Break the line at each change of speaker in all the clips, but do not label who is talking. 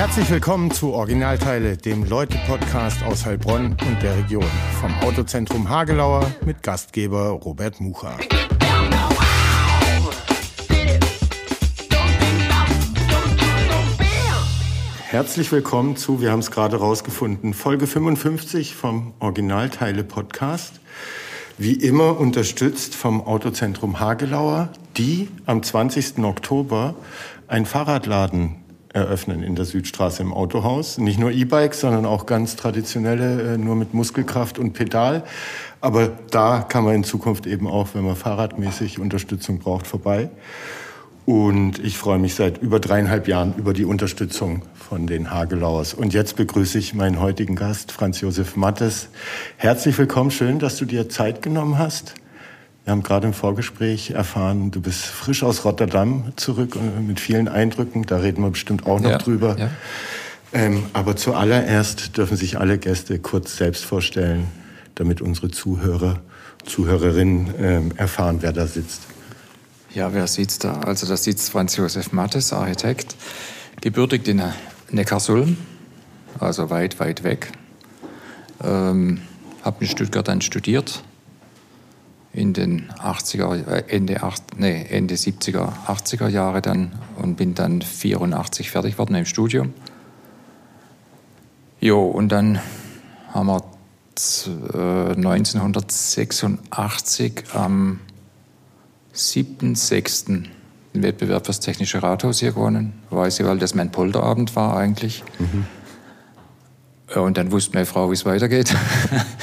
Herzlich willkommen zu Originalteile, dem Leute-Podcast aus Heilbronn und der Region. Vom Autozentrum Hagelauer mit Gastgeber Robert Mucha. Herzlich willkommen zu, wir haben es gerade rausgefunden, Folge 55 vom Originalteile-Podcast. Wie immer unterstützt vom Autozentrum Hagelauer, die am 20. Oktober ein Fahrradladen eröffnen in der Südstraße im Autohaus. Nicht nur E-Bikes, sondern auch ganz traditionelle, äh, nur mit Muskelkraft und Pedal. Aber da kann man in Zukunft eben auch, wenn man fahrradmäßig Unterstützung braucht, vorbei. Und ich freue mich seit über dreieinhalb Jahren über die Unterstützung von den Hagelauers. Und jetzt begrüße ich meinen heutigen Gast, Franz Josef Mattes. Herzlich willkommen, schön, dass du dir Zeit genommen hast. Wir haben gerade im Vorgespräch erfahren, du bist frisch aus Rotterdam zurück und mit vielen Eindrücken. Da reden wir bestimmt auch noch ja, drüber. Ja. Ähm, aber zuallererst dürfen sich alle Gäste kurz selbst vorstellen, damit unsere Zuhörer, Zuhörerinnen ähm, erfahren, wer da sitzt.
Ja, wer sitzt da? Also da sitzt Franz Josef Mattes, Architekt, gebürtig in Neckarsulm, also weit, weit weg. Ähm, habe in Stuttgart dann studiert, in den 80er, äh, Ende, 8, nee, Ende 70er, 80er Jahre dann und bin dann 84 fertig geworden im Studium. Jo, und dann haben wir 1986 äh, am 7.6. den Wettbewerb fürs Technische Rathaus hier gewonnen. Weiß ich, weil das mein Polterabend war eigentlich. Mhm. Und dann wusste meine Frau, wie es weitergeht.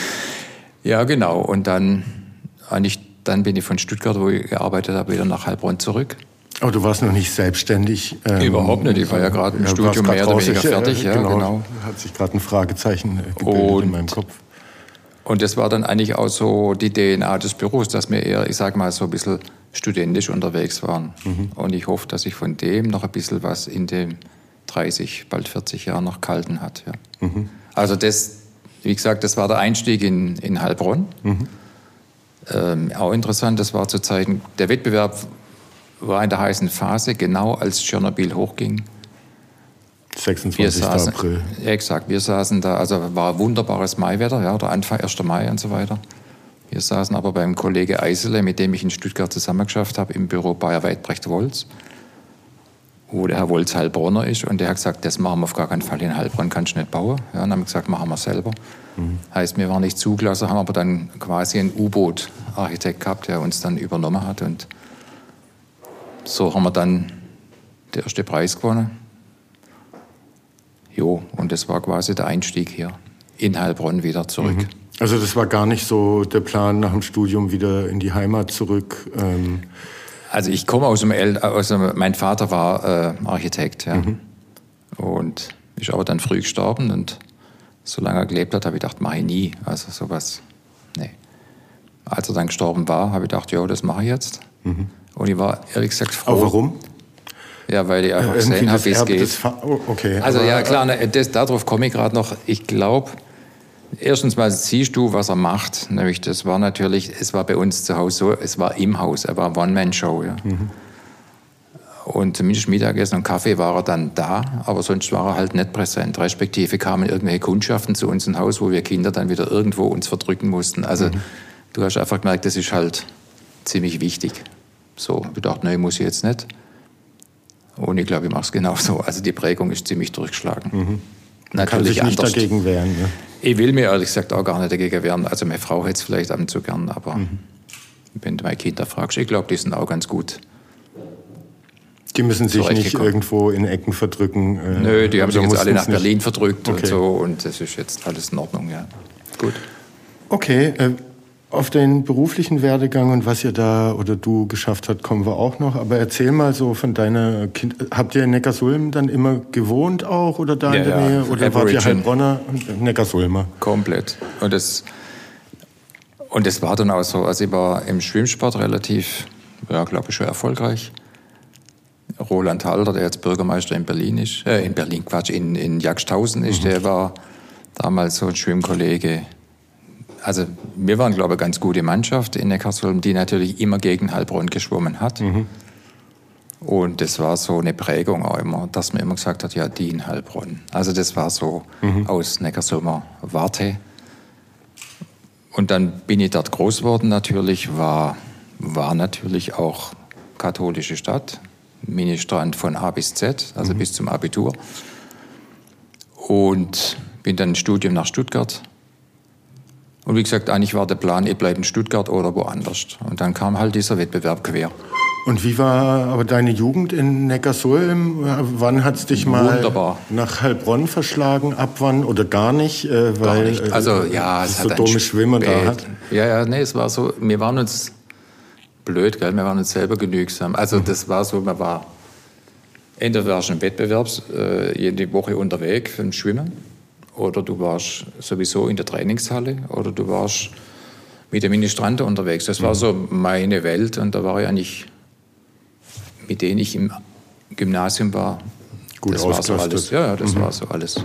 ja, genau. Und dann eigentlich dann bin ich von Stuttgart, wo ich gearbeitet habe, wieder nach Heilbronn zurück.
Aber du warst noch nicht selbstständig?
Ähm, Überhaupt nicht. Ich war ja gerade im ja, Studium mehr oder weniger fertig.
Ja, genau. genau. Hat sich gerade ein Fragezeichen äh, gebildet und, in meinem Kopf.
Und das war dann eigentlich auch so die DNA des Büros, dass wir eher, ich sage mal, so ein bisschen studentisch unterwegs waren. Mhm. Und ich hoffe, dass sich von dem noch ein bisschen was in den 30, bald 40 Jahren noch gehalten hat. Ja. Mhm. Also das, wie gesagt, das war der Einstieg in, in Heilbronn. Mhm. Ähm, auch interessant, das war zu Zeiten, der Wettbewerb war in der heißen Phase, genau als Tschernobyl hochging.
26.
Saßen,
April.
Exakt, wir saßen da, also war wunderbares Maiwetter, ja, der Anfang 1. Mai und so weiter. Wir saßen aber beim Kollege Eisele, mit dem ich in Stuttgart zusammengeschafft habe, im Büro Bayer Weidbrecht Wolz, wo der Herr Wolz Heilbronner ist und der hat gesagt, das machen wir auf gar keinen Fall in Heilbronn, kannst du nicht bauen. Ja, dann haben wir gesagt, machen wir selber. Mhm. Heißt, wir waren nicht zugelassen, haben aber dann quasi einen U-Boot-Architekt gehabt, der uns dann übernommen hat. Und so haben wir dann den ersten Preis gewonnen. Jo, und das war quasi der Einstieg hier in Heilbronn wieder zurück. Mhm.
Also das war gar nicht so der Plan, nach dem Studium wieder in die Heimat zurück? Ähm
also ich komme aus dem, El aus dem mein Vater war äh, Architekt, ja. Mhm. Und ist aber dann früh gestorben und solange er gelebt hat, habe ich gedacht, mache ich nie. Also sowas, nee. Als er dann gestorben war, habe ich gedacht, ja, das mache ich jetzt. Mhm. Und ich war ehrlich gesagt froh.
Aber warum?
Ja, weil ich einfach äh, gesehen habe, wie es geht.
Oh, okay,
also ja, klar, ne, das, darauf komme ich gerade noch. Ich glaube, erstens mal siehst du, was er macht. Nämlich, das war natürlich, es war bei uns zu Hause so, es war im Haus, er war One-Man-Show. Ja. Mhm. Und zumindest Mittagessen und Kaffee war er dann da, aber sonst war er halt nicht präsent. Respektive kamen irgendwelche Kundschaften zu uns ins Haus, wo wir Kinder dann wieder irgendwo uns verdrücken mussten. Also mhm. du hast einfach gemerkt, das ist halt ziemlich wichtig. So, ich dachte, nein, muss ich jetzt nicht. Und ich glaube, ich mache es genauso. Also die Prägung ist ziemlich durchgeschlagen.
Mhm. Natürlich kann sich nicht dagegen wehren. Ne?
Ich will mir ehrlich gesagt auch gar nicht dagegen wehren. Also meine Frau hätte es vielleicht ab und zu gern, aber mhm. wenn du meine Kinder fragst, ich glaube, die sind auch ganz gut
die müssen sich nicht irgendwo in Ecken verdrücken.
Äh, Nö, die haben sich jetzt alle nach Berlin verdrückt okay. und so und das ist jetzt alles in Ordnung, ja. Gut.
Okay, äh, auf den beruflichen Werdegang und was ihr da oder du geschafft habt, kommen wir auch noch. Aber erzähl mal so von deiner Kind. Habt ihr in Neckarsulm dann immer gewohnt auch oder da ja, in der Nähe? Oder wart ihr Heilbronner und Neckarsulmer?
Komplett. Und das, und das war dann auch so. Also ich war im Schwimmsport relativ, ja, glaube ich, schon erfolgreich. Roland Halder, der jetzt Bürgermeister in Berlin ist, äh, in Berlin, Quatsch, in, in Jagdhausen ist, mhm. der war damals so ein Schwimmkollege. Also wir waren, glaube ich, eine ganz gute Mannschaft in Neckarsulm, die natürlich immer gegen Heilbronn geschwommen hat. Mhm. Und das war so eine Prägung auch immer, dass man immer gesagt hat, ja, die in Heilbronn. Also das war so mhm. aus Neckarsulmer Warte. Und dann bin ich dort groß geworden natürlich, war, war natürlich auch katholische Stadt, Ministrant von A bis Z, also mhm. bis zum Abitur. Und bin dann ins Studium nach Stuttgart. Und wie gesagt, eigentlich war der Plan, ich bleibe in Stuttgart oder woanders. Und dann kam halt dieser Wettbewerb quer.
Und wie war aber deine Jugend in Neckarsulm? Wann hat es dich mal Wunderbar. nach Heilbronn verschlagen? Ab wann oder gar nicht?
Äh, weil, gar nicht. Also ja, es, es
so dumme Schwimmer da hat.
Ja, ja, nee, es war so, wir waren uns blöd, gell? wir waren uns selber genügsam. Also mhm. das war so, man war, entweder warst du im Wettbewerb, äh, jede Woche unterwegs für Schwimmen, oder du warst sowieso in der Trainingshalle, oder du warst mit dem Ministranten unterwegs. Das war mhm. so meine Welt und da war ich eigentlich mit denen ich im Gymnasium war.
Gut
das war so alles. Ja, das mhm. war so alles.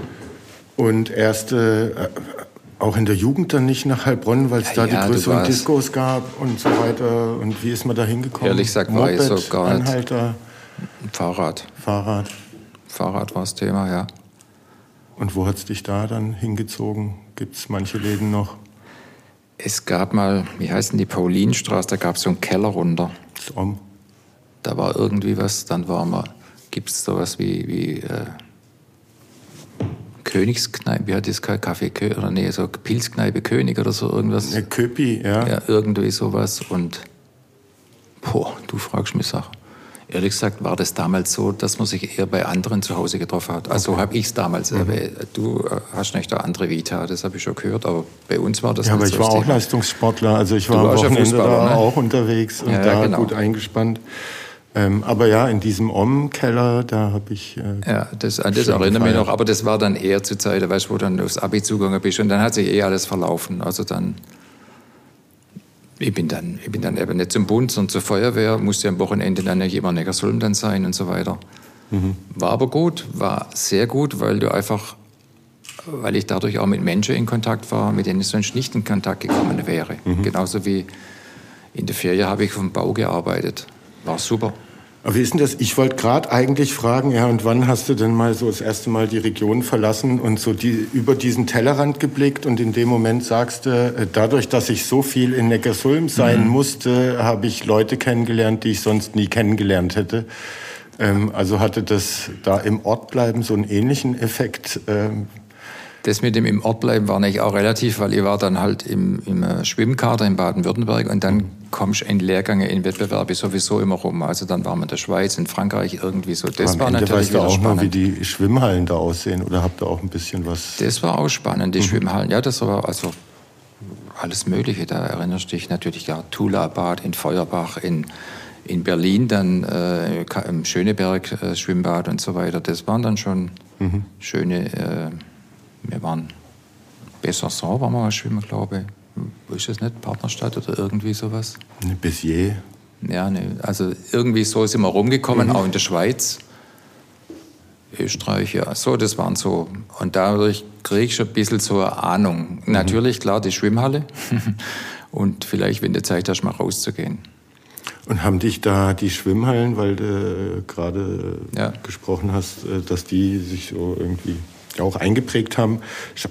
Und erste, äh, auch in der Jugend dann nicht nach Heilbronn, weil es ja, da ja, die größeren Discos gab und so weiter. Und wie ist man da hingekommen?
Ehrlich gesagt war ich so gar nicht.
Anhalter.
Fahrrad.
Fahrrad.
Fahrrad war das Thema, ja.
Und wo hat es dich da dann hingezogen? Gibt es manche Läden noch?
Es gab mal, wie heißt denn die Paulinstraße, da gab es so einen Keller runter.
Das um
da war irgendwie was, dann war mal, gibt es sowas wie, wie äh, Königskneipe, wie hat das Kaffee oder nee, so Pilzkneipe König oder so irgendwas.
Ja, Köpi, ja.
Ja, irgendwie sowas und boah, du fragst mich Sachen. Ehrlich gesagt war das damals so, dass man sich eher bei anderen zu Hause getroffen hat. Also okay. habe ich es damals. Mhm. Du äh, hast nicht eine andere Vita, das habe ich schon gehört, aber bei uns war das
Ja, aber ich so war auch. Leistungssportler, also ich war am Wochenende da ne? auch unterwegs und ja, da genau. gut eingespannt. Ähm, aber ja, in diesem Om-Keller, da habe ich.
Äh, ja, das, das erinnere mich noch, aber das war dann eher zur Zeit, weißt, wo du dann aufs Abi zugegangen bist und dann hat sich eh alles verlaufen. Also dann. Ich bin dann, ich bin dann eben nicht zum Bund, sondern zur Feuerwehr, musste am Wochenende dann ja jemand Neckarsulm dann sein und so weiter. Mhm. War aber gut, war sehr gut, weil du einfach, weil ich dadurch auch mit Menschen in Kontakt war, mit denen ich sonst nicht in Kontakt gekommen wäre. Mhm. Genauso wie in der Ferie habe ich vom Bau gearbeitet. War super.
Aber wie ist denn das? Ich wollte gerade eigentlich fragen, ja, und wann hast du denn mal so das erste Mal die Region verlassen und so die, über diesen Tellerrand geblickt und in dem Moment sagst du, äh, dadurch, dass ich so viel in Neckarsulm sein mhm. musste, habe ich Leute kennengelernt, die ich sonst nie kennengelernt hätte. Ähm, also hatte das da im Ort bleiben so einen ähnlichen Effekt? Ähm,
das mit dem im Ort bleiben war nicht auch relativ, weil ich war dann halt im, im äh, Schwimmkader in Baden-Württemberg und dann kommst du in Lehrgänge, in Wettbewerbe sowieso immer rum. Also dann waren wir in der Schweiz, in Frankreich irgendwie so.
Das war natürlich weißt du auch spannend. Noch, wie die Schwimmhallen da aussehen oder habt ihr auch ein bisschen was?
Das war auch spannend, die mhm. Schwimmhallen. Ja, das war also alles Mögliche. Da erinnerst du dich natürlich ja Tula-Bad in Feuerbach, in in Berlin dann äh, im Schöneberg äh, Schwimmbad und so weiter. Das waren dann schon mhm. schöne äh, wir waren waren wir mal schwimmen, glaube ich. Wo ist das nicht? Partnerstadt oder irgendwie sowas?
Ne, Béziers.
Ja, ne, also irgendwie so sind wir rumgekommen, mhm. auch in der Schweiz. Österreich, ja, so, das waren so. Und dadurch kriege ich schon ein bisschen so eine Ahnung. Mhm. Natürlich, klar, die Schwimmhalle. und vielleicht, wenn du Zeit hast, mal rauszugehen.
Und haben dich da die Schwimmhallen, weil du gerade ja. gesprochen hast, äh, dass die sich so irgendwie auch eingeprägt haben,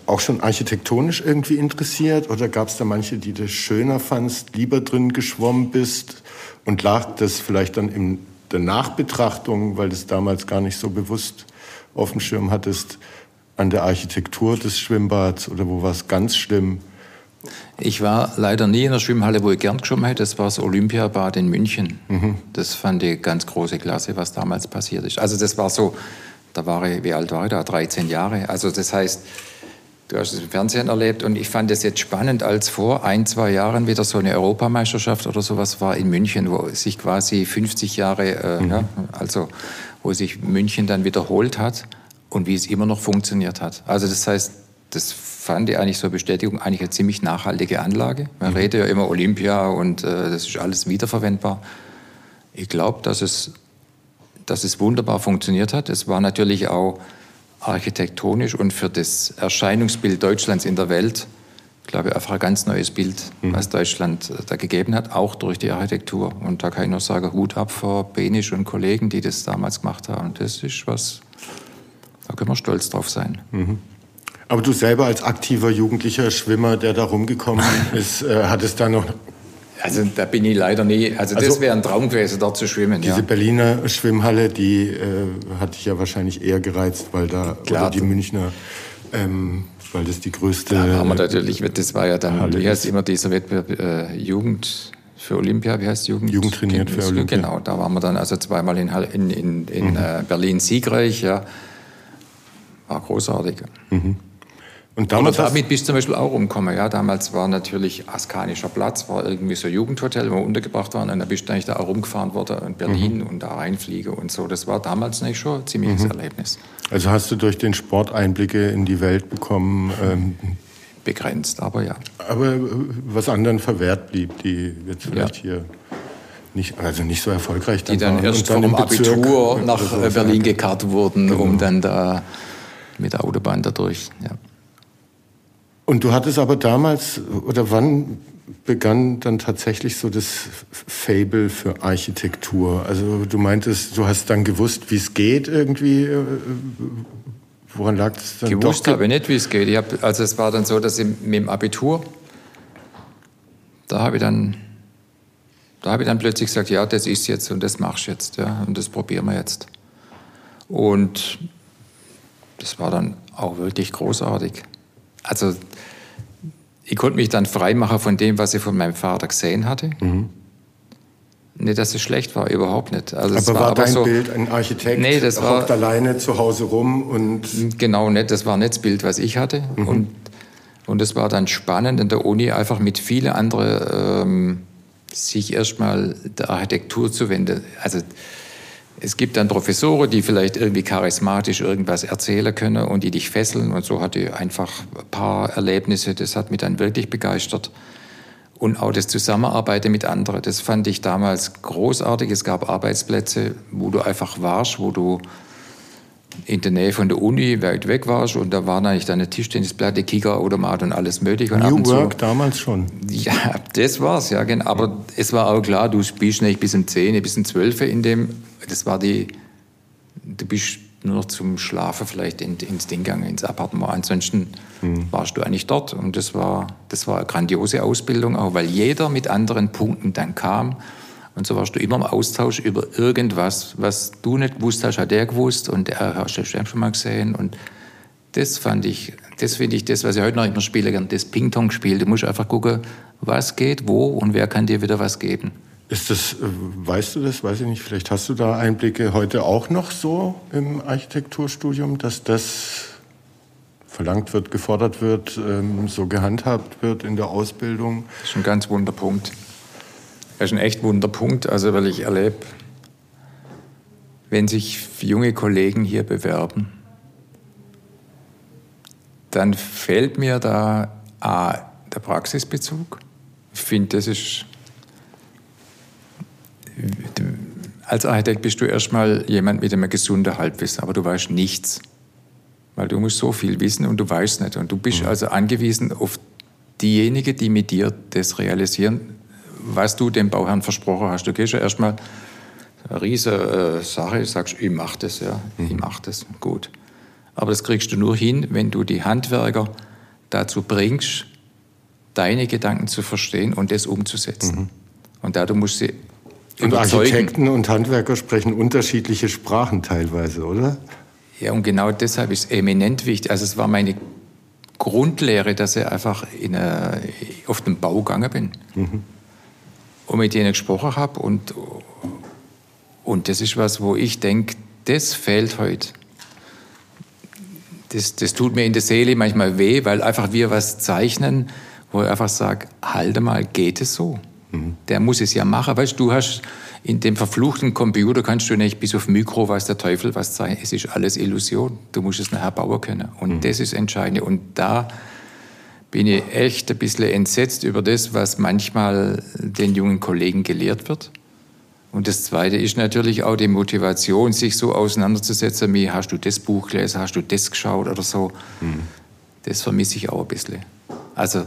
auch schon architektonisch irgendwie interessiert? Oder gab es da manche, die du schöner fandst, lieber drin geschwommen bist? Und lag das vielleicht dann in der Nachbetrachtung, weil du es damals gar nicht so bewusst auf dem Schirm hattest, an der Architektur des Schwimmbads oder wo war es ganz schlimm?
Ich war leider nie in der Schwimmhalle, wo ich gern geschwommen hätte. Das war das Olympiabad in München. Mhm. Das fand ich ganz große Klasse, was damals passiert ist. Also das war so da war ich, wie alt war ich da? 13 Jahre. Also das heißt, du hast es im Fernsehen erlebt und ich fand es jetzt spannend, als vor ein, zwei Jahren wieder so eine Europameisterschaft oder sowas war in München, wo sich quasi 50 Jahre, äh, mhm. ja, also wo sich München dann wiederholt hat und wie es immer noch funktioniert hat. Also das heißt, das fand ich eigentlich so Bestätigung, eigentlich eine ziemlich nachhaltige Anlage. Man mhm. redet ja immer Olympia und äh, das ist alles wiederverwendbar. Ich glaube, dass es dass es wunderbar funktioniert hat. Es war natürlich auch architektonisch und für das Erscheinungsbild Deutschlands in der Welt, glaube ich, einfach ein ganz neues Bild, mhm. was Deutschland äh, da gegeben hat, auch durch die Architektur. Und da kann ich nur sagen, Hut ab vor Benisch und Kollegen, die das damals gemacht haben. Das ist was, da können wir stolz drauf sein. Mhm.
Aber du selber als aktiver jugendlicher Schwimmer, der da rumgekommen ist, äh, hattest da noch
also da bin ich leider nie. Also, also das wäre ein Traum gewesen, dort zu schwimmen.
Diese ja. Berliner Schwimmhalle, die äh, hat dich ja wahrscheinlich eher gereizt, weil da Klar, oder die Münchner, ähm, weil das die größte.
Da haben wir natürlich, das war ja dann, Halle wie heißt immer dieser Wettbewerb äh, Jugend für Olympia, wie heißt Jugend?
Jugend trainiert für Olympia.
Genau, da waren wir dann also zweimal in, in, in, in mhm. äh, Berlin siegreich, ja. War großartig. Mhm. Und damals Aber damit bist du zum Beispiel auch umgekommen. Ja, damals war natürlich Askanischer Platz, war irgendwie so ein Jugendhotel, wo wir untergebracht waren. Und da bist du eigentlich da auch rumgefahren worden in Berlin mhm. und da reinfliege und so. Das war damals nicht schon ein ziemliches mhm. Erlebnis.
Also hast du durch den Sport Einblicke in die Welt bekommen? Ähm,
Begrenzt, aber ja.
Aber äh, was anderen verwehrt blieb, die jetzt vielleicht ja. hier nicht, also nicht so erfolgreich
dann Die dann waren erst dann vom Abitur nach Berlin gekarrt wurden, genau. um dann da mit der Autobahn dadurch. Ja.
Und du hattest aber damals, oder wann begann dann tatsächlich so das Fable für Architektur? Also du meintest, du hast dann gewusst, wie es geht irgendwie. Äh, woran lag es dann?
Gewusst habe ich nicht, wie es geht. Ich hab, also es war dann so, dass ich mit dem Abitur, da habe ich dann, da habe ich dann plötzlich gesagt, ja, das ist jetzt und das machst du jetzt, ja, und das probieren wir jetzt. Und das war dann auch wirklich großartig. Also ich konnte mich dann freimachen von dem, was ich von meinem Vater gesehen hatte. Mhm. Nicht, dass es schlecht war, überhaupt nicht.
Also aber war, war aber dein so, Bild ein Architekt,
nee, das
der war, alleine zu Hause rum und...
Genau, nicht, das war nicht das Bild, was ich hatte. Mhm. Und, und es war dann spannend in der Uni einfach mit vielen anderen ähm, sich erstmal der Architektur zu wenden. Also es gibt dann Professoren, die vielleicht irgendwie charismatisch irgendwas erzählen können und die dich fesseln. Und so hatte ich einfach ein paar Erlebnisse, das hat mich dann wirklich begeistert. Und auch das Zusammenarbeiten mit anderen, das fand ich damals großartig. Es gab Arbeitsplätze, wo du einfach warst, wo du in der Nähe von der Uni weit weg warst und da waren eigentlich deine Tischtennisplatte, Kickerautomat und alles mögliche.
Und New Work damals schon.
Ja, das war's, ja, genau. Aber es war auch klar, du spielst nicht bis um 10, bis um 12 in dem, das war die, du bist nur noch zum Schlafen vielleicht in, ins Ding gegangen, ins Appartement. Ansonsten mhm. warst du eigentlich dort und das war, das war eine grandiose Ausbildung, auch weil jeder mit anderen Punkten dann kam und so warst du immer im Austausch über irgendwas, was du nicht gewusst hast, hat der gewusst und der hast du schon mal gesehen. Und das fand ich, das finde ich das, was ich heute noch immer spiele, das Ping-Pong-Spiel. Du musst einfach gucken, was geht, wo und wer kann dir wieder was geben.
Ist das, äh, weißt du das, weiß ich nicht, vielleicht hast du da Einblicke heute auch noch so im Architekturstudium, dass das verlangt wird, gefordert wird, ähm, so gehandhabt wird in der Ausbildung?
Das ist ein ganz wunder Punkt. Das ist ein echt Wunderpunkt, also weil ich erlebe, wenn sich junge Kollegen hier bewerben, dann fehlt mir da A, der Praxisbezug. Ich finde, das ist. Als Architekt bist du erstmal jemand mit einem gesunden Halbwissen, aber du weißt nichts. Weil du musst so viel wissen und du weißt nicht. Und du bist mhm. also angewiesen auf diejenigen, die mit dir das realisieren, was du dem Bauherrn versprochen hast. Du gehst ja erstmal eine riesige äh, Sache, sagst, ich mach das, ja, mhm. ich mach das, gut. Aber das kriegst du nur hin, wenn du die Handwerker dazu bringst, deine Gedanken zu verstehen und das umzusetzen. Mhm. Und da du musst sie
und Architekten und Handwerker sprechen unterschiedliche Sprachen teilweise, oder?
Ja, und genau deshalb ist es eminent wichtig. Also es war meine Grundlehre, dass ich einfach in eine, auf den Bau gegangen bin. Mhm und mit denen gesprochen habe. Und, und das ist was, wo ich denke, das fehlt heute. Das, das tut mir in der Seele manchmal weh, weil einfach wir was zeichnen, wo ich einfach sage, halte mal, geht es so? Mhm. Der muss es ja machen. Weißt du, hast in dem verfluchten Computer kannst du nicht bis auf Mikro, weiß der Teufel was sein. Es ist alles Illusion. Du musst es nachher bauen können. Und mhm. das ist entscheidend. Und da bin ich echt ein bisschen entsetzt über das, was manchmal den jungen Kollegen gelehrt wird. Und das Zweite ist natürlich auch die Motivation, sich so auseinanderzusetzen, wie hast du das Buch gelesen, hast du das geschaut oder so. Mhm. Das vermisse ich auch ein bisschen. Also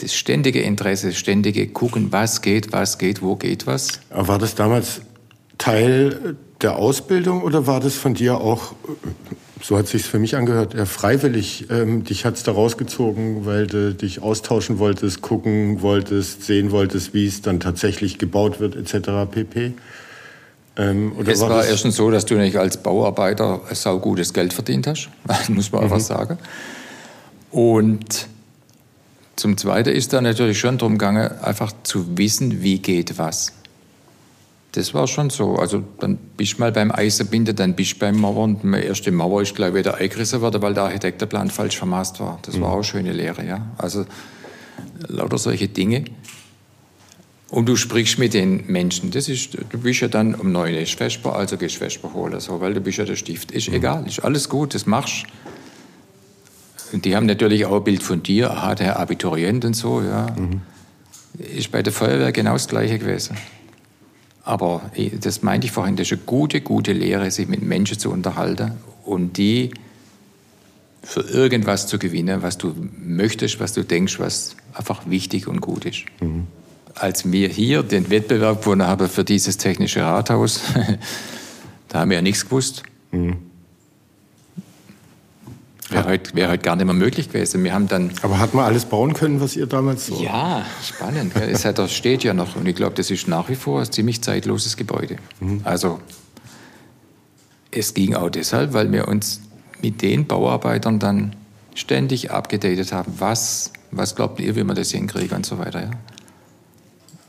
das ständige Interesse, ständige Gucken, was geht, was geht, wo geht was.
War das damals Teil der Ausbildung oder war das von dir auch, so hat sich für mich angehört, ja, freiwillig? Ähm, dich hat's da rausgezogen, weil du dich austauschen wolltest, gucken wolltest, sehen wolltest, wie es dann tatsächlich gebaut wird, etc. pp.
Ähm, es war, war erstens so, dass du nicht als Bauarbeiter saugutes Geld verdient hast, muss man mhm. einfach sagen. Und zum Zweiten ist da natürlich schon darum gegangen, einfach zu wissen, wie geht was. Das war schon so. Also dann bist du mal beim Eisenbinden, dann bist du beim Mauern. Die erste Mauer ist gleich wieder eingerissen worden, weil der Architektenplan falsch vermaßt war. Das mhm. war auch eine schöne Lehre, ja. Also lauter solche Dinge. Und du sprichst mit den Menschen. Das ist, du bist ja dann um neun Vesper, also gehst du Vesper holen, so, weil du bist ja der Stift. Ist mhm. egal, ist alles gut, das machst und die haben natürlich auch ein Bild von dir, aha, der Abiturient und so, ja. Mhm. Ist bei der Feuerwehr genau das Gleiche gewesen. Aber das meinte ich vorhin, das ist eine gute, gute Lehre, sich mit Menschen zu unterhalten und die für irgendwas zu gewinnen, was du möchtest, was du denkst, was einfach wichtig und gut ist. Mhm als wir hier den Wettbewerb gewonnen haben für dieses technische Rathaus, da haben wir ja nichts gewusst. Mhm. Wäre heute, wär heute gar nicht mehr möglich gewesen. Wir haben dann
Aber hat man alles bauen können, was ihr damals so?
Ja, spannend. es hat, das steht ja noch. Und ich glaube, das ist nach wie vor ein ziemlich zeitloses Gebäude. Mhm. Also, es ging auch deshalb, weil wir uns mit den Bauarbeitern dann ständig abgedatet haben. Was, was glaubt ihr, wie wir das hinkriegen und so weiter. Ja?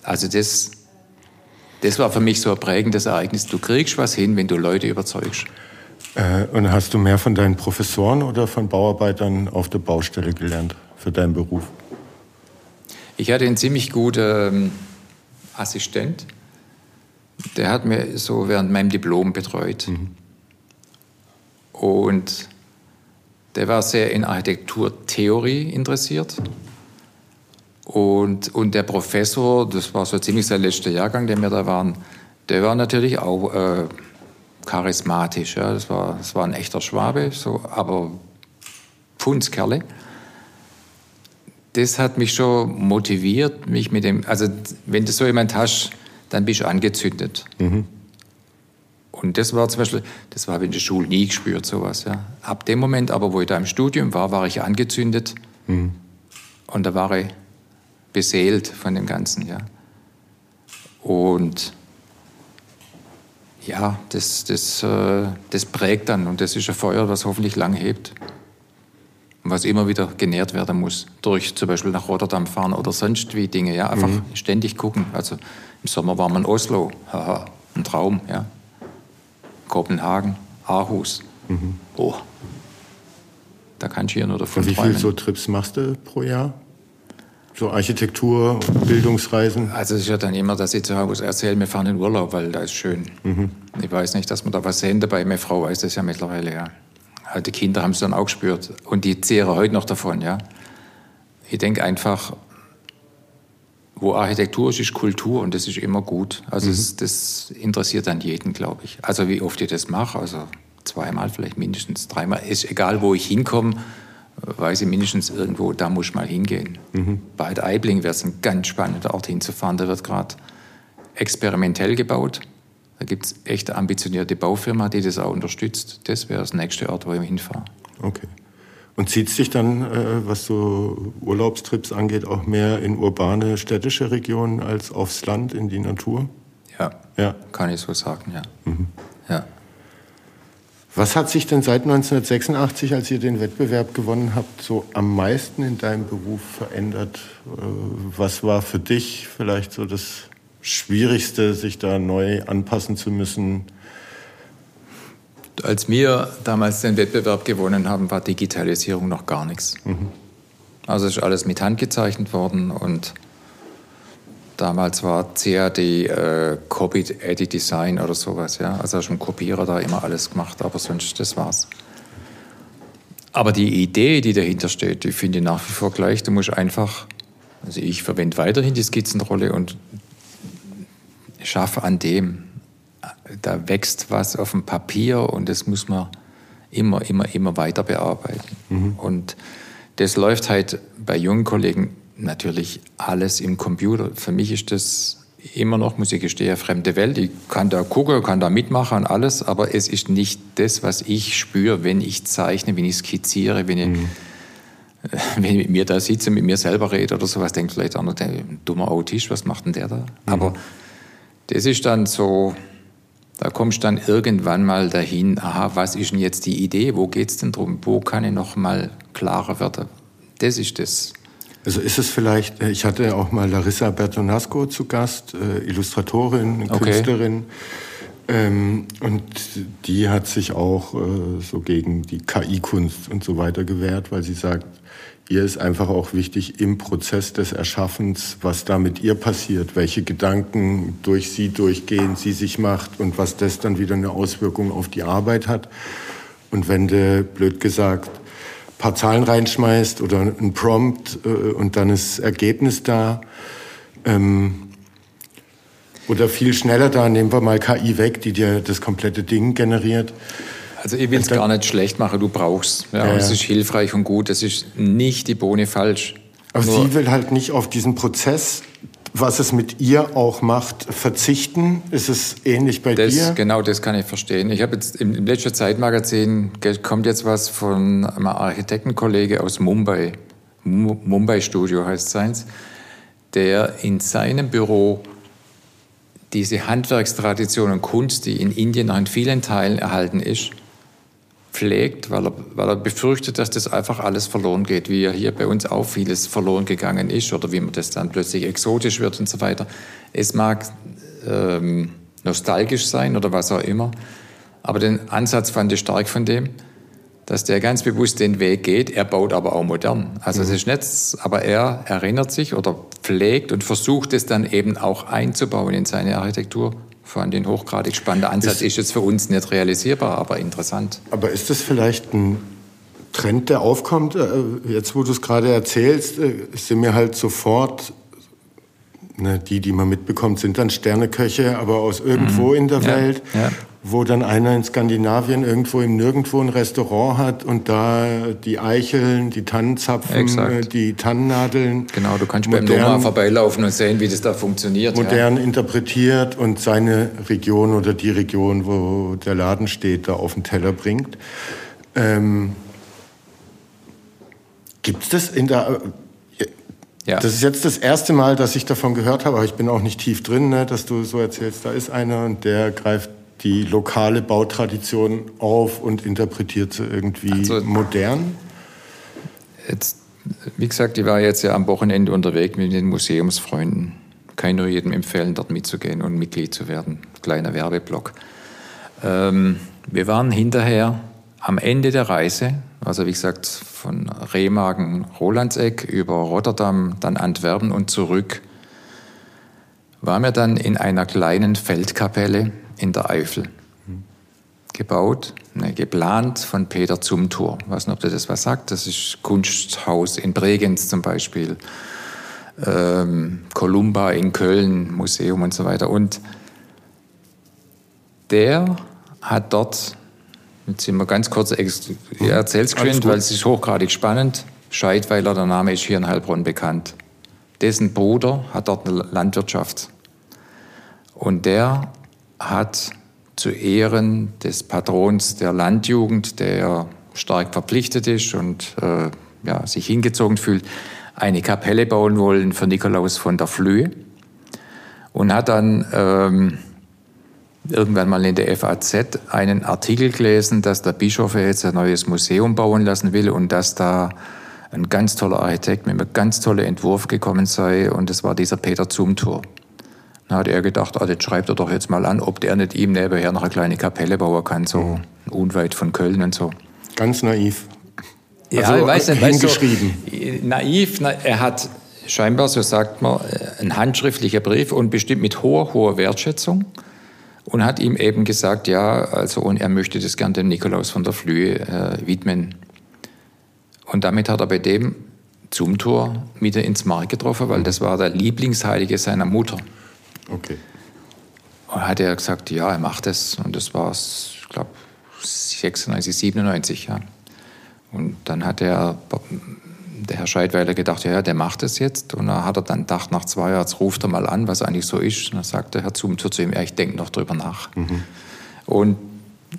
Also das, das war für mich so ein prägendes Ereignis. Du kriegst was hin, wenn du Leute überzeugst.
Äh, und hast du mehr von deinen Professoren oder von Bauarbeitern auf der Baustelle gelernt für deinen Beruf?
Ich hatte einen ziemlich guten ähm, Assistent. Der hat mir so während meinem Diplom betreut. Mhm. Und der war sehr in Architekturtheorie interessiert. Und, und der Professor, das war so ziemlich sein letzter Jahrgang, den wir da waren, der war natürlich auch äh, charismatisch. Ja. Das, war, das war ein echter Schwabe, so, aber Pfundskerle. Das hat mich schon motiviert, mich mit dem, also wenn du so jemand hast, dann bist du angezündet. Mhm. Und das war zum Beispiel, das habe ich in der Schule nie gespürt, sowas. Ja. Ab dem Moment aber, wo ich da im Studium war, war ich angezündet. Mhm. Und da war ich beseelt von dem Ganzen. Ja. Und ja, das, das, äh, das prägt dann und das ist ein Feuer, was hoffentlich lang hebt. Und was immer wieder genährt werden muss. Durch zum Beispiel nach Rotterdam fahren oder sonst wie Dinge. Ja, einfach mhm. ständig gucken. Also im Sommer war man in Oslo. Haha, ein Traum. Ja. Kopenhagen, Aarhus. Mhm. Oh, da kann ich hier nur davon
Und wie viele so Trips machst du pro Jahr? So Architektur, Bildungsreisen?
Also es ist ja dann immer, dass ich zu Hause erzähle, wir fahren in Urlaub, weil da ist schön. Mhm. Ich weiß nicht, dass man da was sehen dabei. Meine Frau weiß das ja mittlerweile, ja. Also die Kinder haben es dann auch gespürt. Und die zehren heute noch davon, ja. Ich denke einfach, wo Architektur ist, ist Kultur und das ist immer gut. Also mhm. das, das, interessiert dann jeden, glaube ich. Also wie oft ich das mache, also zweimal, vielleicht mindestens dreimal. Ist egal, wo ich hinkomme weiß ich mindestens irgendwo, da muss ich mal hingehen. Mhm. Bei Eibling wäre es ein ganz spannender Ort hinzufahren. Da wird gerade experimentell gebaut. Da gibt es echt ambitionierte Baufirma, die das auch unterstützt. Das wäre das nächste Ort, wo ich hinfahre.
Okay. Und zieht es dich dann, äh, was so Urlaubstrips angeht, auch mehr in urbane, städtische Regionen als aufs Land, in die Natur?
Ja, ja. kann ich so sagen, ja. Mhm. ja.
Was hat sich denn seit 1986, als ihr den Wettbewerb gewonnen habt, so am meisten in deinem Beruf verändert? Äh, was war für dich vielleicht so das Schwierigste, sich da neu anpassen zu müssen?
Als wir damals den Wettbewerb gewonnen haben, war Digitalisierung noch gar nichts. Mhm. Also ist alles mit Hand gezeichnet worden und Damals war CAD äh, Copied Edit Design oder sowas. Ja? Also hast du Kopierer da immer alles gemacht, aber sonst, das war's. Aber die Idee, die dahinter steht, die finde ich nach wie vor gleich. Du musst einfach, also ich verwende weiterhin die Skizzenrolle und schaffe an dem. Da wächst was auf dem Papier und das muss man immer, immer, immer weiter bearbeiten. Mhm. Und das läuft halt bei jungen Kollegen natürlich alles im Computer. Für mich ist das immer noch, muss ich gestehen, eine fremde Welt. Ich kann da gucken, kann da mitmachen und alles, aber es ist nicht das, was ich spüre, wenn ich zeichne, wenn ich skizziere, wenn ich, mhm. wenn ich mit mir da sitze, mit mir selber rede oder sowas, denkt vielleicht einer, der dummer Autist, was macht denn der da? Mhm. Aber das ist dann so, da kommst du dann irgendwann mal dahin, aha, was ist denn jetzt die Idee, wo geht es denn drum, wo kann ich noch mal klarer werden? Das ist das.
Also ist es vielleicht, äh, ich hatte auch mal Larissa Bertonasco zu Gast, äh, Illustratorin, okay. Künstlerin. Ähm, und die hat sich auch äh, so gegen die KI-Kunst und so weiter gewehrt, weil sie sagt, ihr ist einfach auch wichtig im Prozess des Erschaffens, was da mit ihr passiert, welche Gedanken durch sie durchgehen, sie sich macht und was das dann wieder eine Auswirkung auf die Arbeit hat. Und wenn du, blöd gesagt, paar Zahlen reinschmeißt oder ein Prompt äh, und dann ist Ergebnis da. Ähm, oder viel schneller da, nehmen wir mal KI weg, die dir das komplette Ding generiert.
Also ich will es gar nicht schlecht machen, du brauchst. Ja, ja, Es ist hilfreich und gut, es ist nicht die Bohne falsch.
Aber Nur sie will halt nicht auf diesen Prozess was es mit ihr auch macht, verzichten? Ist es ähnlich bei
das,
dir?
Genau, das kann ich verstehen. Ich habe jetzt im, im letzten Zeitmagazin kommt jetzt was von einem Architektenkollege aus Mumbai, Mumbai Studio heißt seins, der in seinem Büro diese Handwerkstradition und Kunst, die in Indien noch in vielen Teilen erhalten ist, pflegt, weil er, weil er befürchtet, dass das einfach alles verloren geht, wie ja hier bei uns auch vieles verloren gegangen ist oder wie man das dann plötzlich exotisch wird und so weiter. Es mag ähm, nostalgisch sein oder was auch immer, aber den Ansatz fand ich stark von dem, dass der ganz bewusst den Weg geht. Er baut aber auch modern. Also mhm. es ist nicht, aber er erinnert sich oder pflegt und versucht es dann eben auch einzubauen in seine Architektur fand den hochgradig spannender Ansatz. Ist, ist jetzt für uns nicht realisierbar, aber interessant.
Aber ist das vielleicht ein Trend, der aufkommt? Äh, jetzt, wo du es gerade erzählst, äh, sind mir halt sofort ne, die, die man mitbekommt, sind dann Sterneköche, aber aus irgendwo mhm. in der ja, Welt. Ja wo dann einer in Skandinavien irgendwo im Nirgendwo ein Restaurant hat und da die Eicheln, die Tannenzapfen, Exakt. Äh, die Tannennadeln.
Genau, du kannst modern, beim Noma vorbeilaufen und sehen, wie das da funktioniert.
Modern ja. interpretiert und seine Region oder die Region, wo der Laden steht, da auf den Teller bringt. Ähm, Gibt es das in der ja. Das ist jetzt das erste Mal, dass ich davon gehört habe, aber ich bin auch nicht tief drin, ne, dass du so erzählst, da ist einer und der greift die lokale Bautradition auf und interpretiert sie irgendwie also, modern?
Jetzt, wie gesagt, ich war jetzt ja am Wochenende unterwegs mit den Museumsfreunden. Kann ich nur jedem empfehlen, dort mitzugehen und Mitglied zu werden. Kleiner Werbeblock. Ähm, wir waren hinterher am Ende der Reise, also wie gesagt von Remagen, Rolandseck über Rotterdam, dann Antwerpen und zurück, waren wir dann in einer kleinen Feldkapelle in der Eifel. Gebaut, ne, geplant von Peter Zumthor. Ich weiß nicht, ob der das was sagt. Das ist Kunsthaus in Bregenz zum Beispiel. Ähm, Columba in Köln, Museum und so weiter. Und der hat dort, jetzt sind wir ganz kurz, ich erzähle es geschwind, weil es ist hochgradig spannend. Scheidweiler, der Name ist hier in Heilbronn bekannt. Dessen Bruder hat dort eine Landwirtschaft. Und der hat zu Ehren des Patrons der Landjugend, der stark verpflichtet ist und äh, ja, sich hingezogen fühlt, eine Kapelle bauen wollen für Nikolaus von der Flöhe und hat dann ähm, irgendwann mal in der FAZ einen Artikel gelesen, dass der Bischof jetzt ein neues Museum bauen lassen will und dass da ein ganz toller Architekt mit einem ganz tollen Entwurf gekommen sei und das war dieser Peter Zumthor. Dann hat er gedacht, ah, das schreibt er doch jetzt mal an, ob der nicht ihm nebenher noch eine kleine Kapelle bauen kann, so mhm. unweit von Köln und so.
Ganz naiv.
Ja, also, ich weiß nicht, hingeschrieben. Weißt du, naiv, na, er hat scheinbar, so sagt man, äh, ein handschriftlicher Brief und bestimmt mit hoher, hoher Wertschätzung und hat ihm eben gesagt, ja, also und er möchte das gern dem Nikolaus von der Flühe äh, widmen. Und damit hat er bei dem zum Tor wieder ins Mark getroffen, weil das war der Lieblingsheilige seiner Mutter.
Okay.
Und hat er gesagt, ja, er macht es. Und das war es, ich glaube, 96, 97, ja. Und dann hat er der Herr Scheidweiler gedacht, ja, der macht es jetzt. Und dann hat er dann gedacht, nach zwei Jahren, jetzt ruft er mal an, was eigentlich so ist. Und dann sagte der Herr Zumthor zu ihm, ja, ich denke noch drüber nach. Mhm. Und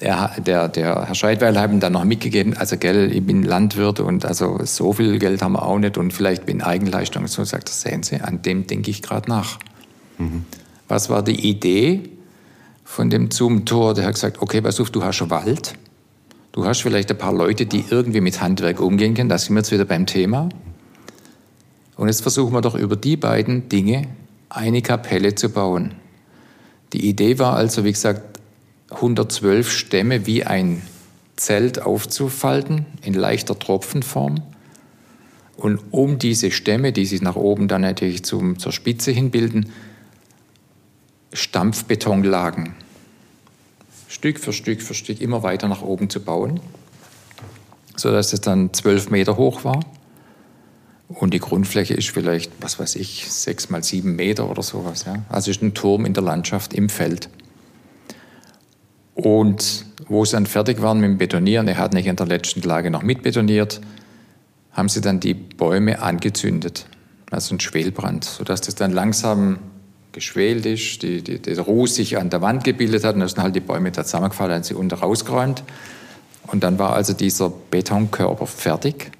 er, der, der Herr Scheidweiler hat ihm dann noch mitgegeben, also gell, ich bin Landwirt und also so viel Geld haben wir auch nicht und vielleicht bin Eigenleistung. So sagt er, sehen Sie, an dem denke ich gerade nach. Mhm. Was war die Idee von dem Zumthor? Der hat gesagt, okay, pass auf, du hast schon Wald Du hast vielleicht ein paar Leute, die irgendwie mit Handwerk umgehen können. Da sind wir jetzt wieder beim Thema. Und jetzt versuchen wir doch über die beiden Dinge eine Kapelle zu bauen. Die Idee war also, wie gesagt, 112 Stämme wie ein Zelt aufzufalten in leichter Tropfenform. Und um diese Stämme, die sich nach oben dann natürlich zum, zur Spitze hin bilden, Stampfbetonlagen Stück für Stück für Stück immer weiter nach oben zu bauen, sodass es dann zwölf Meter hoch war. Und die Grundfläche ist vielleicht, was weiß ich, sechs mal sieben Meter oder sowas. Ja? Also ist ein Turm in der Landschaft im Feld. Und wo sie dann fertig waren mit dem Betonieren, er hat nicht in der letzten Lage noch mitbetoniert, haben sie dann die Bäume angezündet. Also ein Schwelbrand, sodass das dann langsam geschwelt ist, die, die, der Ruß sich an der Wand gebildet hat und da sind halt die Bäume da zusammengefallen, haben sie unten rausgeräumt. Und dann war also dieser Betonkörper fertig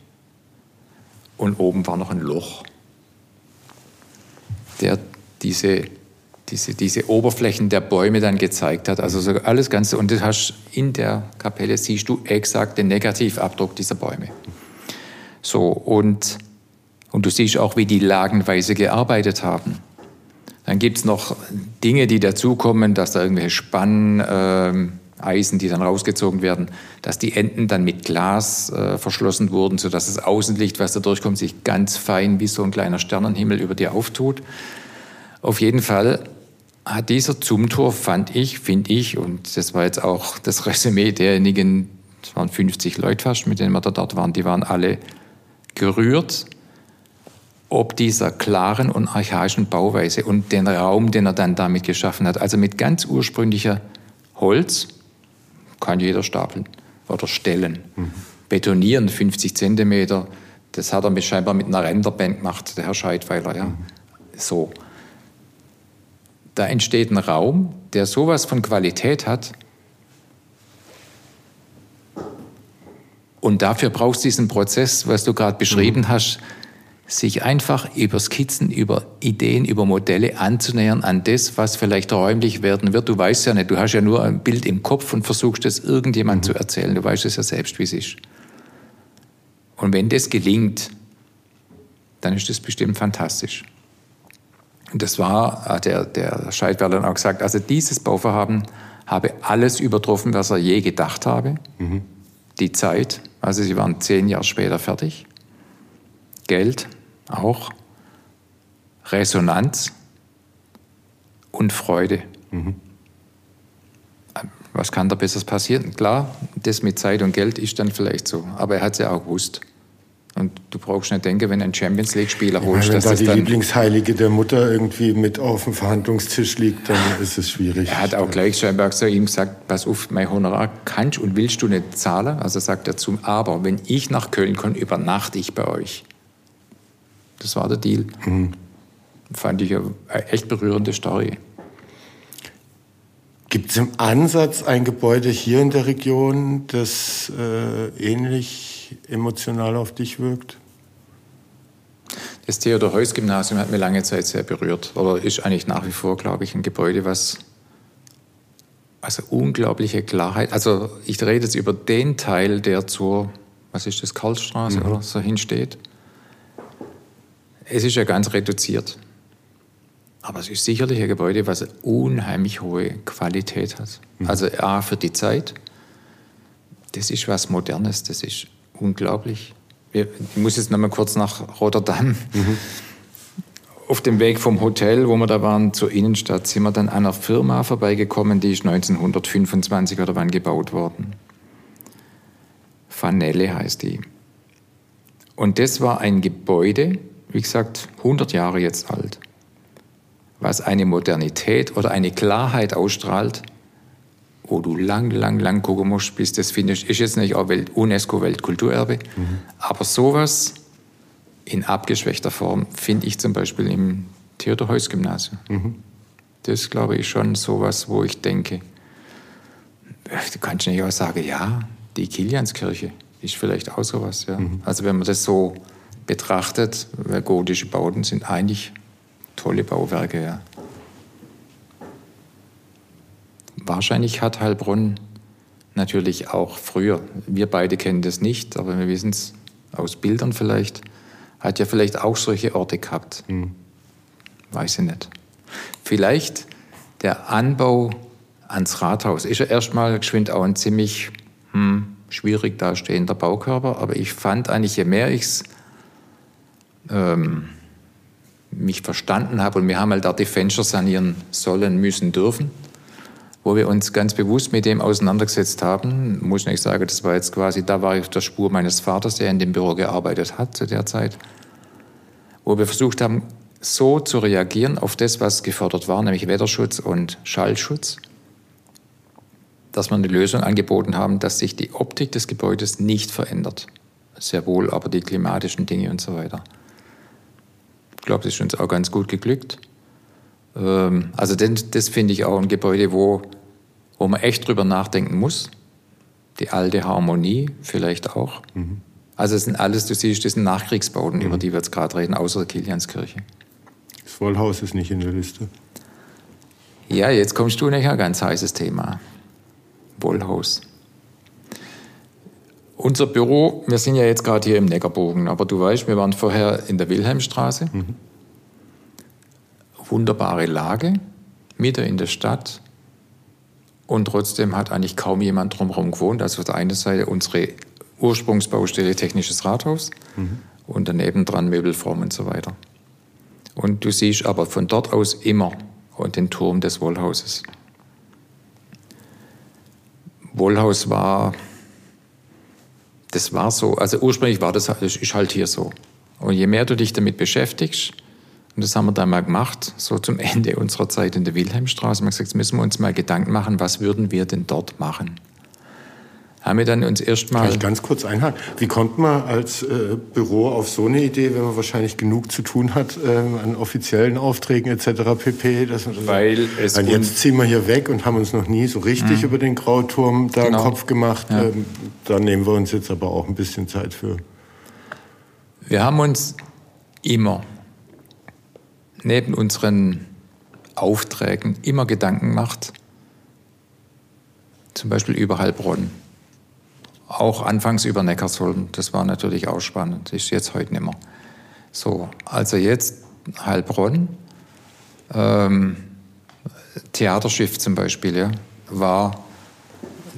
und oben war noch ein Loch, der diese, diese, diese Oberflächen der Bäume dann gezeigt hat. Also so alles Ganze. Und das hast in der Kapelle siehst du exakt den Negativabdruck dieser Bäume. So, und, und du siehst auch, wie die lagenweise gearbeitet haben. Dann gibt es noch Dinge, die dazukommen, dass da irgendwelche Spanneisen, äh, die dann rausgezogen werden, dass die Enden dann mit Glas äh, verschlossen wurden, sodass das Außenlicht, was da durchkommt, sich ganz fein wie so ein kleiner Sternenhimmel über dir auftut. Auf jeden Fall hat dieser Zumtor, fand ich, finde ich, und das war jetzt auch das Resümee derjenigen, es waren 50 Leute fast, mit denen wir da dort waren, die waren alle gerührt ob dieser klaren und archaischen Bauweise und den Raum, den er dann damit geschaffen hat. Also mit ganz ursprünglicher Holz kann jeder stapeln oder stellen. Mhm. Betonieren 50 Zentimeter, das hat er scheinbar mit einer Renderbank gemacht, der Herr Scheidweiler. Ja. Mhm. So. Da entsteht ein Raum, der sowas von Qualität hat. Und dafür brauchst du diesen Prozess, was du gerade beschrieben mhm. hast, sich einfach über Skizzen, über Ideen, über Modelle anzunähern an das, was vielleicht räumlich werden wird. Du weißt ja nicht, du hast ja nur ein Bild im Kopf und versuchst es irgendjemand mhm. zu erzählen. Du weißt es ja selbst, wie es ist. Und wenn das gelingt, dann ist das bestimmt fantastisch. Und das war, hat der, der Scheidweiler dann auch gesagt, also dieses Bauvorhaben habe alles übertroffen, was er je gedacht habe. Mhm. Die Zeit, also sie waren zehn Jahre später fertig. Geld auch, Resonanz und Freude. Mhm. Was kann da Besseres passieren? Klar, das mit Zeit und Geld ist dann vielleicht so, aber er hat es ja auch gewusst. Und du brauchst nicht denken, wenn ein Champions League-Spieler holst,
ja, wenn da die Lieblingsheilige der Mutter irgendwie mit auf dem Verhandlungstisch liegt, dann ist es schwierig.
Er hat auch gleich scheinbar zu ihm gesagt, pass auf, mein Honorar kannst und willst du nicht zahlen? Also sagt er zum, aber wenn ich nach Köln komme, übernachte ich bei euch. Das war der Deal. Mhm. Fand ich eine echt berührende Story.
Gibt es im Ansatz ein Gebäude hier in der Region, das äh, ähnlich emotional auf dich wirkt?
Das Theodor-Heuss-Gymnasium hat mir lange Zeit sehr berührt. Oder ist eigentlich nach wie vor, glaube ich, ein Gebäude, was also unglaubliche Klarheit. Also ich rede jetzt über den Teil, der zur, was ist das, Karlstraße mhm. oder so hinsteht. Es ist ja ganz reduziert. Aber es ist sicherlich ein Gebäude, was eine unheimlich hohe Qualität hat. Mhm. Also A für die Zeit. Das ist was Modernes, das ist unglaublich. Ich muss jetzt noch mal kurz nach Rotterdam. Mhm. Auf dem Weg vom Hotel, wo wir da waren, zur Innenstadt, sind wir dann an einer Firma vorbeigekommen, die ist 1925 oder wann gebaut worden. Fanelle heißt die. Und das war ein Gebäude, wie gesagt, 100 Jahre jetzt alt, was eine Modernität oder eine Klarheit ausstrahlt, wo du lang, lang, lang gucken musst, bis das findest. Ist jetzt nicht auch Welt, UNESCO-Weltkulturerbe, mhm. aber sowas in abgeschwächter Form finde ich zum Beispiel im Theodor-Heuss-Gymnasium. Mhm. Das glaube ich schon sowas, wo ich denke, du kannst nicht auch sagen, ja, die Kilianskirche ist vielleicht auch sowas. Ja. Mhm. Also wenn man das so betrachtet, weil gotische Bauten sind eigentlich tolle Bauwerke. Ja. Wahrscheinlich hat Heilbronn natürlich auch früher, wir beide kennen das nicht, aber wir wissen es aus Bildern vielleicht, hat ja vielleicht auch solche Orte gehabt. Mhm. Weiß ich nicht. Vielleicht der Anbau ans Rathaus ist ja erstmal geschwind auch ein ziemlich hm, schwierig dastehender Baukörper, aber ich fand eigentlich, je mehr ich es ähm, mich verstanden habe und wir haben halt da die Fenster sanieren sollen, müssen, dürfen, wo wir uns ganz bewusst mit dem auseinandergesetzt haben, muss ich sagen, das war jetzt quasi, da war ich auf der Spur meines Vaters, der in dem Büro gearbeitet hat zu der Zeit, wo wir versucht haben, so zu reagieren auf das, was gefordert war, nämlich Wetterschutz und Schallschutz, dass wir eine Lösung angeboten haben, dass sich die Optik des Gebäudes nicht verändert. Sehr wohl aber die klimatischen Dinge und so weiter. Ich glaube, das ist uns auch ganz gut geglückt. Ähm, also das, das finde ich auch ein Gebäude, wo, wo man echt drüber nachdenken muss. Die alte Harmonie vielleicht auch. Mhm. Also es sind alles, du siehst, das sind Nachkriegsbauten, mhm. über die wir jetzt gerade reden, außer der Kilianskirche.
Das Wollhaus ist nicht in der Liste.
Ja, jetzt kommst du nicht ein ganz heißes Thema. Wollhaus. Unser Büro, wir sind ja jetzt gerade hier im Neckarbogen, aber du weißt, wir waren vorher in der Wilhelmstraße. Mhm wunderbare Lage, mitten in der Stadt. Und trotzdem hat eigentlich kaum jemand drumherum gewohnt. Also auf der einen Seite unsere Ursprungsbaustelle Technisches Rathaus mhm. und daneben dran Möbelform und so weiter. Und du siehst aber von dort aus immer den Turm des Wollhauses. Wollhaus war, das war so, also ursprünglich war das, das ist halt hier so. Und je mehr du dich damit beschäftigst, und das haben wir dann mal gemacht, so zum Ende unserer Zeit in der Wilhelmstraße. Wir haben gesagt, jetzt müssen wir uns mal Gedanken machen, was würden wir denn dort machen? Haben wir dann uns erstmal.
Kann ich ganz kurz einhaken? Wie kommt man als äh, Büro auf so eine Idee, wenn man wahrscheinlich genug zu tun hat äh, an offiziellen Aufträgen etc. pp? Dass man
Weil es
und jetzt ziehen wir hier weg und haben uns noch nie so richtig mhm. über den Grauturm da genau. Kopf gemacht. Ja. Ähm, da nehmen wir uns jetzt aber auch ein bisschen Zeit für.
Wir haben uns immer neben unseren Aufträgen immer Gedanken macht, zum Beispiel über Heilbronn. Auch anfangs über Neckarsulm, das war natürlich auch spannend, ist jetzt heute nicht mehr. So, also jetzt Heilbronn, ähm, Theaterschiff zum Beispiel, ja, war,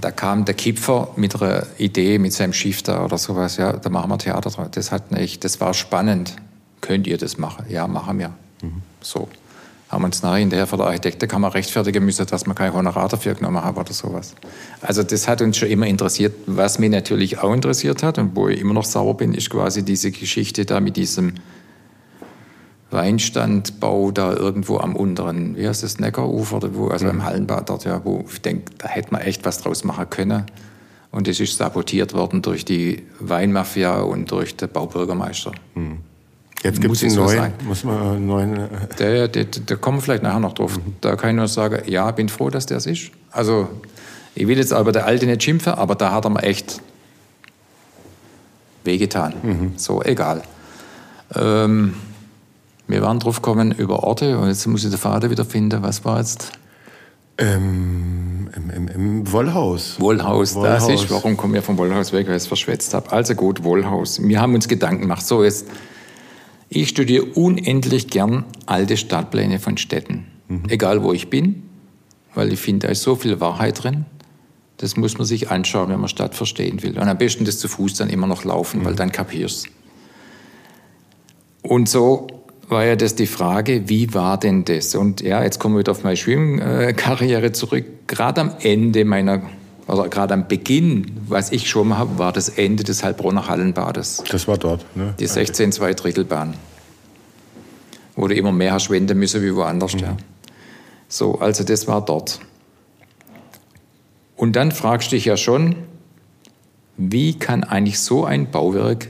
da kam der Kipfer mit einer Idee, mit seinem Schiff da oder sowas, ja, da machen wir Theater drauf. Das hat nicht, das war spannend. Könnt ihr das machen? Ja, machen wir. So. Haben uns nachher hinterher von der Architektenkammer rechtfertigen müssen, dass wir kein Honorar dafür genommen haben oder sowas. Also das hat uns schon immer interessiert. Was mich natürlich auch interessiert hat und wo ich immer noch sauer bin, ist quasi diese Geschichte da mit diesem Weinstandbau da irgendwo am unteren, wie heißt das, Neckarufer, oder wo, also mhm. im Hallenbad dort, ja, wo ich denke, da hätte man echt was draus machen können. Und es ist sabotiert worden durch die Weinmafia und durch den Baubürgermeister. Mhm.
Jetzt gibt es einen neuen, muss man einen neuen. Äh
der, der, der kommen vielleicht nachher noch drauf. Mhm. Da kann ich nur sagen, ja, bin froh, dass der es ist. Also, ich will jetzt aber der Alte nicht schimpfen, aber da hat er mir echt wehgetan. Mhm. So, egal. Ähm, wir waren drauf gekommen über Orte und jetzt muss ich den Vater wieder finden. Was war jetzt?
Ähm, im, im, Im Wollhaus.
Wollhaus. Wollhaus, das ist, warum kommen wir vom Wollhaus weg, weil ich es verschwätzt habe. Also gut, Wollhaus. Wir haben uns Gedanken gemacht. So, jetzt ich studiere unendlich gern alte Stadtpläne von Städten. Mhm. Egal wo ich bin, weil ich finde, da ist so viel Wahrheit drin. Das muss man sich anschauen, wenn man Stadt verstehen will. Und am besten das zu Fuß dann immer noch laufen, mhm. weil dann kapierst Und so war ja das die Frage, wie war denn das? Und ja, jetzt kommen wir wieder auf meine Schwimmkarriere zurück. Gerade am Ende meiner also gerade am Beginn, was ich schon habe, war das Ende des Heilbronner Hallenbades.
Das war dort,
ne? Die 16 2 Drittelbahn. Wo du immer mehr hast wenden müssen wie woanders. Mhm. Ja. So, also das war dort. Und dann fragst du dich ja schon, wie kann eigentlich so ein Bauwerk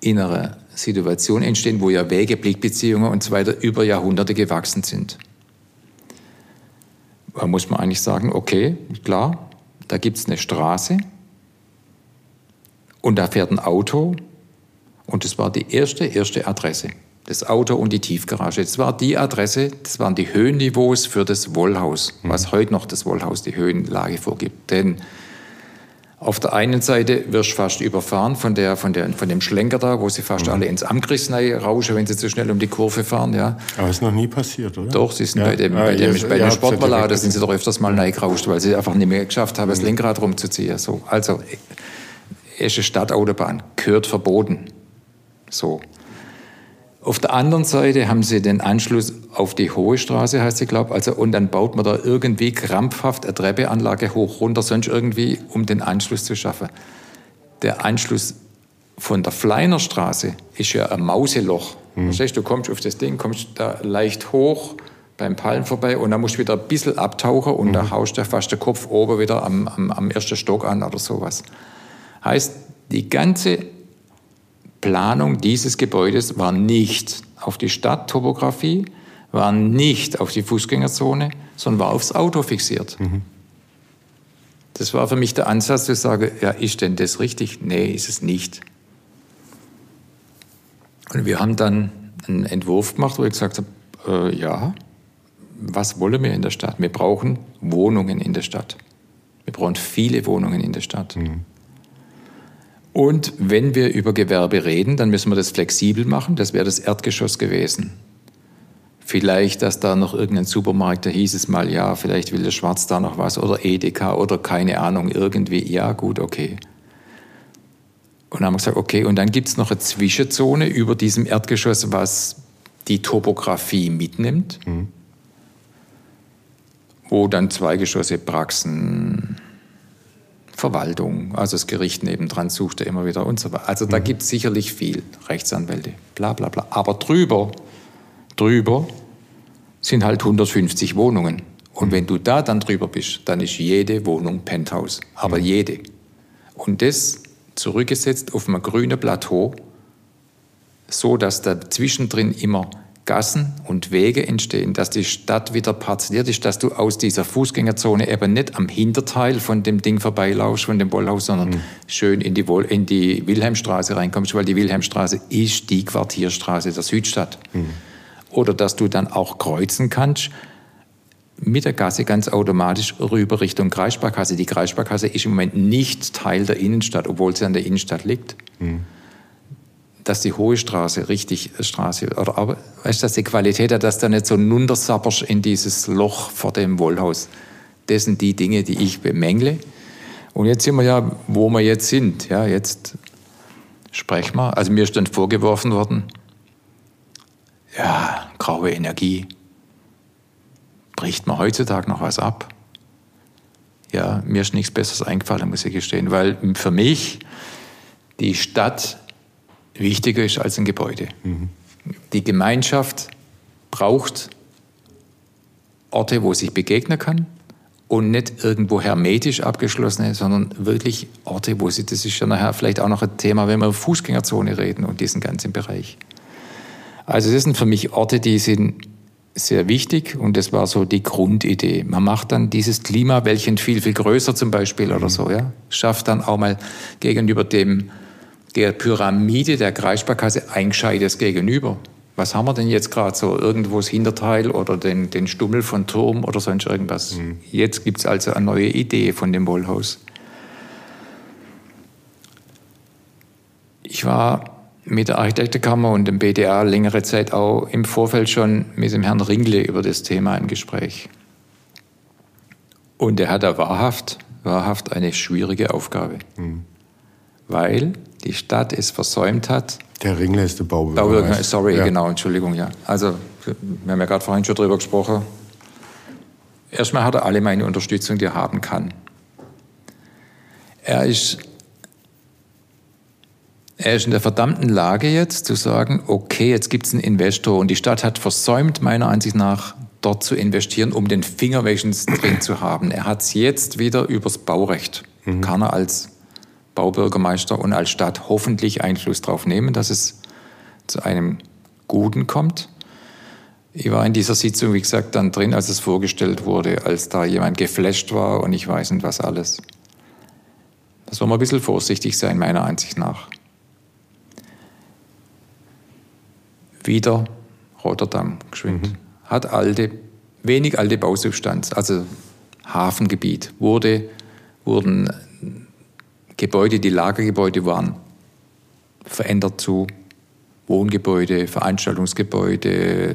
innere Situation entstehen, wo ja Wege, Blickbeziehungen und so weiter über Jahrhunderte gewachsen sind. Da muss man eigentlich sagen, okay, klar, da gibt es eine Straße und da fährt ein Auto und das war die erste, erste Adresse. Das Auto und die Tiefgarage. Das war die Adresse, das waren die Höhenniveaus für das Wollhaus, mhm. was heute noch das Wollhaus die Höhenlage vorgibt. Denn auf der einen Seite wirst du fast überfahren von, der, von, der, von dem Schlenker da, wo sie fast mhm. alle ins Amgris rauschen, wenn sie zu schnell um die Kurve fahren. Ja.
Aber ist noch nie passiert, oder?
Doch, sie sind ja. bei dem, ah, bei dem, bei dem Sportballader sind sie doch öfters mal reingerauscht, weil sie einfach nicht mehr geschafft haben, mhm. das Lenkrad rumzuziehen. So. Also, erste Stadtautobahn, gehört verboten. So. Auf der anderen Seite haben sie den Anschluss auf die Hohe Straße, heißt sie, glaube also Und dann baut man da irgendwie krampfhaft eine Treppeanlage hoch, runter, sonst irgendwie, um den Anschluss zu schaffen. Der Anschluss von der Fleiner Straße ist ja ein Mauseloch. Mhm. Verstehst du, kommst auf das Ding, kommst da leicht hoch beim Palm vorbei und dann musst du wieder ein bisschen abtauchen und mhm. da haust du fast den Kopf oben wieder am, am, am ersten Stock an oder sowas. Heißt, die ganze Planung dieses Gebäudes war nicht auf die Stadttopographie, war nicht auf die Fußgängerzone, sondern war aufs Auto fixiert. Mhm. Das war für mich der Ansatz zu sagen, ja, ist denn das richtig? Nee, ist es nicht. Und wir haben dann einen Entwurf gemacht, wo ich gesagt habe, äh, ja, was wollen wir in der Stadt? Wir brauchen Wohnungen in der Stadt. Wir brauchen viele Wohnungen in der Stadt. Mhm. Und wenn wir über Gewerbe reden, dann müssen wir das flexibel machen. Das wäre das Erdgeschoss gewesen. Vielleicht, dass da noch irgendein Supermarkt, da hieß es mal, ja, vielleicht will der Schwarz da noch was oder Edeka oder keine Ahnung, irgendwie. Ja, gut, okay. Und dann haben wir gesagt, okay, und dann gibt es noch eine Zwischenzone über diesem Erdgeschoss, was die Topografie mitnimmt, mhm. wo dann Zweigeschosse, Praxen, Verwaltung, also das Gericht nebendran sucht er immer wieder und so weiter. Also da mhm. gibt es sicherlich viel, Rechtsanwälte, bla bla bla. Aber drüber, drüber sind halt 150 Wohnungen. Und mhm. wenn du da dann drüber bist, dann ist jede Wohnung Penthouse. Aber mhm. jede. Und das zurückgesetzt auf einem grünen Plateau, so dass da zwischendrin immer Gassen und Wege entstehen, dass die Stadt wieder parzelliert ist, dass du aus dieser Fußgängerzone eben nicht am Hinterteil von dem Ding vorbeilaufst, von dem Bollhaus, sondern mhm. schön in die, in die Wilhelmstraße reinkommst, weil die Wilhelmstraße ist die Quartierstraße der Südstadt. Mhm. Oder dass du dann auch kreuzen kannst mit der Gasse ganz automatisch rüber Richtung Kreissparkasse. Die Kreissparkasse ist im Moment nicht Teil der Innenstadt, obwohl sie an der Innenstadt liegt. Mhm dass die Hohe Straße richtig Straße, oder aber, weißt dass die Qualität hat, dass da nicht so nundersapperst in dieses Loch vor dem Wollhaus. Das sind die Dinge, die ich bemängle. Und jetzt sind wir ja, wo wir jetzt sind. Ja, jetzt sprechen wir. Also mir ist dann vorgeworfen worden, ja, graue Energie. Bricht man heutzutage noch was ab? Ja, mir ist nichts Besseres eingefallen, muss ich gestehen, weil für mich die Stadt wichtiger ist als ein Gebäude. Mhm. Die Gemeinschaft braucht Orte, wo sich begegnen kann und nicht irgendwo hermetisch abgeschlossene, sondern wirklich Orte, wo sie, das ist ja nachher vielleicht auch noch ein Thema, wenn wir über Fußgängerzone reden und diesen ganzen Bereich. Also das sind für mich Orte, die sind sehr wichtig und das war so die Grundidee. Man macht dann dieses Klimawäldchen viel, viel größer zum Beispiel mhm. oder so, ja. Schafft dann auch mal gegenüber dem der Pyramide der Kreissparkasse ein gescheites Gegenüber. Was haben wir denn jetzt gerade so? Irgendwo das Hinterteil oder den, den Stummel von Turm oder sonst irgendwas. Mhm. Jetzt gibt es also eine neue Idee von dem Wollhaus. Ich war mit der Architektenkammer und dem BDA längere Zeit auch im Vorfeld schon mit dem Herrn Ringle über das Thema im Gespräch. Und er hat da wahrhaft, wahrhaft eine schwierige Aufgabe. Mhm weil die Stadt es versäumt hat.
Der der Baubürgermeister.
Sorry, ja. genau, Entschuldigung, ja. Also, wir haben ja gerade vorhin schon drüber gesprochen. Erstmal hat er alle meine Unterstützung, die er haben kann. Er ist, er ist in der verdammten Lage jetzt zu sagen, okay, jetzt gibt es einen Investor und die Stadt hat versäumt, meiner Ansicht nach, dort zu investieren, um den Finger drin zu haben. Er hat es jetzt wieder übers Baurecht. Mhm. Kann er als Baubürgermeister und als Stadt hoffentlich Einfluss darauf nehmen, dass es zu einem Guten kommt. Ich war in dieser Sitzung, wie gesagt, dann drin, als es vorgestellt wurde, als da jemand geflasht war und ich weiß nicht was alles. Da soll man ein bisschen vorsichtig sein, meiner Ansicht nach. Wieder Rotterdam geschwind. Mhm. Hat alte, wenig alte Bausubstanz, also Hafengebiet, wurde, wurden Gebäude, die Lagergebäude waren, verändert zu Wohngebäude, Veranstaltungsgebäude,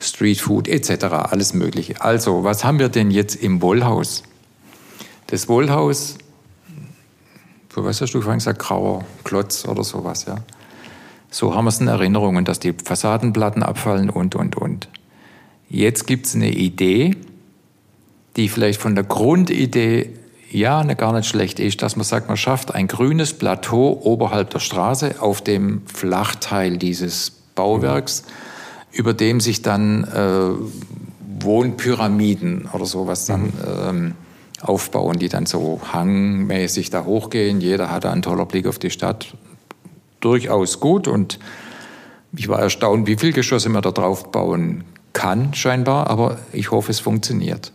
Streetfood etc., alles Mögliche. Also, was haben wir denn jetzt im Wollhaus? Das Wollhaus, was hast du vorhin gesagt, grauer Klotz oder sowas, ja. So haben wir es in Erinnerungen, dass die Fassadenplatten abfallen und, und, und. Jetzt gibt es eine Idee, die vielleicht von der Grundidee ja eine gar nicht schlecht ist, dass man sagt, man schafft ein grünes Plateau oberhalb der Straße auf dem Flachteil dieses Bauwerks, mhm. über dem sich dann äh, Wohnpyramiden oder sowas dann mhm. ähm, aufbauen, die dann so hangmäßig da hochgehen. Jeder hat da einen toller Blick auf die Stadt. Durchaus gut und ich war erstaunt, wie viel Geschosse man da drauf bauen kann, scheinbar, aber ich hoffe, es funktioniert.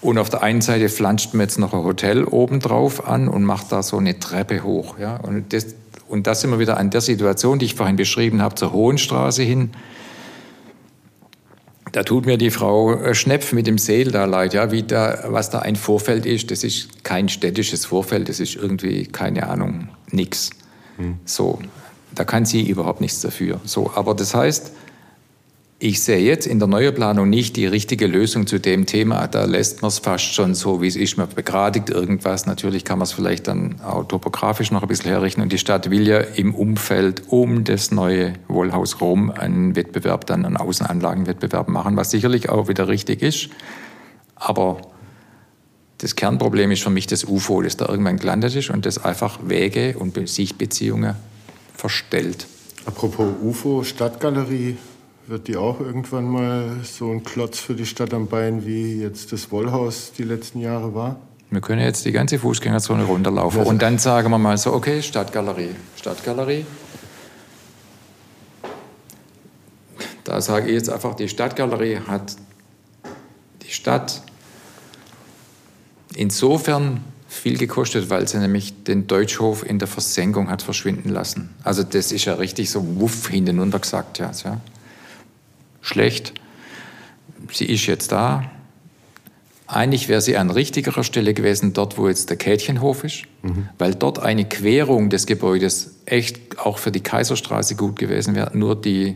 Und auf der einen Seite flanscht man jetzt noch ein Hotel obendrauf an und macht da so eine Treppe hoch. Ja? Und, das, und das sind wir wieder an der Situation, die ich vorhin beschrieben habe, zur Hohenstraße hin. Da tut mir die Frau äh, Schnepf mit dem Seel da leid, ja, wie da, was da ein Vorfeld ist. Das ist kein städtisches Vorfeld, das ist irgendwie, keine Ahnung, nix. Hm. So, da kann sie überhaupt nichts dafür. So, aber das heißt, ich sehe jetzt in der Neueplanung nicht die richtige Lösung zu dem Thema. Da lässt man es fast schon so, wie es ist. Man begradigt irgendwas. Natürlich kann man es vielleicht dann auch topografisch noch ein bisschen herrichten. Und die Stadt will ja im Umfeld um das neue Wohlhaus Rom einen Wettbewerb, dann einen Außenanlagenwettbewerb machen, was sicherlich auch wieder richtig ist. Aber das Kernproblem ist für mich das UFO, das da irgendwann gelandet ist und das einfach Wege und Sichtbeziehungen verstellt.
Apropos UFO, Stadtgalerie, wird die auch irgendwann mal so ein Klotz für die Stadt am Bein, wie jetzt das Wollhaus die letzten Jahre war?
Wir können jetzt die ganze Fußgängerzone runterlaufen und dann sagen wir mal so, okay, Stadtgalerie, Stadtgalerie. Da sage ich jetzt einfach, die Stadtgalerie hat die Stadt insofern viel gekostet, weil sie nämlich den Deutschhof in der Versenkung hat verschwinden lassen. Also das ist ja richtig so wuff hinten gesagt. Ja, ja schlecht. Sie ist jetzt da. Eigentlich wäre sie an richtigerer Stelle gewesen, dort, wo jetzt der Kätchenhof ist, mhm. weil dort eine Querung des Gebäudes echt auch für die Kaiserstraße gut gewesen wäre. Nur die,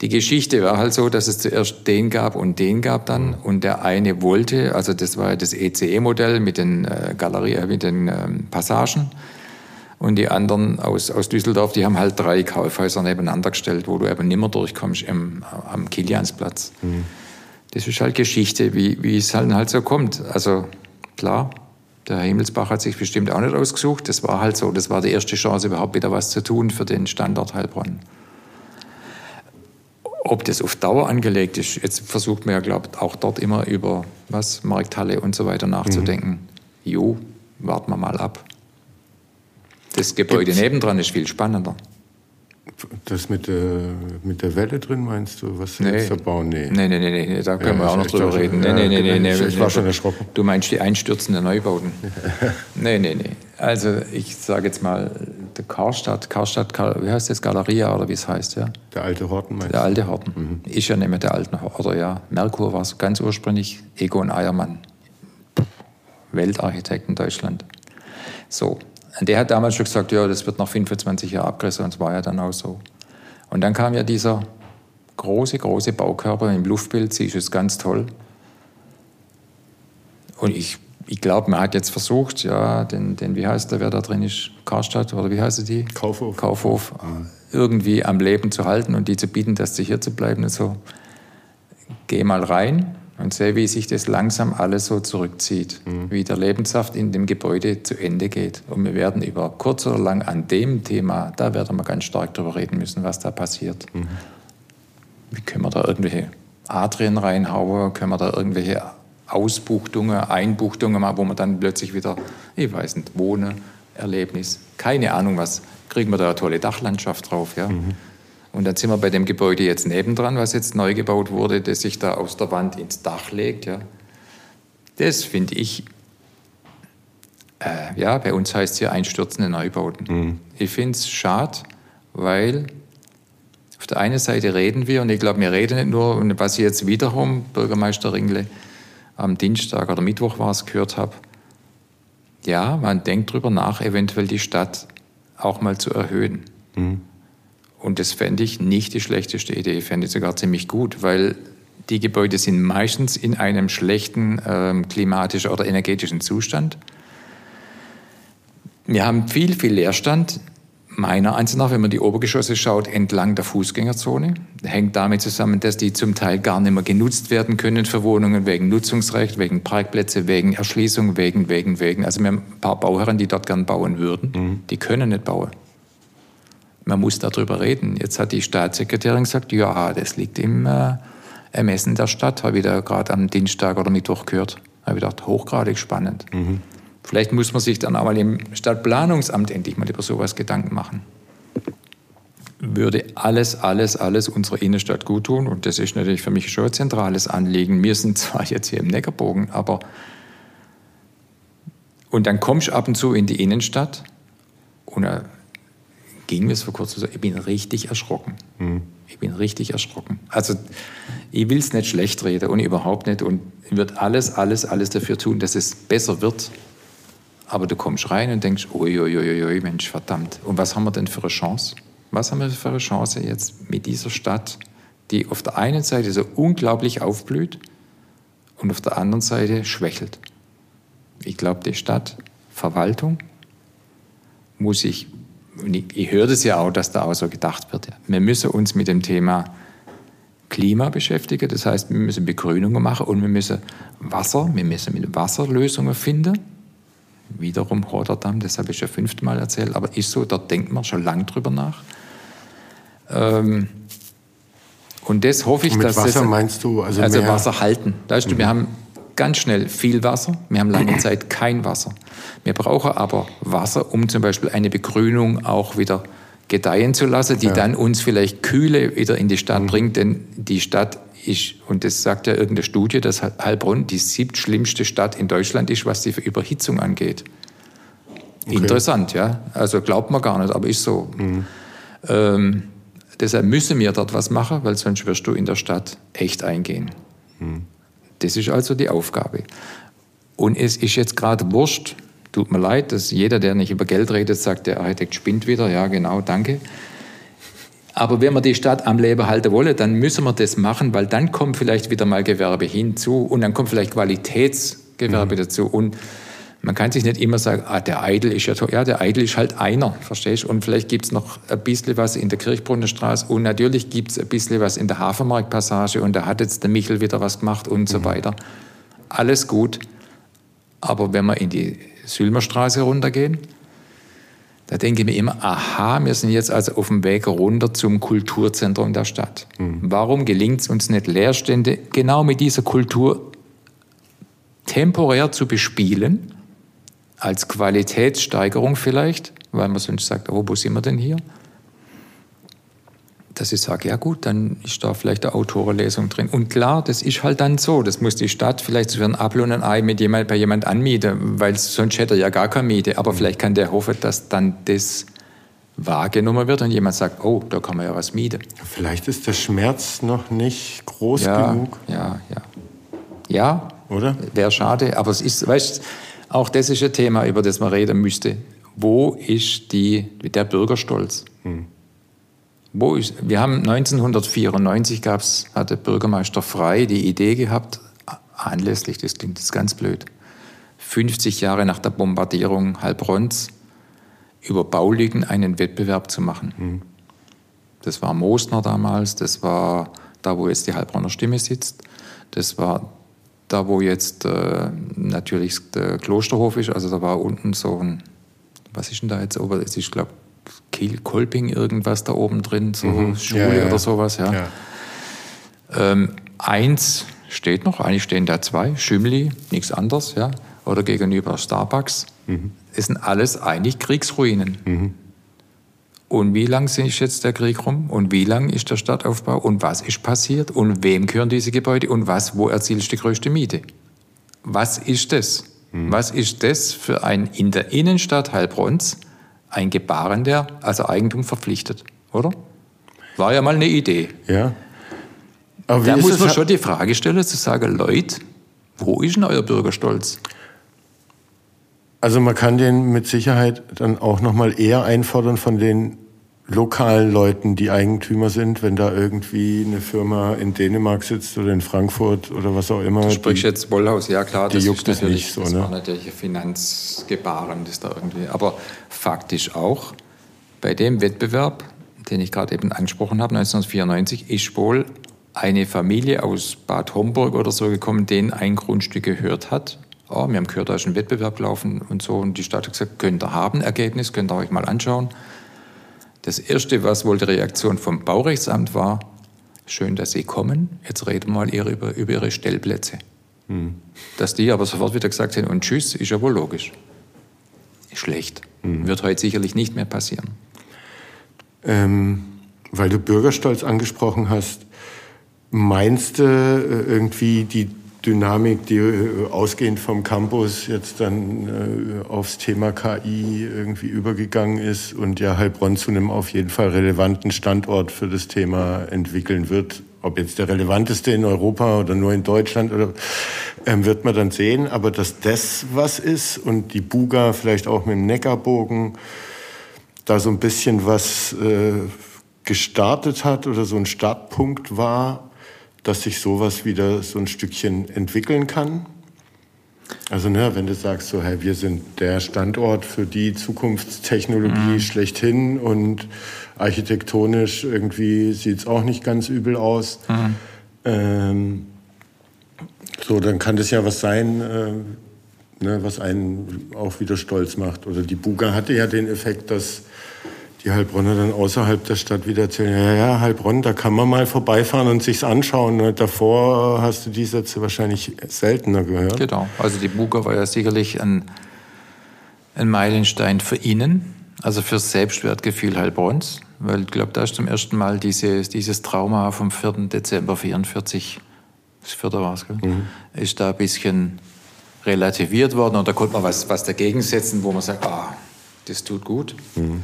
die Geschichte war halt so, dass es zuerst den gab und den gab dann. Mhm. Und der eine wollte, also das war das ECE-Modell mit den äh, Galerie, äh, mit den ähm, Passagen. Und die anderen aus, aus Düsseldorf, die haben halt drei Kaufhäuser nebeneinander gestellt, wo du eben nimmer durchkommst im, am Kiliansplatz. Mhm. Das ist halt Geschichte, wie, wie es halt, halt so kommt. Also klar, der Himmelsbach hat sich bestimmt auch nicht ausgesucht. Das war halt so. Das war die erste Chance, überhaupt wieder was zu tun für den Standort Heilbronn. Ob das auf Dauer angelegt ist, jetzt versucht man ja, glaube ich, auch dort immer über was, Markthalle und so weiter nachzudenken. Mhm. Jo, warten wir mal ab. Das Gebäude Gibt's nebendran ist viel spannender.
Das mit der, mit der Welle drin meinst du, was sie nee. jetzt da bauen?
Nee. Nee, nee, nee, nee. da können ja, wir auch noch drüber reden. Nee, nee, nee, nee, nee, Ich war schon erschrocken. Du meinst die einstürzenden Neubauten? nee, nee, nee. Also ich sage jetzt mal, der Karstadt, Karstadt, wie heißt das, Galeria oder wie es heißt, ja?
Der alte Horten meinst
Der alte Horten. Mhm. Ist ja nicht mehr der alte Horten, oder ja. Merkur war es ganz ursprünglich, Egon Eiermann. Weltarchitekt in Deutschland. So, der hat damals schon gesagt, ja, das wird nach 25 Jahren abgerissen und es war ja dann auch so. Und dann kam ja dieser große, große Baukörper im Luftbild, sie ist es ganz toll. Und ich, ich glaube, man hat jetzt versucht, ja, den, den, wie heißt der, wer da drin ist, Karstadt oder wie heißt die?
Kaufhof.
Kaufhof, mhm. irgendwie am Leben zu halten und die zu bieten, dass sie hier zu bleiben und so. Geh mal rein, und sehe, wie sich das langsam alles so zurückzieht, mhm. wie der Lebenssaft in dem Gebäude zu Ende geht. Und wir werden über kurz oder lang an dem Thema, da werden wir ganz stark darüber reden müssen, was da passiert. Mhm. Wie können wir da irgendwelche Adrien reinhauen? Können wir da irgendwelche Ausbuchtungen, Einbuchtungen, wo man dann plötzlich wieder, ich weiß nicht, wohne, Erlebnis, keine Ahnung was, kriegen wir da eine tolle Dachlandschaft drauf. Ja? Mhm. Und dann sind wir bei dem Gebäude jetzt nebendran, was jetzt neu gebaut wurde, das sich da aus der Wand ins Dach legt. Ja? Das finde ich, äh, ja, bei uns heißt es hier einstürzende Neubauten. Mhm. Ich finde es schade, weil auf der einen Seite reden wir, und ich glaube, wir reden nicht nur, und was ich jetzt wiederum, Bürgermeister Ringle, am Dienstag oder Mittwoch war es, gehört habe, ja, man denkt darüber nach, eventuell die Stadt auch mal zu erhöhen. Mhm. Und das fände ich nicht die schlechteste Idee, ich fände es sogar ziemlich gut, weil die Gebäude sind meistens in einem schlechten äh, klimatischen oder energetischen Zustand. Wir haben viel, viel Leerstand meiner Ansicht nach, wenn man die Obergeschosse schaut, entlang der Fußgängerzone. Hängt damit zusammen, dass die zum Teil gar nicht mehr genutzt werden können für Wohnungen wegen Nutzungsrecht, wegen Parkplätze, wegen Erschließung, wegen, wegen, wegen. Also wir haben ein paar Bauherren, die dort gern bauen würden, mhm. die können nicht bauen. Man muss darüber reden. Jetzt hat die Staatssekretärin gesagt, ja, das liegt im äh, Ermessen der Stadt, habe ich da gerade am Dienstag oder Mittwoch gehört. Habe ich gedacht, hochgradig spannend. Mhm. Vielleicht muss man sich dann auch mal im Stadtplanungsamt endlich mal über sowas Gedanken machen. Würde alles, alles, alles unserer Innenstadt gut tun und das ist natürlich für mich schon ein zentrales Anliegen. Wir sind zwar jetzt hier im Neckarbogen, aber und dann kommst du ab und zu in die Innenstadt und da ging mir es vor kurzem so, ich bin richtig erschrocken. Mhm. Ich bin richtig erschrocken. Also ich will es nicht schlecht reden und überhaupt nicht und wird alles, alles, alles dafür tun, dass es besser wird. Aber du kommst rein und denkst, uiuiuiui, Mensch, verdammt. Und was haben wir denn für eine Chance? Was haben wir für eine Chance jetzt mit dieser Stadt, die auf der einen Seite so unglaublich aufblüht und auf der anderen Seite schwächelt? Ich glaube, die Stadtverwaltung muss sich, ich, ich höre das ja auch, dass da auch so gedacht wird, wir müssen uns mit dem Thema Klima beschäftigen. Das heißt, wir müssen Begrünungen machen und wir müssen Wasser, wir müssen mit Wasserlösungen finden wiederum Rotterdam, das habe ich schon fünfmal erzählt, aber ist so, da denkt man schon lange drüber nach. Ähm, und das hoffe ich,
und mit
dass
Wasser
das,
meinst du
also, also Wasser halten. Weißt mhm. du, wir mhm. haben ganz schnell viel Wasser, wir haben lange Zeit kein Wasser. Wir brauchen aber Wasser, um zum Beispiel eine Begrünung auch wieder gedeihen zu lassen, die ja. dann uns vielleicht Kühle wieder in die Stadt mhm. bringt, denn die Stadt ist, und das sagt ja irgendeine Studie, dass Heilbronn die siebtschlimmste Stadt in Deutschland ist, was die Überhitzung angeht. Okay. Interessant, ja. Also glaubt man gar nicht, aber ist so. Mhm. Ähm, deshalb müssen wir dort was machen, weil sonst wirst du in der Stadt echt eingehen. Mhm. Das ist also die Aufgabe. Und es ist jetzt gerade wurscht, tut mir leid, dass jeder, der nicht über Geld redet, sagt, der Architekt spinnt wieder. Ja, genau, danke. Aber wenn wir die Stadt am Leben halten wollen, dann müssen wir das machen, weil dann kommt vielleicht wieder mal Gewerbe hinzu und dann kommt vielleicht Qualitätsgewerbe mhm. dazu. Und man kann sich nicht immer sagen, ah, der Eidel ist ja toll. Ja, der Eidel ist halt einer, verstehst du? Und vielleicht gibt es noch ein bisschen was in der Kirchbrunnenstraße und natürlich gibt es ein bisschen was in der Hafenmarktpassage und da hat jetzt der Michel wieder was gemacht und mhm. so weiter. Alles gut. Aber wenn wir in die Sülmerstraße runtergehen, da denke ich mir immer, aha, wir sind jetzt also auf dem Weg runter zum Kulturzentrum der Stadt. Mhm. Warum gelingt es uns nicht, Leerstände genau mit dieser Kultur temporär zu bespielen, als Qualitätssteigerung vielleicht, weil man sonst sagt, oh, wo sind wir denn hier? dass ich sage, ja gut, dann ist da vielleicht eine Autorenlesung drin. Und klar, das ist halt dann so, das muss die Stadt vielleicht für ein Apfel und ein Ei mit jemand, bei jemand anmieten, weil sonst hätte er ja gar keine Miete. Aber vielleicht kann der hoffen, dass dann das wahrgenommen wird und jemand sagt, oh, da kann man ja was mieten.
Vielleicht ist der Schmerz noch nicht groß
ja,
genug.
Ja, ja. Ja,
oder?
Wäre schade, aber es ist, weißt auch das ist ein Thema, über das man reden müsste. Wo ist die, der Bürgerstolz? Hm. Wo ist, wir haben 1994 gab's, hatte Bürgermeister Frei die Idee gehabt, anlässlich, das klingt jetzt ganz blöd, 50 Jahre nach der Bombardierung Heilbronns über Baulügen einen Wettbewerb zu machen. Mhm. Das war Moosner damals, das war da, wo jetzt die Heilbronner Stimme sitzt, das war da, wo jetzt äh, natürlich der Klosterhof ist, also da war unten so ein, was ist denn da jetzt, es ist, glaube Kiel, Kolping irgendwas da oben drin, so mhm. Schule ja, ja. oder sowas. Ja. ja. Ähm, eins steht noch. Eigentlich stehen da zwei. Schümli, nichts anderes, ja. Oder gegenüber Starbucks. Mhm. Es sind alles eigentlich Kriegsruinen. Mhm. Und wie lang ist jetzt der Krieg rum? Und wie lang ist der Stadtaufbau? Und was ist passiert? Und wem gehören diese Gebäude? Und was, wo erzielst du die größte Miete? Was ist das? Mhm. Was ist das für ein in der Innenstadt Heilbronns ein Gebaren, der also Eigentum verpflichtet, oder? War ja mal eine Idee.
Ja.
Aber da muss man schon die Frage stellen, zu sagen, Leute, wo ist denn euer Bürgerstolz?
Also man kann den mit Sicherheit dann auch noch mal eher einfordern von den lokalen Leuten, die Eigentümer sind, wenn da irgendwie eine Firma in Dänemark sitzt oder in Frankfurt oder was auch immer.
Du sprichst die, jetzt Wollhaus, ja klar,
das juckt ist natürlich, nicht so,
das
ne?
war natürlich ein Finanzgebaren, das da irgendwie, aber faktisch auch bei dem Wettbewerb, den ich gerade eben angesprochen habe, 1994, ist wohl eine Familie aus Bad Homburg oder so gekommen, denen ein Grundstück gehört hat. Oh, wir haben gehört, da ist ein Wettbewerb gelaufen und so. Und die Stadt hat gesagt, könnt ihr haben, Ergebnis, könnt ihr euch mal anschauen. Das Erste, was wohl die Reaktion vom Baurechtsamt war, schön, dass Sie kommen, jetzt reden wir mal über, über Ihre Stellplätze. Mhm. Dass die aber sofort wieder gesagt haben, und tschüss, ist ja wohl logisch. Schlecht. Mhm. Wird heute sicherlich nicht mehr passieren.
Ähm, weil du Bürgerstolz angesprochen hast, meinst du äh, irgendwie die Dynamik, die äh, ausgehend vom Campus jetzt dann äh, aufs Thema KI irgendwie übergegangen ist und ja Heilbronn zu einem auf jeden Fall relevanten Standort für das Thema entwickeln wird. Ob jetzt der relevanteste in Europa oder nur in Deutschland oder ähm, wird man dann sehen. Aber dass das was ist und die Buga vielleicht auch mit dem Neckarbogen da so ein bisschen was äh, gestartet hat oder so ein Startpunkt war, dass sich sowas wieder so ein Stückchen entwickeln kann? Also ne, wenn du sagst, so, hey, wir sind der Standort für die Zukunftstechnologie mhm. schlechthin und architektonisch irgendwie sieht es auch nicht ganz übel aus. Mhm. Ähm, so, dann kann das ja was sein, äh, ne, was einen auch wieder stolz macht. Oder die Buga hatte ja den Effekt, dass die Heilbronner dann außerhalb der Stadt wieder erzählen, ja, ja, Heilbronn, da kann man mal vorbeifahren und sich's anschauen. Ne? Davor hast du die Sätze wahrscheinlich seltener gehört.
Genau, also die Buga war ja sicherlich ein, ein Meilenstein für Ihnen, also fürs Selbstwertgefühl Heilbronns, weil ich glaube, da ist zum ersten Mal dieses, dieses Trauma vom 4. Dezember 44, das 4. war es, mhm. ist da ein bisschen relativiert worden und da konnte man was, was dagegen setzen, wo man sagt, ah, das tut gut. Mhm.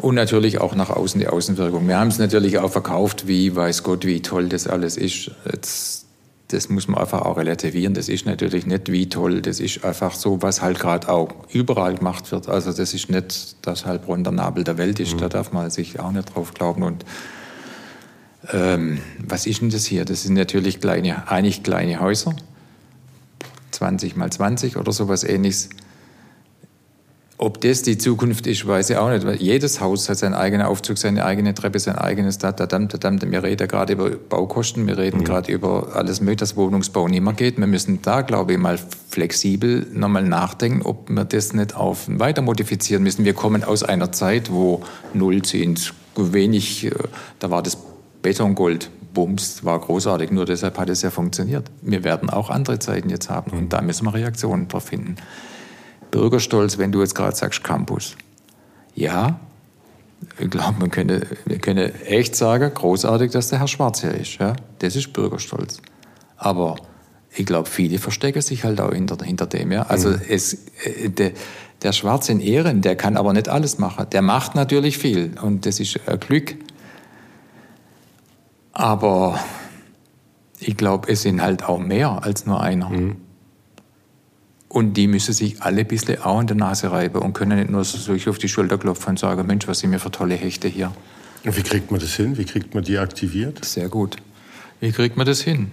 Und natürlich auch nach außen die Außenwirkung. Wir haben es natürlich auch verkauft, wie weiß Gott, wie toll das alles ist. Jetzt, das muss man einfach auch relativieren. Das ist natürlich nicht wie toll, das ist einfach so, was halt gerade auch überall gemacht wird. Also das ist nicht, dass Heilbronn der Nabel der Welt ist, mhm. da darf man sich auch nicht drauf glauben. Und ähm, was ist denn das hier? Das sind natürlich kleine, eigentlich kleine Häuser, 20 mal 20 oder sowas ähnliches. Ob das die Zukunft ist, weiß ich auch nicht. Weil jedes Haus hat seinen eigenen Aufzug, seine eigene Treppe, sein eigenes Dadadam, Dadam. Wir reden gerade über Baukosten, wir reden mhm. gerade über alles Mögliche, dass Wohnungsbau nicht mehr geht. Wir müssen da, glaube ich, mal flexibel nochmal nachdenken, ob wir das nicht auf weiter modifizieren müssen. Wir kommen aus einer Zeit, wo Null sind, wenig, äh, da war das Betongold. Bums war großartig, nur deshalb hat es ja funktioniert. Wir werden auch andere Zeiten jetzt haben und da müssen wir Reaktionen drauf finden. Bürgerstolz, wenn du jetzt gerade sagst Campus. Ja, ich glaube, man könnte, wir können echt sagen, großartig, dass der Herr Schwarz hier ist. Ja? Das ist Bürgerstolz. Aber ich glaube, viele verstecken sich halt auch hinter, hinter dem. Ja? Also mhm. es, äh, der, der Schwarz in Ehren, der kann aber nicht alles machen. Der macht natürlich viel und das ist ein Glück. Aber ich glaube, es sind halt auch mehr als nur einer. Mhm. Und die müssen sich alle ein bisschen auch in der Nase reiben und können nicht nur so auf die Schulter klopfen und sagen, Mensch, was sind wir für tolle Hechte hier.
Und wie kriegt man das hin? Wie kriegt man die aktiviert?
Sehr gut. Wie kriegt man das hin?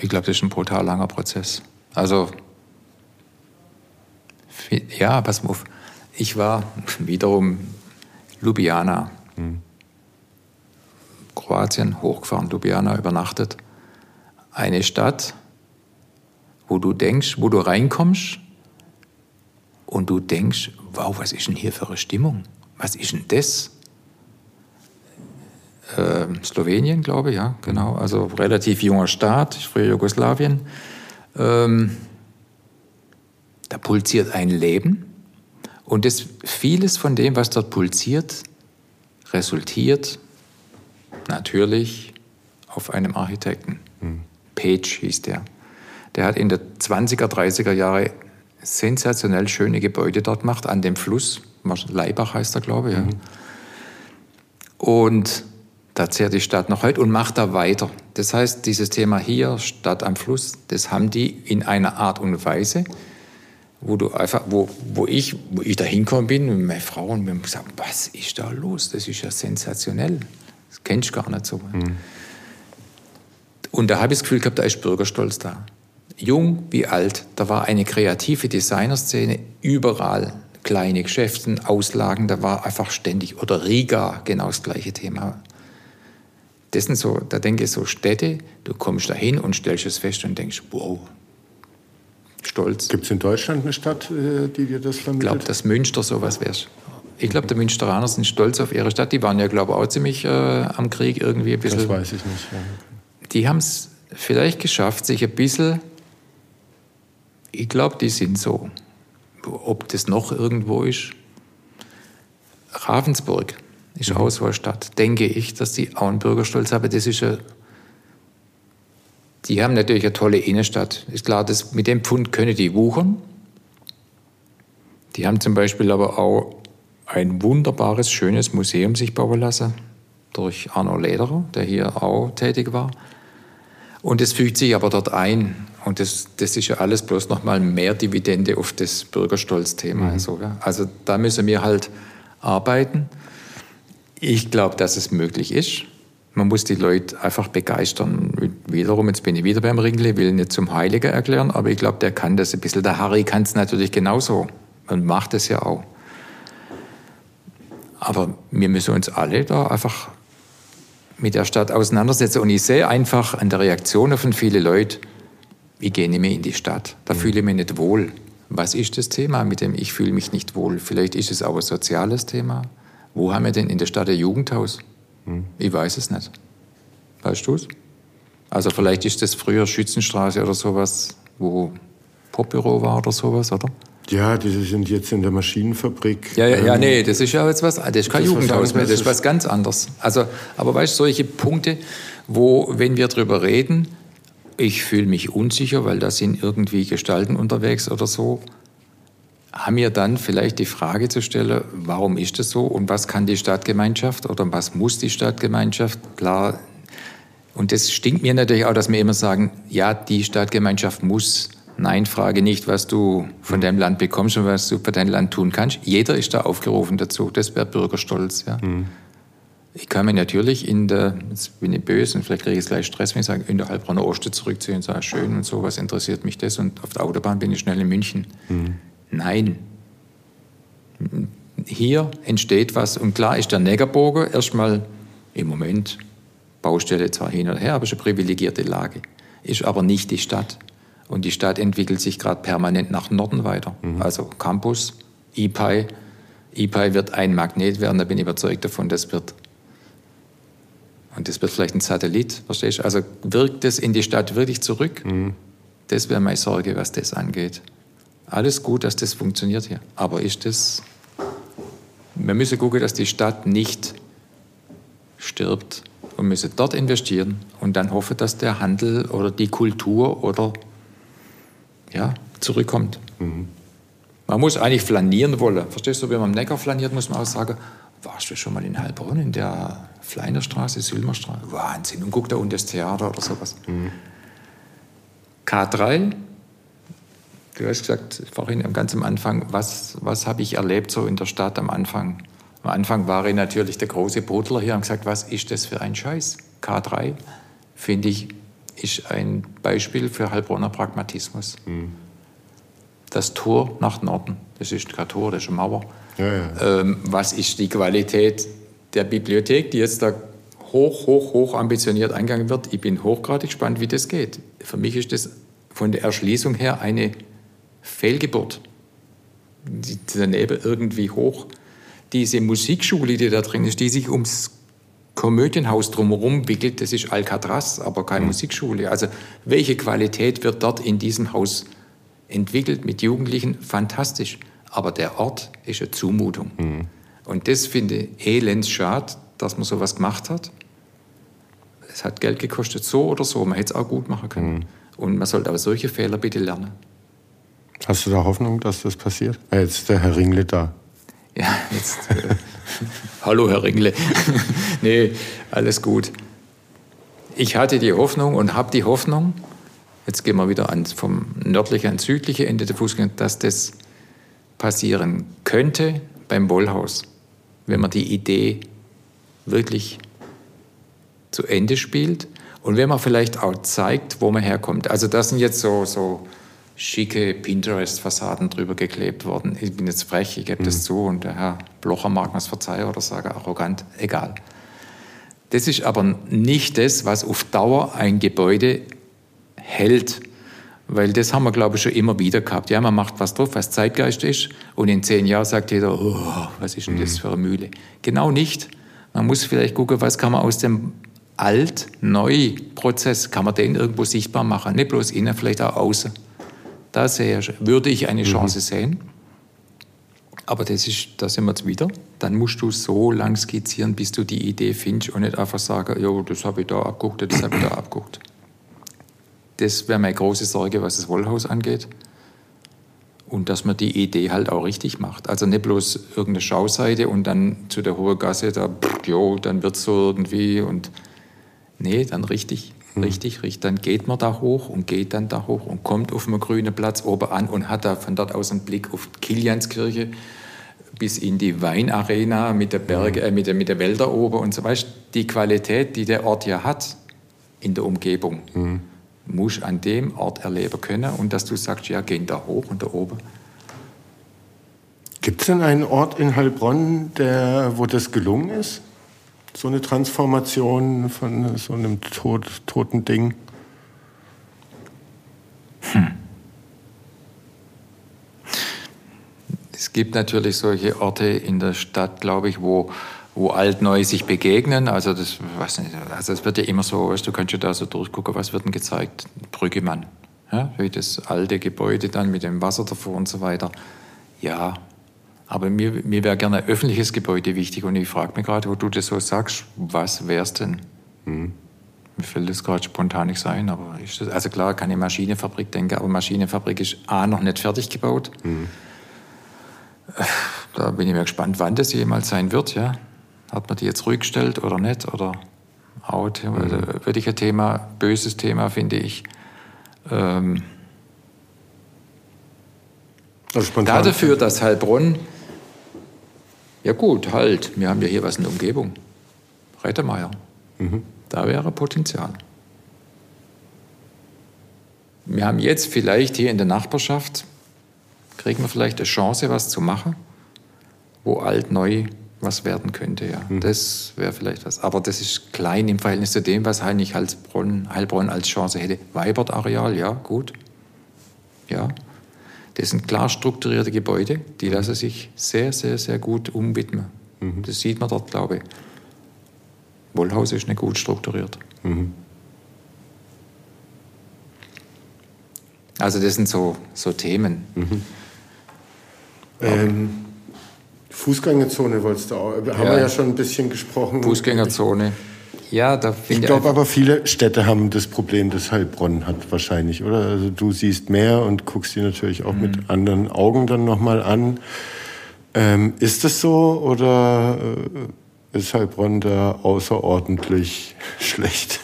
Ich glaube, das ist ein brutal langer Prozess. Also, ja, pass mal auf. Ich war wiederum Ljubljana. Hm. Kroatien, hochgefahren, Ljubljana, übernachtet. Eine Stadt, wo du denkst, wo du reinkommst und du denkst, wow, was ist denn hier für eine Stimmung? Was ist denn das? äh, Slowenien, glaube ich, ja, genau. Also relativ junger Staat, früher Jugoslawien. Ähm, da pulsiert ein Leben. Und das, vieles von dem, was dort pulsiert, resultiert natürlich auf einem Architekten. Mhm. Page hieß der. Der hat in der 20er, 30er Jahre sensationell schöne Gebäude dort gemacht, an dem Fluss. Leibach heißt er, glaube ich. Ja. Mhm. Und da zehrt die Stadt noch heute und macht da weiter. Das heißt, dieses Thema hier, Stadt am Fluss, das haben die in einer Art und Weise, wo du einfach, wo, wo ich, wo ich da hinkommen bin meine Frau und mir gesagt, was ist da los? Das ist ja sensationell. Das kennst du gar nicht so. Mhm. Und da habe ich das Gefühl gehabt, da ist Bürgerstolz da. Jung wie alt, da war eine kreative Designerszene überall. Kleine Geschäfte, Auslagen, da war einfach ständig. Oder Riga, genau das gleiche Thema. Das sind so, da denke ich so Städte, du kommst da hin und stellst es fest und denkst, wow, stolz.
Gibt es in Deutschland eine Stadt, äh, die dir das vermittelt?
Ich glaube, dass Münster sowas wäre. Ich glaube, die Münsteraner sind stolz auf ihre Stadt. Die waren ja, glaube ich, auch ziemlich äh, am Krieg irgendwie ein bisschen.
Das weiß ich nicht. Ja.
Die haben es vielleicht geschafft, sich ein bisschen. Ich glaube, die sind so. Ob das noch irgendwo ist. Ravensburg ist mhm. auch so eine Stadt. Denke ich, dass die auch einen Bürgerstolz haben. Das ist ja die haben natürlich eine tolle Innenstadt. Ist klar, dass mit dem Pfund können die wuchern. Die haben zum Beispiel aber auch ein wunderbares, schönes Museum sich bauen lassen durch Arno Lederer, der hier auch tätig war. Und es fügt sich aber dort ein. Und das, das ist ja alles bloß nochmal mehr Dividende auf das Bürgerstolz-Thema. Mhm. Also, ja. also da müssen wir halt arbeiten. Ich glaube, dass es möglich ist. Man muss die Leute einfach begeistern. Wiederum, jetzt bin ich wieder beim Ringle, will nicht zum Heiliger erklären, aber ich glaube, der kann das ein bisschen. Der Harry kann es natürlich genauso und macht es ja auch. Aber wir müssen uns alle da einfach mit der Stadt auseinandersetzen. Und ich sehe einfach an der Reaktion von vielen Leuten, ich gehe nicht mehr in die Stadt. Da fühle ich mich nicht wohl. Was ist das Thema, mit dem ich fühle mich nicht wohl? Vielleicht ist es auch ein soziales Thema. Wo haben wir denn in der Stadt ein Jugendhaus? Hm. Ich weiß es nicht. Weißt du es? Also vielleicht ist das früher Schützenstraße oder sowas, wo Popbüro war oder sowas, oder?
Ja, die sind jetzt in der Maschinenfabrik.
Ja, ja, ja ähm, nee, das ist ja jetzt was, das ist kein das Jugendhaus mehr, das ist was ganz anderes. Also, aber weißt du, solche Punkte, wo, wenn wir drüber reden, ich fühle mich unsicher, weil da sind irgendwie Gestalten unterwegs oder so, haben wir dann vielleicht die Frage zu stellen, warum ist das so und was kann die Stadtgemeinschaft oder was muss die Stadtgemeinschaft? Klar, und das stinkt mir natürlich auch, dass wir immer sagen, ja, die Stadtgemeinschaft muss. Nein, frage nicht, was du von deinem Land bekommst und was du für dein Land tun kannst. Jeder ist da aufgerufen dazu. Das wäre Bürgerstolz. Ja. Mhm. Ich kann mir natürlich in der, jetzt bin ich böse und vielleicht kriege ich gleich Stress, wenn ich sage, in der Heilbronner Oste zurückziehen und sage, schön und so, was interessiert mich das? Und auf der Autobahn bin ich schnell in München. Mhm. Nein. Hier entsteht was. Und klar ist der Neckarburger erstmal im Moment Baustelle zwar hin oder her, aber es ist eine privilegierte Lage. Ist aber nicht die Stadt. Und die Stadt entwickelt sich gerade permanent nach Norden weiter. Mhm. Also Campus, IPI. IPI wird ein Magnet werden, da bin ich überzeugt davon, das wird. Und das wird vielleicht ein Satellit, verstehst du? Also wirkt es in die Stadt wirklich zurück? Mhm. Das wäre meine Sorge, was das angeht. Alles gut, dass das funktioniert hier. Aber ist das. Wir müssen gucken, dass die Stadt nicht stirbt und müssen dort investieren und dann hoffen, dass der Handel oder die Kultur oder ja, zurückkommt. Mhm. Man muss eigentlich flanieren wollen. Verstehst du, wenn man am Neckar flaniert, muss man auch sagen, warst du schon mal in Heilbronn, in der Fleinerstraße, Sülmerstraße? Wahnsinn. Und guck da unten das Theater oder sowas. Mhm. K3, Du hast gesagt, vorhin ganz am Anfang, was, was habe ich erlebt so in der Stadt am Anfang? Am Anfang war ich natürlich der große Bodler hier und gesagt, was ist das für ein Scheiß? K3, finde ich, ist ein Beispiel für Heilbronner Pragmatismus. Mhm. Das Tor nach Norden, das ist kein Tor, das ist eine Mauer. Ja, ja. Ähm, was ist die Qualität der Bibliothek, die jetzt da hoch, hoch, hoch ambitioniert eingegangen wird? Ich bin hochgradig gespannt, wie das geht. Für mich ist das von der Erschließung her eine Fehlgeburt. Daneben irgendwie hoch. Diese Musikschule, die da drin ist, die sich ums Komödienhaus drumherum wickelt, das ist Alcatraz, aber keine mhm. Musikschule. Also welche Qualität wird dort in diesem Haus entwickelt mit Jugendlichen? Fantastisch. Aber der Ort ist eine Zumutung. Mhm. Und das finde ich elends schade, dass man sowas gemacht hat. Es hat Geld gekostet, so oder so. Man hätte es auch gut machen können. Mhm. Und man sollte aber solche Fehler bitte lernen.
Hast du da Hoffnung, dass das passiert? Jetzt ist der Herr Ringle da.
Ja, jetzt. Äh, hallo, Herr Ringle. nee, alles gut. Ich hatte die Hoffnung und habe die Hoffnung, jetzt gehen wir wieder ans, vom nördlichen ans südliche Ende der Fußgänger, dass das passieren könnte beim Wollhaus, wenn man die Idee wirklich zu Ende spielt und wenn man vielleicht auch zeigt, wo man herkommt. Also das sind jetzt so, so schicke Pinterest-Fassaden drüber geklebt worden. Ich bin jetzt frech, ich gebe mhm. das zu und der Herr Blocher mag mir es verzeihen oder sage arrogant, egal. Das ist aber nicht das, was auf Dauer ein Gebäude hält. Weil das haben wir, glaube ich, schon immer wieder gehabt. Ja, man macht was drauf, was Zeitgeist ist, und in zehn Jahren sagt jeder, oh, was ist denn das mhm. für eine Mühle? Genau nicht. Man muss vielleicht gucken, was kann man aus dem Alt-Neu-Prozess, kann man den irgendwo sichtbar machen. Nicht bloß innen, vielleicht auch außen. Da sehe, würde ich eine mhm. Chance sehen. Aber das ist, da sind wir jetzt wieder. Dann musst du so lang skizzieren, bis du die Idee findest und nicht einfach sagen, jo, das habe ich da abgeguckt, das habe ich da abgeguckt. Das wäre meine große Sorge, was das Wollhaus angeht. Und dass man die Idee halt auch richtig macht. Also nicht bloß irgendeine Schauseite und dann zu der Hohe Gasse, da, jo, dann wird es so irgendwie und nee, dann richtig. Mhm. Richtig, richtig. Dann geht man da hoch und geht dann da hoch und kommt auf einem grünen Platz oben an und hat da von dort aus einen Blick auf Kilianskirche bis in die Weinarena mit der Berge, mhm. äh, mit, der, mit der Wälder oben und so weiter. Die Qualität, die der Ort ja hat in der Umgebung, mhm. Muss an dem Ort erleben können und dass du sagst, ja, gehen da hoch und da oben.
Gibt es denn einen Ort in Heilbronn, der, wo das gelungen ist? so eine Transformation von so einem tot, toten Ding? Hm.
Es gibt natürlich solche Orte in der Stadt, glaube ich, wo, wo alt-neu sich begegnen. Also das, weiß nicht, also es wird ja immer so, weißt, du kannst ja da so durchgucken, was wird denn gezeigt? Brüggemann. Ja, wie das alte Gebäude dann mit dem Wasser davor und so weiter. Ja, aber mir, mir wäre gerne ein öffentliches Gebäude wichtig und ich frage mich gerade, wo du das so sagst, was wäre es denn? Mhm. Mir fällt das gerade spontan nicht sein, aber das, also klar, kann ich Maschinenfabrik denken, aber Maschinenfabrik ist A, noch nicht fertig gebaut. Mhm. Da bin ich mir gespannt, wann das jemals sein wird, ja. Hat man die jetzt ruhig gestellt oder nicht? Oder out? Mhm. Also, wirklich ein Thema, böses Thema, finde ich. Ähm, also da dafür, dass Heilbronn ja gut, halt, wir haben ja hier was in der Umgebung. Rettermeier. Mhm. Da wäre Potenzial. Wir haben jetzt vielleicht hier in der Nachbarschaft, kriegen wir vielleicht eine Chance, was zu machen, wo alt neu was werden könnte. Ja. Mhm. Das wäre vielleicht was. Aber das ist klein im Verhältnis zu dem, was Heinig Heilbronn, Heilbronn als Chance hätte. Weibert-Areal, ja, gut. Ja. Das sind klar strukturierte Gebäude, die lassen sich sehr, sehr, sehr gut umwidmen. Mhm. Das sieht man dort, glaube ich. Wollhaus ist nicht gut strukturiert. Mhm. Also das sind so, so Themen. Mhm.
Ähm, Fußgängerzone wolltest du auch. Haben ja. wir ja schon ein bisschen gesprochen.
Fußgängerzone. Ja, da
Ich glaube aber, viele Städte haben das Problem, das Heilbronn hat wahrscheinlich, oder? Also du siehst mehr und guckst die natürlich auch mhm. mit anderen Augen dann nochmal an. Ähm, ist das so oder äh, ist Heilbronn da außerordentlich schlecht?